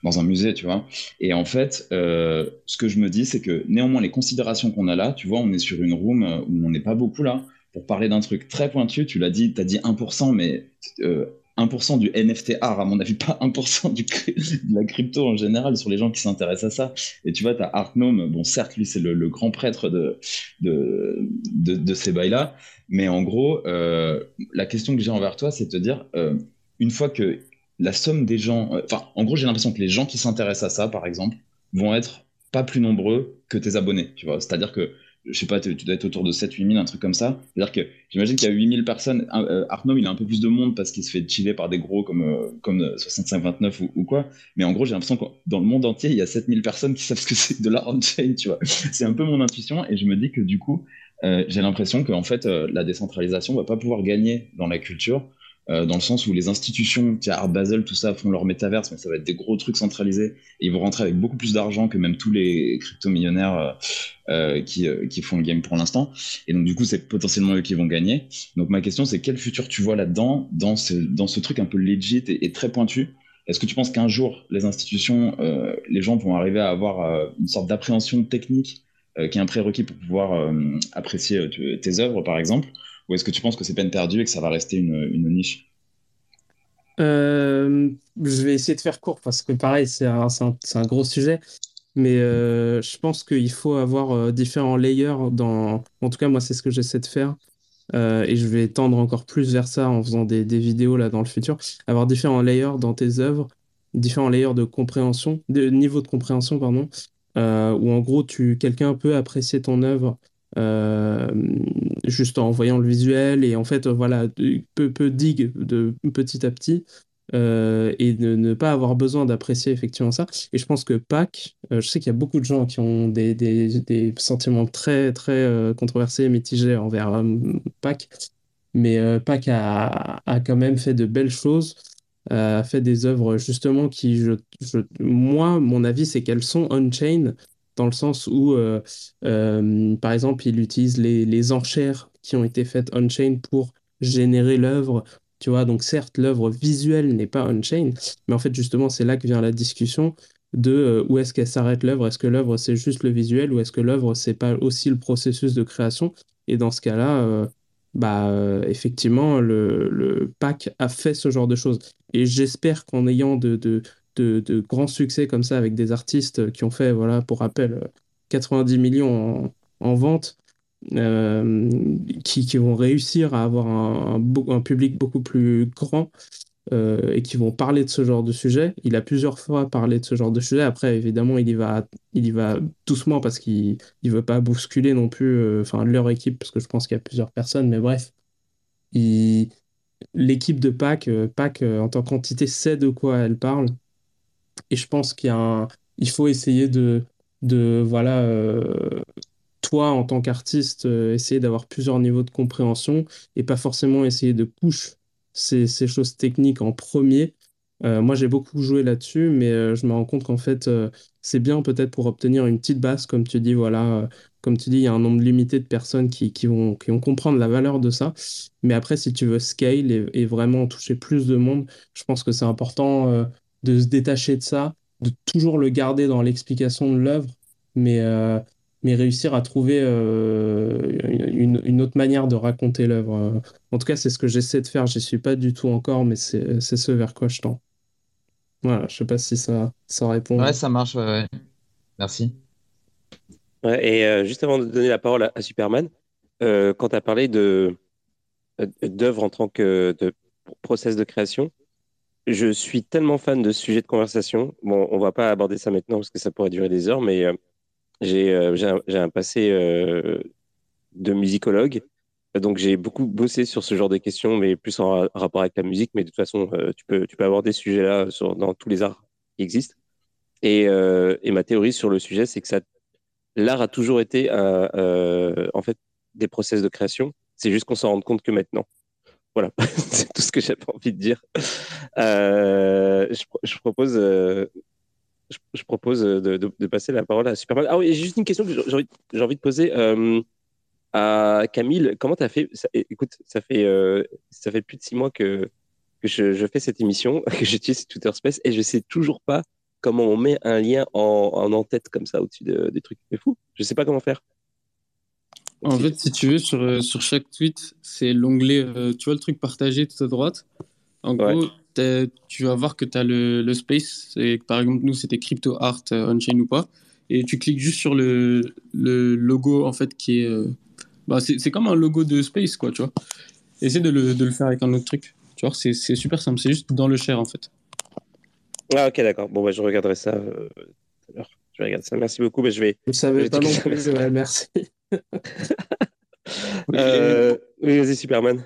dans, un musée, tu vois. Et en fait, euh, ce que je me dis, c'est que néanmoins, les considérations qu'on a là, tu vois, on est sur une room où on n'est pas beaucoup là. Pour parler d'un truc très pointu, tu l'as dit, tu as dit 1%, mais euh, 1% du NFT art, à mon avis, pas 1% du, de la crypto en général, sur les gens qui s'intéressent à ça. Et tu vois, tu as Artnome, bon, certes, lui, c'est le, grand prêtre de, de, de, ces bails-là, mais en gros, euh, la question que j'ai envers toi, c'est de te dire, euh, une fois que la somme des gens, euh, enfin, en gros, j'ai l'impression que les gens qui s'intéressent à ça, par exemple, vont être pas plus nombreux que tes abonnés, tu vois. C'est-à-dire que, je sais pas, tu dois être autour de 7-8 000, un truc comme ça. C'est-à-dire que j'imagine qu'il y a 8 000 personnes. Euh, il a un peu plus de monde parce qu'il se fait chiller par des gros comme, euh, comme 65-29 ou, quoi. Mais en gros, j'ai l'impression que dans le monde entier, il y a 7 000 personnes qui savent ce que c'est de la on-chain, tu vois. C'est un peu mon intuition et je me dis que du coup, j'ai l'impression que en fait, la décentralisation va pas pouvoir gagner dans la culture euh, dans le sens où les institutions, Art Basel, tout ça, font leur métaverse, mais ça va être des gros trucs centralisés, et ils vont rentrer avec beaucoup plus d'argent que même tous les crypto-millionnaires euh, euh, qui, qui, font le game pour l'instant. Et donc, du coup, c'est potentiellement eux qui vont gagner. Donc, ma question, c'est quel futur tu vois là-dedans, dans ce, dans ce truc un peu legit et, très pointu? Est-ce que tu penses qu'un jour, les institutions, les gens vont arriver à avoir une sorte d'appréhension technique qui est un prérequis pour pouvoir apprécier tes œuvres, par exemple? Ou est-ce que tu penses que c'est peine perdue et que ça va rester une, niche? Euh, je vais essayer de faire court parce que pareil, c'est un, gros sujet. Mais euh, je pense qu'il faut avoir euh, différents layers dans... En tout cas, moi, c'est ce que j'essaie de faire. et je vais tendre encore plus vers ça en faisant des, des, vidéos là dans le futur. Avoir différents layers dans tes œuvres, différents layers de compréhension, de niveau de compréhension, pardon, où en gros, tu, quelqu'un peut apprécier ton œuvre euh, juste en voyant le visuel et en fait voilà peu, peu digue de petit à petit euh, et de ne pas avoir besoin d'apprécier effectivement ça. Et je pense que Pâques, euh, je sais qu'il y a beaucoup de gens qui ont des, des, des sentiments très très controversés, mitigés envers Pâques, mais Pâques a, a, quand même fait de belles choses, a fait des œuvres justement qui, je, je moi, mon avis, c'est qu'elles sont on-chain dans le sens où, euh, euh, par exemple, il utilise les, les, enchères qui ont été faites on-chain pour générer l'œuvre Tu vois, donc certes, l'œuvre visuelle n'est pas on-chain, mais en fait, justement, c'est là que vient la discussion de euh, où est-ce qu'elle s'arrête l'œuvre? Est-ce que l'œuvre, c'est juste le visuel ou est-ce que l'œuvre, c'est pas aussi le processus de création? Et dans ce cas-là, bah, effectivement, le, le, pack a fait ce genre de choses. Et j'espère qu'en ayant de, de, de, de, grands succès comme ça avec des artistes qui ont fait, voilà, pour rappel, 90 millions en, en vente, qui, qui, vont réussir à avoir un, public beaucoup plus grand euh, et qui vont parler de ce genre de sujet. Il a plusieurs fois parlé de ce genre de sujet. Après, évidemment, il y va, il y va doucement parce qu'il ne veut pas bousculer non plus euh, leur équipe, parce que je pense qu'il y a plusieurs personnes, mais bref. L'équipe de euh, PAC en tant qu'entité sait de quoi elle parle. Et je pense qu'il faut essayer de, voilà, toi, en tant qu'artiste, essayer d'avoir plusieurs niveaux de compréhension et pas forcément essayer de push ces, choses techniques en premier. Euh, moi, j'ai beaucoup joué là-dessus, mais euh, je me rends compte qu'en fait, euh, c'est bien peut-être pour obtenir une petite base, comme tu dis, voilà, comme tu dis, il y a un nombre limité de personnes qui, qui, vont, qui vont comprendre la valeur de ça. Mais après, si tu veux scale et, et vraiment toucher plus de monde, je pense que c'est important de se détacher de ça, de toujours le garder dans l'explication de l'œuvre, mais mais réussir à trouver euh, une, une, autre manière de raconter l'œuvre. En tout cas, c'est ce que j'essaie de faire. J'y suis pas du tout encore, mais c'est ce vers quoi je tends. Voilà, je sais pas si ça, ça répond. Ouais, ça marche. Ouais. Merci. Ouais, et euh, juste avant de donner la parole à, Superman, euh, quand tu as parlé de d'œuvre en tant que de process de création, je suis tellement fan de ce sujet de conversation. Bon, on va pas aborder ça maintenant parce que ça pourrait durer des heures, mais j'ai euh, un, un, passé euh, de musicologue. Donc, j'ai beaucoup bossé sur ce genre de questions, mais plus en rapport avec la musique. Mais de toute façon, euh, tu, peux, tu peux avoir des sujets-là dans tous les arts qui existent. Et, et, ma théorie sur le sujet, c'est que l'art a toujours été en fait des process de création. C'est juste qu'on s'en rend compte que maintenant. Voilà, c'est tout ce que j'avais envie de dire. Je, je, propose je, propose de, passer la parole à Superman. Ah oui, juste une question que j'ai envie, de poser euh, à Camille. Comment tu as fait Écoute, ça fait, euh, ça fait plus de six mois que, je, fais cette émission, que j'utilise Twitter Space et je sais toujours pas comment on met un lien en, en-tête comme ça au-dessus des trucs. C'est fou. Je sais pas comment faire. En fait, si tu veux, sur, euh, sur chaque tweet, c'est l'onglet, tu vois le truc partagé tout à droite. En gros, tu vas voir que tu as le, le, space. Et par exemple, nous, c'était crypto art euh, on-chain ou pas. Et tu cliques juste sur le, le logo, en fait, qui est. Euh, bah, c'est comme un logo de space, quoi, tu vois. Essaie de le, de le faire avec un autre truc. Tu vois, c'est super simple. C'est juste dans le share, en fait. Ah, ok, d'accord. Bon, bah, je regarderai ça euh, tout à l'heure. Je vais regarder ça. Merci beaucoup. mais je vais. Je savais pas non plus. merci. Oui, vas-y, Superman.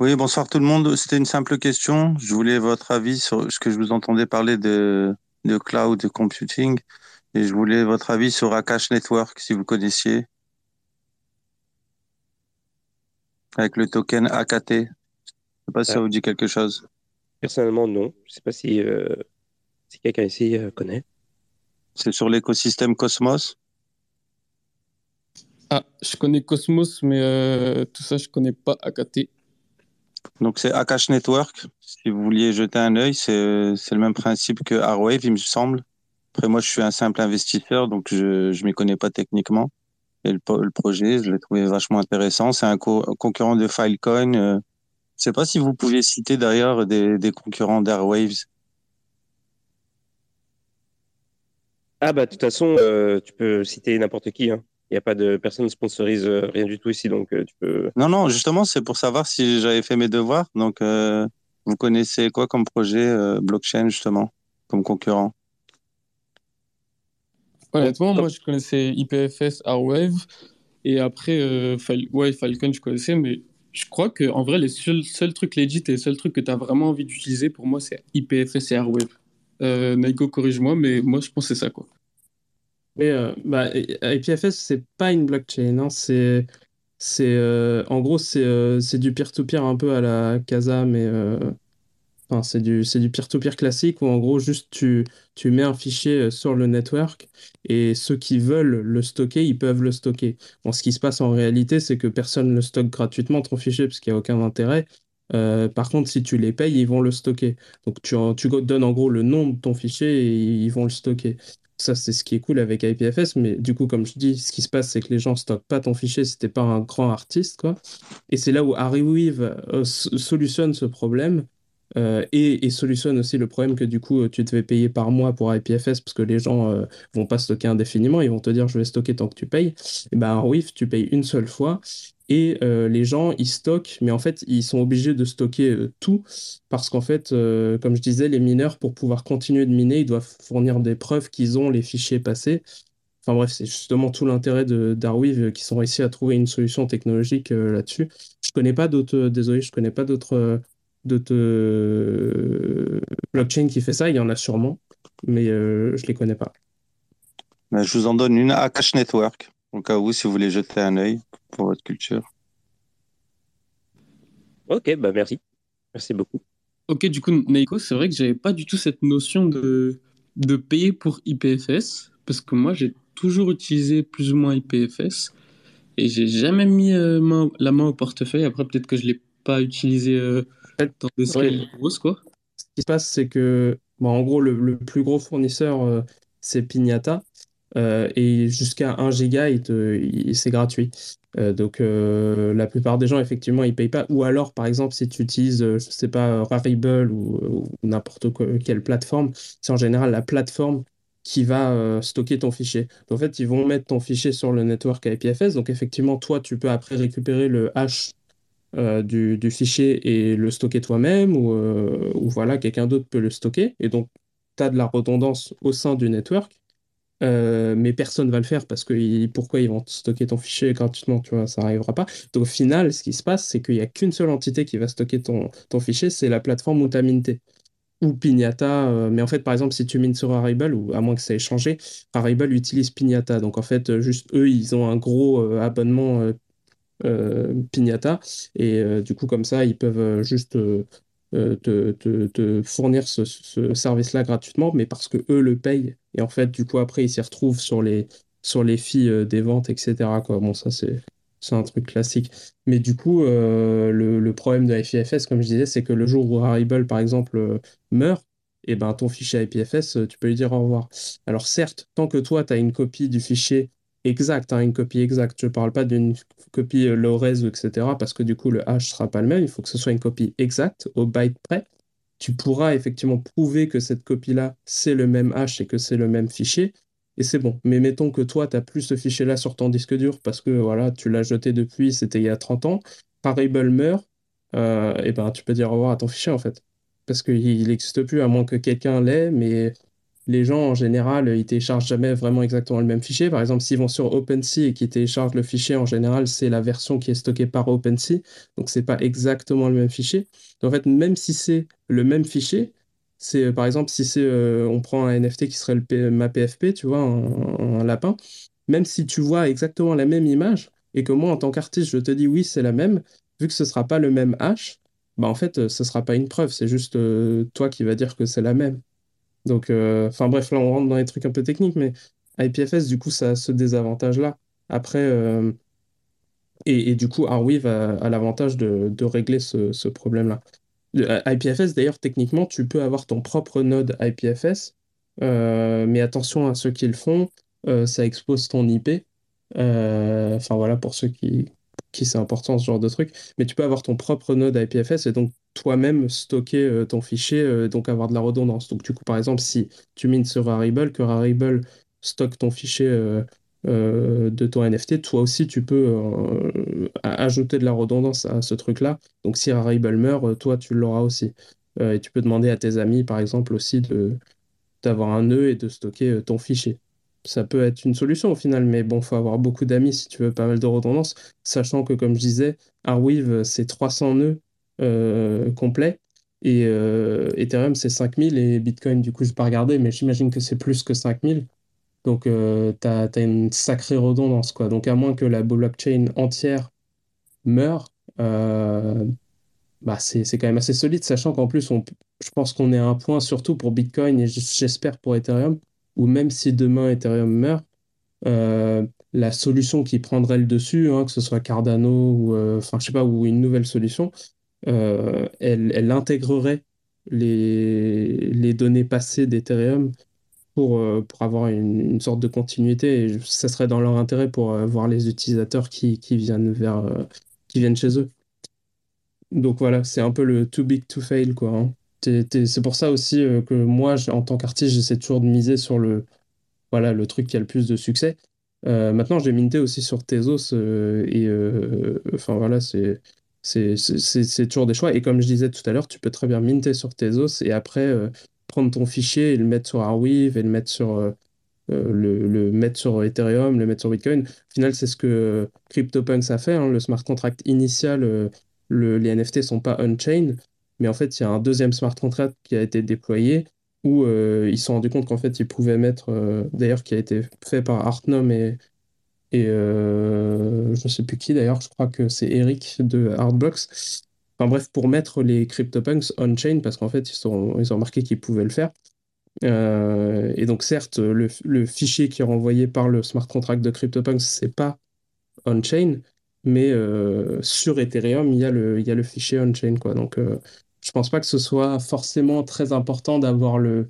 Oui, bonsoir tout le monde. C'était une simple question. Je voulais votre avis sur ce que je vous entendais parler de, de cloud computing. Et je voulais votre avis sur Akash Network, si vous connaissiez. Avec le token AKT. Je ne sais pas si ça vous dit quelque chose. Personnellement, non. Je ne sais pas si, euh, si quelqu'un ici euh, connaît. C'est sur l'écosystème Cosmos. Ah, je connais Cosmos, mais euh, tout ça, je ne connais pas AKT. Donc c'est Akash Network. Si vous vouliez jeter un œil, c'est le même principe que Arwave, il me semble. Après moi, je suis un simple investisseur, donc je je m'y connais pas techniquement. Et le, le projet, je l'ai trouvé vachement intéressant. C'est un, concurrent de Filecoin. Je euh, je sais pas si vous pouviez citer d'ailleurs des, des concurrents d'Airwaves. Ah bah de toute façon, euh, tu peux citer n'importe qui. Hein. Il n'y a pas de personne ne sponsorise euh, rien du tout ici, donc euh, tu peux. Non, non, justement, c'est pour savoir si j'avais fait mes devoirs. Donc, euh, vous connaissez quoi comme projet blockchain, justement, comme concurrent? Honnêtement, moi, je connaissais IPFS, Arwave, et après, ouais, Falcon, je connaissais, mais je crois que en vrai, les seuls, seuls trucs legit et les seuls trucs que tu as vraiment envie d'utiliser, pour moi, c'est IPFS et Arwave. Naiko, corrige-moi, mais moi, je pense c'est ça, quoi. Mais euh, bah, IPFS, c'est pas une blockchain. Hein, c'est, c'est, euh, en gros, c'est, euh, c'est du peer-to-peer un peu à la Casa, mais enfin, c'est du, c'est du peer-to-peer classique où en gros, juste tu, tu mets un fichier sur le network et ceux qui veulent le stocker, ils peuvent le stocker. Bon, ce qui se passe en réalité, c'est que personne ne le stocke gratuitement ton fichier parce qu'il n'y a aucun intérêt. par contre, si tu les payes, ils vont le stocker. Donc, tu, tu donnes en gros le nom de ton fichier et ils vont le stocker. Ça, c'est ce qui est cool avec IPFS, mais du coup, comme je dis, ce qui se passe, c'est que les gens stockent pas ton fichier si t'es pas un grand artiste, quoi. Et c'est là où HarryWeave euh, solutionne ce problème euh, et, solutionne aussi le problème que du coup, tu te fais payer par mois pour IPFS parce que les gens euh, vont pas stocker indéfiniment, ils vont te dire je vais stocker tant que tu payes. Et ben, HarryWeave, tu payes une seule fois et euh, les gens, ils stockent, mais en fait, ils sont obligés de stocker euh, tout parce qu'en fait, euh, comme je disais, les mineurs, pour pouvoir continuer de miner, ils doivent fournir des preuves qu'ils ont les fichiers passés. Enfin bref, c'est justement tout l'intérêt de d'Arweave qui sont réussi à trouver une solution technologique là-dessus. Je connais pas d'autres, désolé, je connais pas d'autres d'autres blockchains qui fait ça. Il y en a sûrement, mais je les connais pas. Ben, je vous en donne une, Akash Network, au cas où si vous voulez jeter un œil pour votre culture. Ok, bah merci. Merci beaucoup. Ok, du coup, Naiko, c'est vrai que j'avais pas du tout cette notion de, de payer pour IPFS, parce que moi, j'ai toujours utilisé plus ou moins IPFS, et j'ai jamais mis euh, la main au portefeuille. Après, peut-être que je l'ai pas utilisé euh, dans des scales grosses, quoi? Ce qui se passe, c'est que, bon, en gros, le, plus gros fournisseur, euh, c'est Pignata. et jusqu'à 1 giga, c'est gratuit. Euh, donc euh, la plupart des gens effectivement ils payent pas ou alors par exemple si tu utilises euh, je sais pas Rarible ou, n'importe quelle plateforme c'est en général la plateforme qui va stocker ton fichier. en fait ils vont mettre ton fichier sur le network IPFS donc effectivement toi tu peux après récupérer le hash du, du, fichier et le stocker toi-même ou, ou voilà quelqu'un d'autre peut le stocker et donc tu as de la redondance au sein du network euh, mais personne va le faire parce que pourquoi ils vont stocker ton fichier gratuitement, tu vois, ça n'arrivera pas. Donc au final, ce qui se passe, c'est qu'il n'y a qu'une seule entité qui va stocker ton, ton fichier, c'est la plateforme où tu as minté. Ou Pignata, euh, mais en fait, par exemple, si tu mines sur Harible, ou à moins que ça ait changé, Harible utilise Pignata. Donc en fait, juste eux, ils ont un gros euh, abonnement Pignata, et du coup, comme ça, ils peuvent juste te, fournir ce, ce service-là gratuitement, mais parce que eux le payent et en fait, du coup, après, ils s'y retrouvent sur les, sur les filles euh, des ventes, etc. Quoi. Bon, ça, c'est, c'est un truc classique. Mais du coup, euh, le, problème de IPFS, comme je disais, c'est que le jour où Harible, par exemple, euh, meurt, et eh ben, ton fichier IPFS, tu peux lui dire au revoir. Alors certes, tant que toi, tu as une copie du fichier exact, hein, une copie exacte, je ne parle pas d'une copie low-res, etc., parce que du coup, le hash ne sera pas le même, il faut que ce soit une copie exacte, au byte près tu pourras effectivement prouver que cette copie-là, c'est le même hash et que c'est le même fichier, et c'est bon. Mais mettons que toi, tu n'as plus ce fichier-là sur ton disque dur parce que voilà, tu l'as jeté depuis, c'était il y a 30 ans, Parable meurt, euh, et ben tu peux dire au revoir à ton fichier en fait. Parce qu'il n'existe plus, à moins que quelqu'un l'ait, mais les gens en général, ils téléchargent jamais vraiment exactement le même fichier. Par exemple, s'ils vont sur OpenSea et qu'ils téléchargent le fichier, en général, c'est la version qui est stockée par OpenSea, donc c'est pas exactement le même fichier. Donc, en fait, même si c'est le même fichier, c'est par exemple si c'est euh, on prend un NFT qui serait le ma PFP, tu vois, un, lapin, même si tu vois exactement la même image et que moi en tant qu'artiste je te dis oui c'est la même, vu que ce sera pas le même hash, bah en fait ce sera pas une preuve, c'est juste euh, toi qui vas dire que c'est la même. Donc, euh, enfin bref, là on rentre dans les trucs un peu techniques, mais IPFS, du coup, ça a ce désavantage-là. Après, euh, et, du coup, Arweave a, l'avantage de, régler ce, problème-là. Euh, IPFS, d'ailleurs, techniquement, tu peux avoir ton propre node IPFS, mais attention à ceux qui le font, ça expose ton IP. Enfin voilà, pour ceux qui, qui c'est important ce genre de truc. Mais tu peux avoir ton propre node IPFS et donc toi-même stocker euh, ton fichier, euh, donc avoir de la redondance. Donc du coup, par exemple, si tu mines sur Rarible, que Rarible stocke ton fichier euh, de ton NFT, toi aussi tu peux ajouter de la redondance à ce truc-là. Donc si Rarible meurt, toi tu l'auras aussi. et tu peux demander à tes amis, par exemple, aussi de d'avoir un nœud et de stocker ton fichier ça peut être une solution au final, mais bon, faut avoir beaucoup d'amis si tu veux pas mal de redondance, sachant que, comme je disais, Arweave, c'est 300 nœuds euh, complets, et euh, Ethereum, c'est 5000, et Bitcoin, du coup, je n'ai pas regardé, mais j'imagine que c'est plus que 5000. Donc, euh, tu as, une sacrée redondance, quoi. Donc, à moins que la blockchain entière meure, bah, c'est quand même assez solide, sachant qu'en plus, on, je pense qu'on est à un point, surtout pour Bitcoin, et j'espère pour Ethereum, ou même si demain Ethereum meurt, la solution qui prendrait le dessus, hein, que ce soit Cardano ou, enfin, je sais pas, ou une nouvelle solution, elle, elle intégrerait les, données passées d'Ethereum pour, pour avoir une, sorte de continuité. Et ça serait dans leur intérêt pour voir les utilisateurs qui, viennent vers, qui viennent chez eux. Donc voilà, c'est un peu le too big to fail, quoi. Hein. C'est pour ça aussi que moi, en tant qu'artiste, j'essaie toujours de miser sur le, voilà, le truc qui a le plus de succès. Euh, maintenant, j'ai minté aussi sur Tezos euh, et euh, enfin voilà, c'est c'est toujours des choix. Et comme je disais tout à l'heure, tu peux très bien minter sur Tezos et après prendre ton fichier et le mettre sur Arweave et le mettre sur le, le, mettre sur Ethereum, le mettre sur Bitcoin. Au final, c'est ce que CryptoPunks a fait. Hein. Le smart contract initial, le, les NFT sont pas on-chain, mais en fait, il y a un deuxième smart contract qui a été déployé où euh, ils se sont rendus compte qu'en fait, ils pouvaient mettre, euh, d'ailleurs, qui a été fait par Artnom et, et euh, je ne sais plus qui d'ailleurs, je crois que c'est Eric de Artbox. Enfin bref, pour mettre les CryptoPunks on-chain, parce qu'en fait, ils, sont, ils ont remarqué qu'ils pouvaient le faire. et donc, certes, le, fichier qui est renvoyé par le smart contract de CryptoPunks, c'est pas on-chain, mais sur Ethereum, il y a le, il y a le fichier on-chain. Quoi. Donc, je pense pas que ce soit forcément très important d'avoir le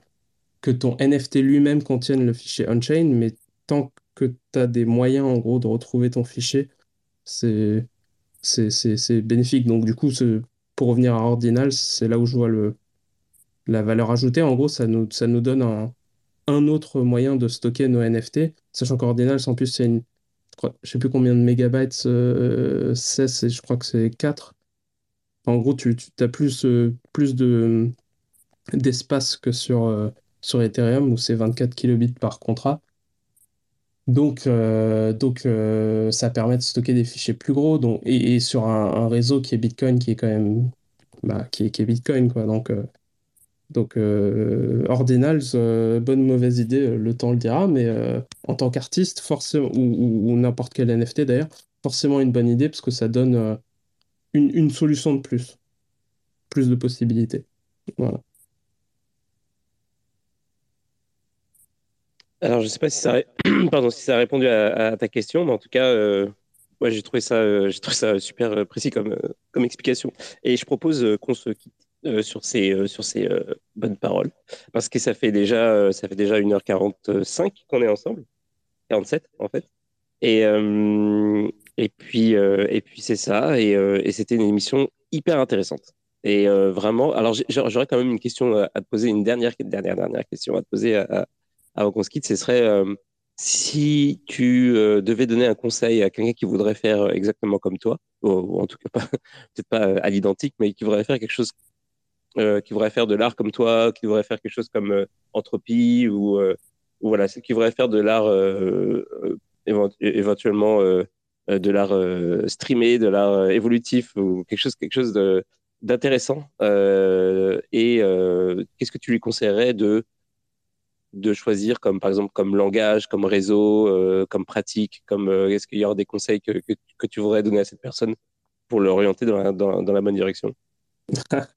que ton NFT lui-même contienne le fichier on-chain, mais tant que tu as des moyens en gros de retrouver ton fichier, c'est bénéfique. Donc du coup, pour revenir à Ordinal, c'est là où je vois le, la valeur ajoutée. En gros, ça nous, ça nous donne un, un autre moyen de stocker nos NFT, sachant qu'Ordinals, en plus, c'est une... Je, ne sais plus combien de mégabytes euh, c'est, je crois que c'est 4. En gros, tu, as plus, euh, plus de, d'espace que sur, euh, sur Ethereum où c'est 24 kilobits par contrat. Donc, euh, donc ça permet de stocker des fichiers plus gros donc, et, sur un, réseau qui est Bitcoin qui est quand même bah, qui, est, Bitcoin. Quoi. Donc, donc Ordinals, bonne ou mauvaise idée, le temps le dira, mais en tant qu'artiste, forcément, ou, ou n'importe quel NFT d'ailleurs, forcément une bonne idée parce que ça donne une, solution de plus. Plus de possibilités. Voilà. Alors, je ne sais pas si ça, a répondu à, ta question, mais en tout cas, euh, j'ai trouvé, ça, euh, super euh, précis comme, comme explication. Et je propose qu'on se quitte sur ces, bonnes paroles, parce que ça fait déjà, ça fait déjà 1h45 qu'on est ensemble, 47 en fait. Et, puis, euh, c'est ça. Et, euh, c'était une émission hyper intéressante. Et euh, vraiment, alors j'aurais quand même une question à te poser, une dernière, dernière, dernière question à te poser à, avant qu'on se quitte. Ce serait si tu devais donner un conseil à quelqu'un qui voudrait faire exactement comme toi, ou, en tout cas pas, peut-être pas à l'identique, mais qui voudrait faire quelque chose, qui voudrait faire de l'art comme toi, qui voudrait faire quelque chose comme Entropie, ou, ou voilà, qui voudrait faire de l'art éventuellement euh, de l'art euh, streamé, de l'art euh, évolutif ou quelque chose, quelque chose d'intéressant. et qu'est-ce que tu lui conseillerais de de choisir comme par exemple comme langage, comme réseau, comme pratique, comme est-ce qu'il y aura des conseils que, que, tu voudrais donner à cette personne pour l'orienter dans la, dans, la bonne direction?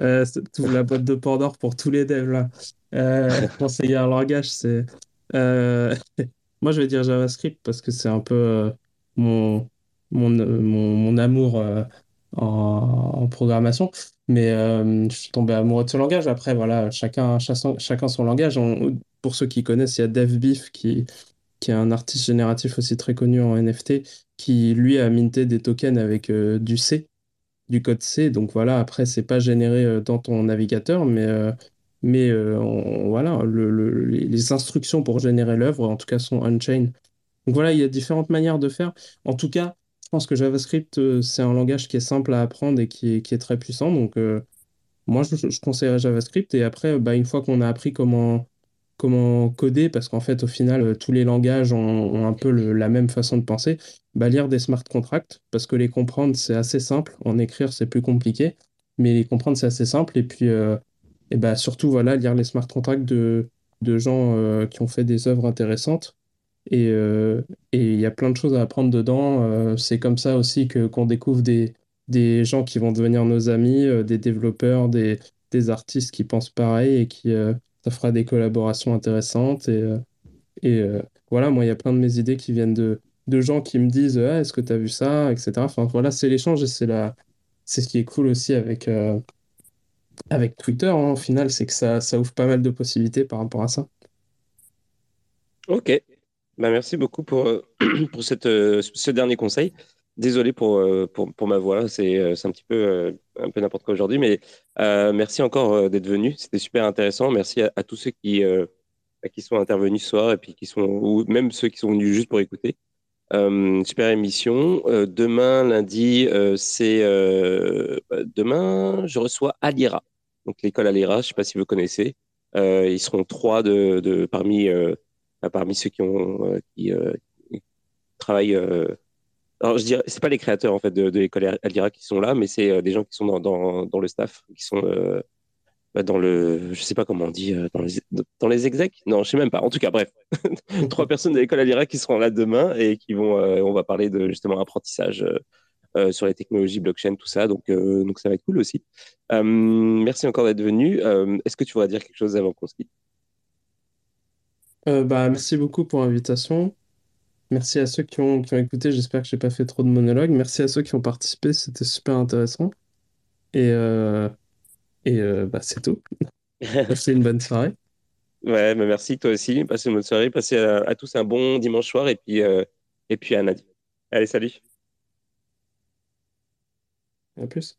Euh, la boîte de Pandore pour tous les devs là. Euh, conseiller un langage, c'est moi je vais dire JavaScript parce que c'est un peu mon, mon, mon, amour euh, en, programmation. Mais euh, je suis tombé amoureux de ce langage. Après, voilà, chacun, chacun, son langage. pour ceux qui connaissent, il y a DevBeef qui, qui est un artiste génératif aussi très connu en NFT, qui lui a minté des tokens avec euh, du C, du code C. Donc voilà, après, c'est pas généré dans ton navigateur, mais, mais voilà, le, les instructions pour générer l'œuvre, en tout cas, sont on-chain. Donc voilà, il y a différentes manières de faire. En tout cas, pense que JavaScript, euh, c'est un langage qui est simple à apprendre et qui est, qui est très puissant. Donc euh, moi, je, je, conseillerais JavaScript. Et après, bah, une fois qu'on a appris comment, comment coder, parce qu'en fait, au final, euh, tous les langages ont, un peu la même façon de penser, bah, lire des smart contracts, parce que les comprendre, c'est assez simple. En écrire, c'est plus compliqué. Mais les comprendre, c'est assez simple. Et puis, et bah, surtout, voilà, lire les smart contracts de, de gens qui ont fait des œuvres intéressantes et il y a plein de choses à apprendre dedans. Euh, c'est comme ça aussi que qu'on découvre des, des gens qui vont devenir nos amis, euh, des développeurs, des, des artistes qui pensent pareil et qui ça fera des collaborations intéressantes. Et, et voilà, moi, il y a plein de mes idées qui viennent de, de gens qui me disent ah, Est-ce que tu as vu ça etc. Enfin, voilà, c'est l'échange et c'est la, c'est ce qui est cool aussi avec, avec Twitter, hein, au final, c'est que ça, ça ouvre pas mal de possibilités par rapport à ça. Ok. Bah, merci beaucoup pour, pour cette, ce dernier conseil. Désolé pour, pour, pour ma voix, c'est un petit peu, un peu n'importe quoi aujourd'hui, mais merci encore d'être venu. C'était super intéressant. Merci à, tous ceux qui, qui sont intervenus ce soir et puis qui sont, ou même ceux qui sont venus juste pour écouter. Euh, super émission. Euh, demain, lundi, euh, c'est demain, je reçois Alira, donc l'école Alira. Je ne sais pas si vous connaissez. ils seront trois de, de parmi parmi ceux qui ont qui travaillent. alors je dirais, c'est pas les créateurs en fait de, de l'école Alira qui sont là, mais c'est des gens qui sont dans, le staff, qui sont bah, dans le, je sais pas comment on dit, euh, dans les, dans execs? Non, je sais même pas. En tout cas, bref, trois personnes de l'école à qui seront là demain et qui vont, euh, on va parler de justement apprentissage euh, sur les technologies blockchain, tout ça. Donc, donc ça va être cool aussi. merci encore d'être venu. Est-ce que tu voudrais dire quelque chose avant qu'on se quitte? Bah, merci beaucoup pour l'invitation. Merci à ceux qui ont, qui ont écouté. J'espère que j'ai pas fait trop de monologues. Merci à ceux qui ont participé. C'était super intéressant. Et et euh, bah, c'est tout. Passez une bonne soirée. Ouais, mais merci toi aussi. Passez une bonne soirée. Passez à, tous un bon dimanche soir et puis, euh, et puis à Nadia. Allez, salut. À plus.